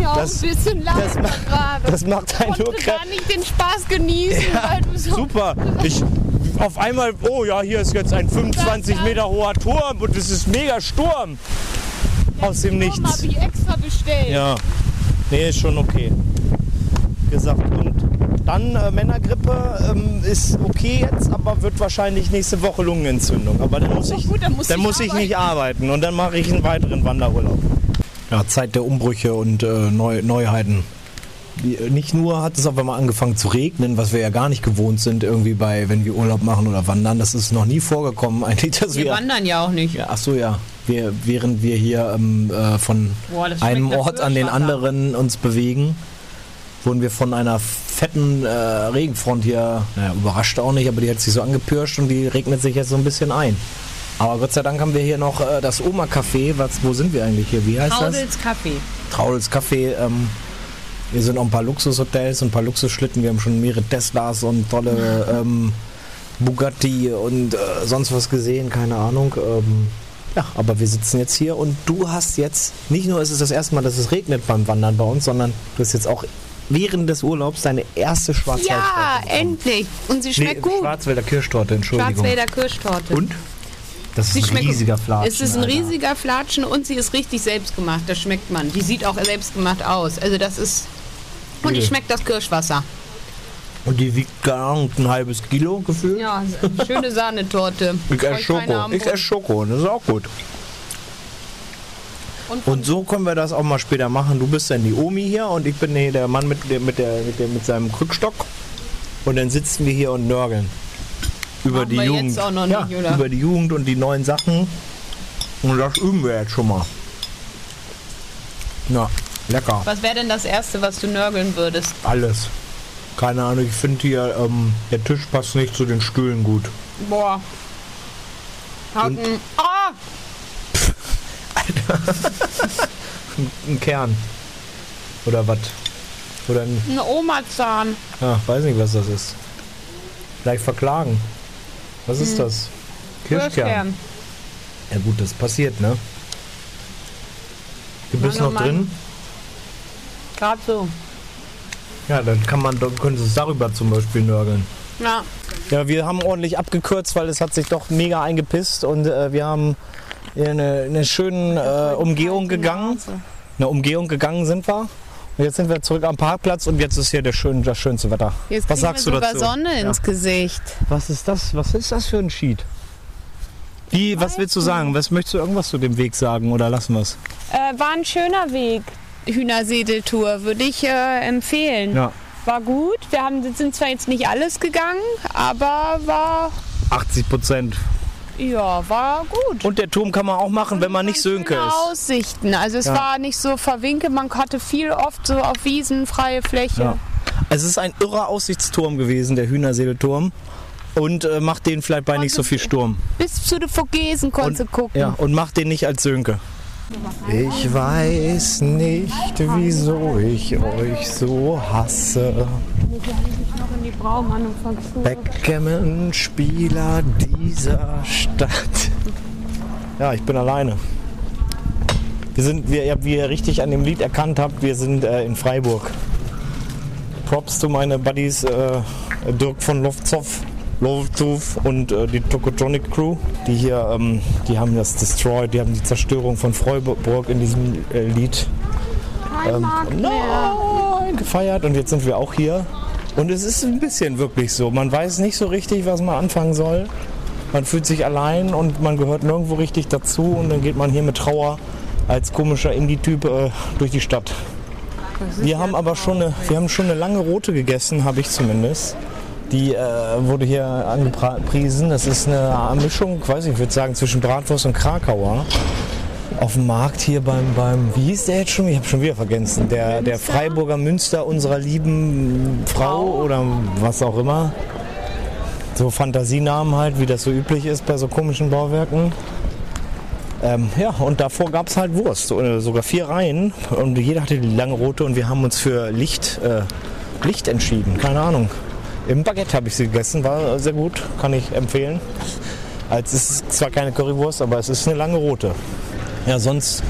ein bisschen leid das, ma- gerade. das macht einen nur gar nicht den Spaß genießen, so Super. Ich, auf einmal, oh ja, hier ist jetzt ein 25 Meter hoher Turm und es ist mega Sturm. Aus dem habe Nichts. ich extra bestellt. Ja. Nee, ist schon okay. Gesagt und Dann äh, Männergrippe ähm, ist okay jetzt, aber wird wahrscheinlich nächste Woche Lungenentzündung. Aber dann muss ich, gut, dann musst du dann nicht muss ich nicht arbeiten und dann mache ich einen weiteren Wanderurlaub. Ja, Zeit der Umbrüche und äh, Neu Neuheiten. Äh, Nicht nur hat es auf einmal angefangen zu regnen, was wir ja gar nicht gewohnt sind, irgendwie bei, wenn wir Urlaub machen oder wandern. Das ist noch nie vorgekommen, eigentlich, dass Wir wir. wandern ja auch nicht. Ja, ach so, ja. Wir, während wir hier ähm, äh, von Boah, einem Ort an den anderen uns bewegen, wurden wir von einer fetten äh, Regenfront hier, naja, überrascht auch nicht, aber die hat sich so angepirscht und die regnet sich jetzt so ein bisschen ein. Aber Gott sei Dank haben wir hier noch äh, das Oma-Café. Was, wo sind wir eigentlich hier? Wie heißt das? Traudels Kaffee. Traudels Café. Ähm, hier sind auch ein paar Luxushotels und ein paar Luxusschlitten. Wir haben schon mehrere Teslas und tolle ähm, Bugatti und äh, sonst was gesehen, keine Ahnung. Ähm, ja, aber wir sitzen jetzt hier und du hast jetzt, nicht nur ist es das erste Mal, dass es regnet beim Wandern bei uns, sondern du hast jetzt auch während des Urlaubs deine erste Schwarzwaldtorte. Ja, endlich. Und sie schmeckt gut. Schwarzwälder Kirschtorte, Entschuldigung. Schwarzwälder Kirschtorte. Und? Das ist ein riesiger Flatschen. Es ist ein Alter. riesiger Flatschen und sie ist richtig selbstgemacht. Das schmeckt man. Die sieht auch selbstgemacht aus. Also das ist. Und die schmeckt das Kirschwasser. Und die wiegt gar nicht ein halbes Kilo gefühlt. Ja, schöne Sahnetorte. (laughs) Ich esse Schoko. Ich esse Schoko, das ist auch gut. Und, Und so können wir das auch mal später machen. Du bist dann die Omi hier und ich bin der Mann mit, der, mit, der, mit, der, mit seinem Krückstock. Und dann sitzen wir hier und nörgeln. Über Machen die Jugend. ja, nicht, über die Jugend und die neuen Sachen. Und das üben wir jetzt schon mal. Na, lecker. was wäre denn das Erste, was du nörgeln würdest? Alles. Keine Ahnung, ich finde hier, ähm, der Tisch passt nicht zu den Stühlen gut. Boah. Haken. Ah! (laughs) Ein Kern. Oder was? Oder ein, Ein Oma-Zahn. ah, weiß nicht, was das ist. Vielleicht verklagen. Was ist das? Kirschkern. Kirschkern. Ja gut, das passiert, ne? Du oh noch Mann. drin? Gerade so. Ja, dann kann man, dann können sie es darüber zum Beispiel nörgeln. Ja. Ja, wir haben ordentlich abgekürzt, weil es hat sich doch mega eingepisst und äh, wir haben in eine, eine schöne äh, Umgehung gegangen. Eine Umgehung gegangen sind wir. Und jetzt sind wir zurück am Parkplatz und jetzt ist hier der schön, das schönste Wetter. Jetzt Was sagst wir du sogar dazu? Sonne ins Gesicht. Was ist das? Was ist das für ein Sheet? Wie, was willst du sagen? Was möchtest du irgendwas zu dem Weg sagen oder lassen wir es? Äh, war ein schöner Weg. Hühnersedeltour würde ich äh, empfehlen. Ja. War gut. Wir haben, sind zwar jetzt nicht alles gegangen, aber war, 80 Prozent. ja, war gut. Und der Turm kann man auch machen, wenn man nicht Sönke ist. Aussichten. Also es Ja. war nicht so verwinkelt. Man hatte viel oft so auf Wiesen, freie Fläche. Ja. Es ist ein irrer Aussichtsturm gewesen, der Hühnersedelturm. Und äh, macht den vielleicht bei nicht so viel Sturm. Bis zu den Vogesen konntest du gucken. Ja, und macht den nicht als Sönke. Ich weiß nicht, wieso ich euch so hasse. Backgammon-Spieler dieser Stadt. Ja, ich bin alleine. Wir sind, wie ihr, wie ihr richtig an dem Lied erkannt habt, wir sind äh, in Freiburg. Props zu meine Buddies äh, Dirk von Lofzow, Lofzow und äh, die Tokotronic Crew, die hier, ähm, die haben das Destroyed, die haben die Zerstörung von Freiburg in diesem äh, Lied ähm, nein, gefeiert und jetzt sind wir auch hier. Und es ist ein bisschen wirklich so. Man weiß nicht so richtig, was man anfangen soll. Man fühlt sich allein und man gehört nirgendwo richtig dazu und dann geht man hier mit Trauer als komischer Indie-Typ äh, durch die Stadt. Wir haben aber schon eine, wir haben schon eine lange rote gegessen, habe ich zumindest. Die äh, wurde hier angepriesen. Das ist eine Mischung, weiß ich, ich würde sagen, zwischen Bratwurst und Krakauer. Auf dem Markt hier beim, beim wie hieß der jetzt schon? Ich habe schon wieder vergessen. Der, der Freiburger Münster unserer lieben Frau oder was auch immer. So Fantasienamen halt, wie das so üblich ist bei so komischen Bauwerken. Ähm, ja, und davor gab es halt Wurst, äh, sogar vier Reihen. Und jeder hatte die lange rote und wir haben uns für Licht, äh, Licht entschieden. Keine Ahnung. Im Baguette habe ich sie gegessen, war sehr gut, kann ich empfehlen. Als es ist zwar keine Currywurst, aber es ist eine lange rote. Ja, sonst,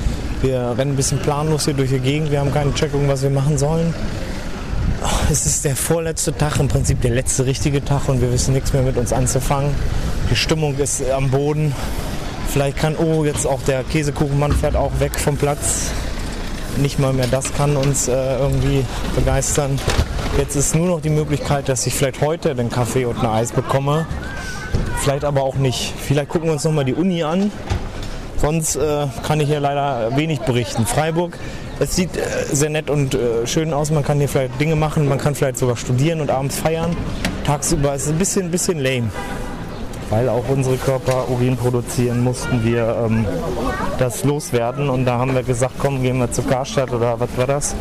wir rennen ein bisschen planlos hier durch die Gegend. Wir haben keine Checkung, was wir machen sollen. Es ist der vorletzte Tag, im Prinzip der letzte richtige Tag und wir wissen nichts mehr mit uns anzufangen. Die Stimmung ist am Boden. Vielleicht kann, oh, jetzt auch der Käsekuchenmann fährt auch weg vom Platz. Nicht mal mehr das kann uns äh, irgendwie begeistern. Jetzt ist nur noch die Möglichkeit, dass ich vielleicht heute den Kaffee und ein Eis bekomme. Vielleicht aber auch nicht. Vielleicht gucken wir uns nochmal die Uni an. Sonst äh, kann ich hier leider wenig berichten. Freiburg, es sieht äh, sehr nett und äh, schön aus. Man kann hier vielleicht Dinge machen. Man kann vielleicht sogar studieren und abends feiern. Tagsüber ist es ein bisschen, bisschen lame. Weil auch unsere Körper Urin produzieren, mussten wir ähm, das loswerden. Und da haben wir gesagt, komm, gehen wir zur Karstadt oder was war das?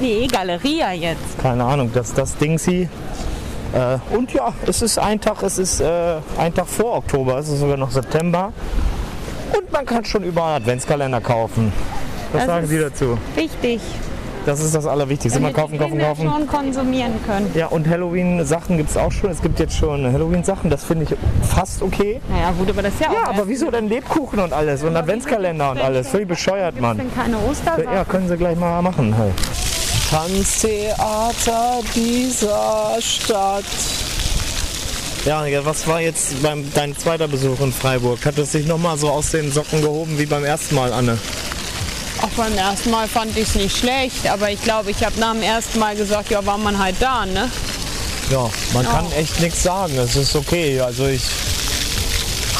Nee, Galeria jetzt. keine Ahnung, das, das Ding sie. Äh, und ja, es ist ein Tag, es ist äh, ein Tag vor Oktober, es ist sogar noch September. Und man kann schon überall Adventskalender kaufen. Was Das sagen Sie dazu? Wichtig. Das ist das Allerwichtigste. Immer kaufen, kaufen, kaufen. schon konsumieren können. Ja, und Halloween-Sachen gibt es auch schon. Es gibt jetzt schon Halloween-Sachen, das finde ich fast okay. Naja, gut, aber das ist ja auch. Ja, aber wieso denn Lebkuchen und alles und Adventskalender und alles? Völlig bescheuert, Mann. Denn keine Ostersachen. Ja, können Sie gleich mal machen. Halt. Tanztheater dieser Stadt. Ja, was war jetzt beim, dein zweiter Besuch in Freiburg? Hat es dich nochmal so aus den Socken gehoben wie beim ersten Mal, Anne? Auch beim ersten Mal fand ich es nicht schlecht, aber ich glaube, ich habe nach dem ersten Mal gesagt, ja, war man halt da, ne? Ja, man kann echt nichts sagen. Es ist okay. Also ich.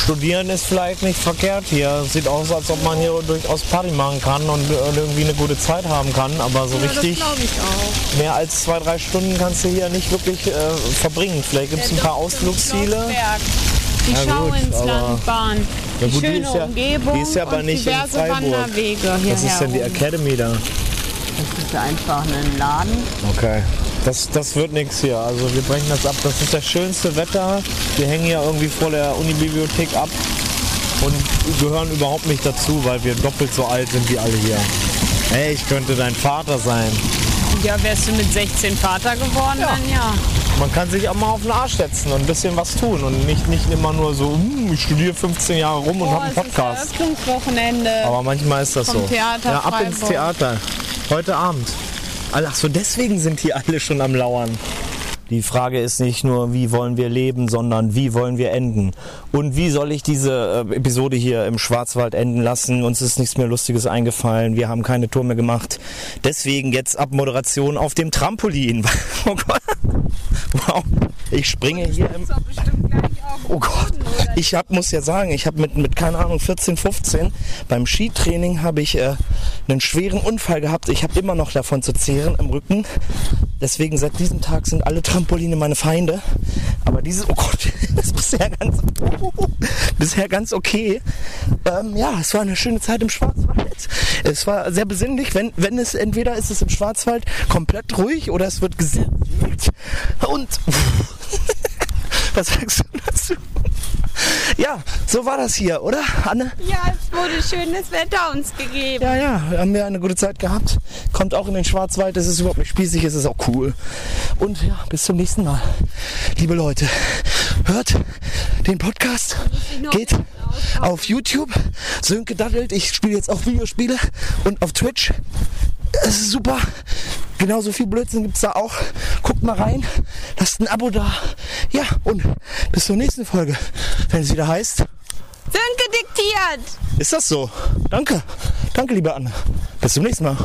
Studieren ist vielleicht nicht verkehrt hier. Sieht aus, als ob man hier durchaus Party machen kann und äh, irgendwie eine gute Zeit haben kann. Aber so richtig ich auch. mehr als zwei, drei Stunden kannst du hier nicht wirklich äh, verbringen. Vielleicht gibt es ein paar Ausflugsziele. Die Ja, Schau gut, ins aber- Landbahn. Ja, Die gut, die schöne ist ja- Umgebung die ist ja aber und nicht in diverse Freiburg. Wanderwege hierher. Was ist denn die Academy da? Das ist einfach ein Laden. Okay. Das, das wird nichts hier. Also wir brechen das ab. Das ist das schönste Wetter. Wir hängen ja irgendwie vor der Unibibliothek ab und gehören überhaupt nicht dazu, weil wir doppelt so alt sind wie alle hier. Hey, ich könnte dein Vater sein. Ja, wärst du mit 16 Vater geworden, dann ja. Man kann sich auch mal auf den Arsch setzen und ein bisschen was tun und nicht, nicht immer nur so, "Hm, ich studiere 15 Jahre rum und Oh, habe einen es ist Podcast. Eröffnungswochenende. Aber manchmal ist das so. Theater ja, ab ins Freiburg. Theater. Heute Abend. Ach so, deswegen sind die alle schon am Lauern. Die Frage ist nicht nur, wie wollen wir leben, sondern wie wollen wir enden? Und wie soll ich diese äh, Episode hier im Schwarzwald enden lassen? Uns ist nichts mehr Lustiges eingefallen. Wir haben keine Tour mehr gemacht. Deswegen jetzt Abmoderation auf dem Trampolin. (laughs) Oh Gott. Wow. Ich springe hier im, Oh Gott, ich hab, muss ja sagen, ich habe mit, mit, keine Ahnung, 14, 15 beim Skitraining habe ich äh, einen schweren Unfall gehabt. Ich habe immer noch davon zu zehren im Rücken. Deswegen seit diesem Tag sind alle Trampoline meine Feinde. Aber dieses, oh Gott, (laughs) das ist bisher ganz, (laughs) bisher ganz okay. Ähm, ja, es war eine schöne Zeit im Schwarzwald. Es war sehr besinnlich. Wenn, wenn es entweder ist es im Schwarzwald komplett ruhig oder es wird gesinnt. Und (laughs) was sagst du dazu? Ja, so war das hier, oder, Anne? Ja, es wurde schönes Wetter uns gegeben. Ja, ja, haben wir eine gute Zeit gehabt. Kommt auch in den Schwarzwald, es ist überhaupt nicht spießig, es ist auch cool. Und ja, bis zum nächsten Mal. Liebe Leute, hört den Podcast, geht auf YouTube, Sönke daddelt, ich spiele jetzt auch Videospiele und auf Twitch. Es ist super. Genauso viel Blödsinn gibt's da auch. Guckt mal rein, lasst ein Abo da. Ja, und bis zur nächsten Folge, wenn es wieder heißt. Sönke diktiert. Ist das so? Danke. Danke, liebe Anne. Bis zum nächsten Mal.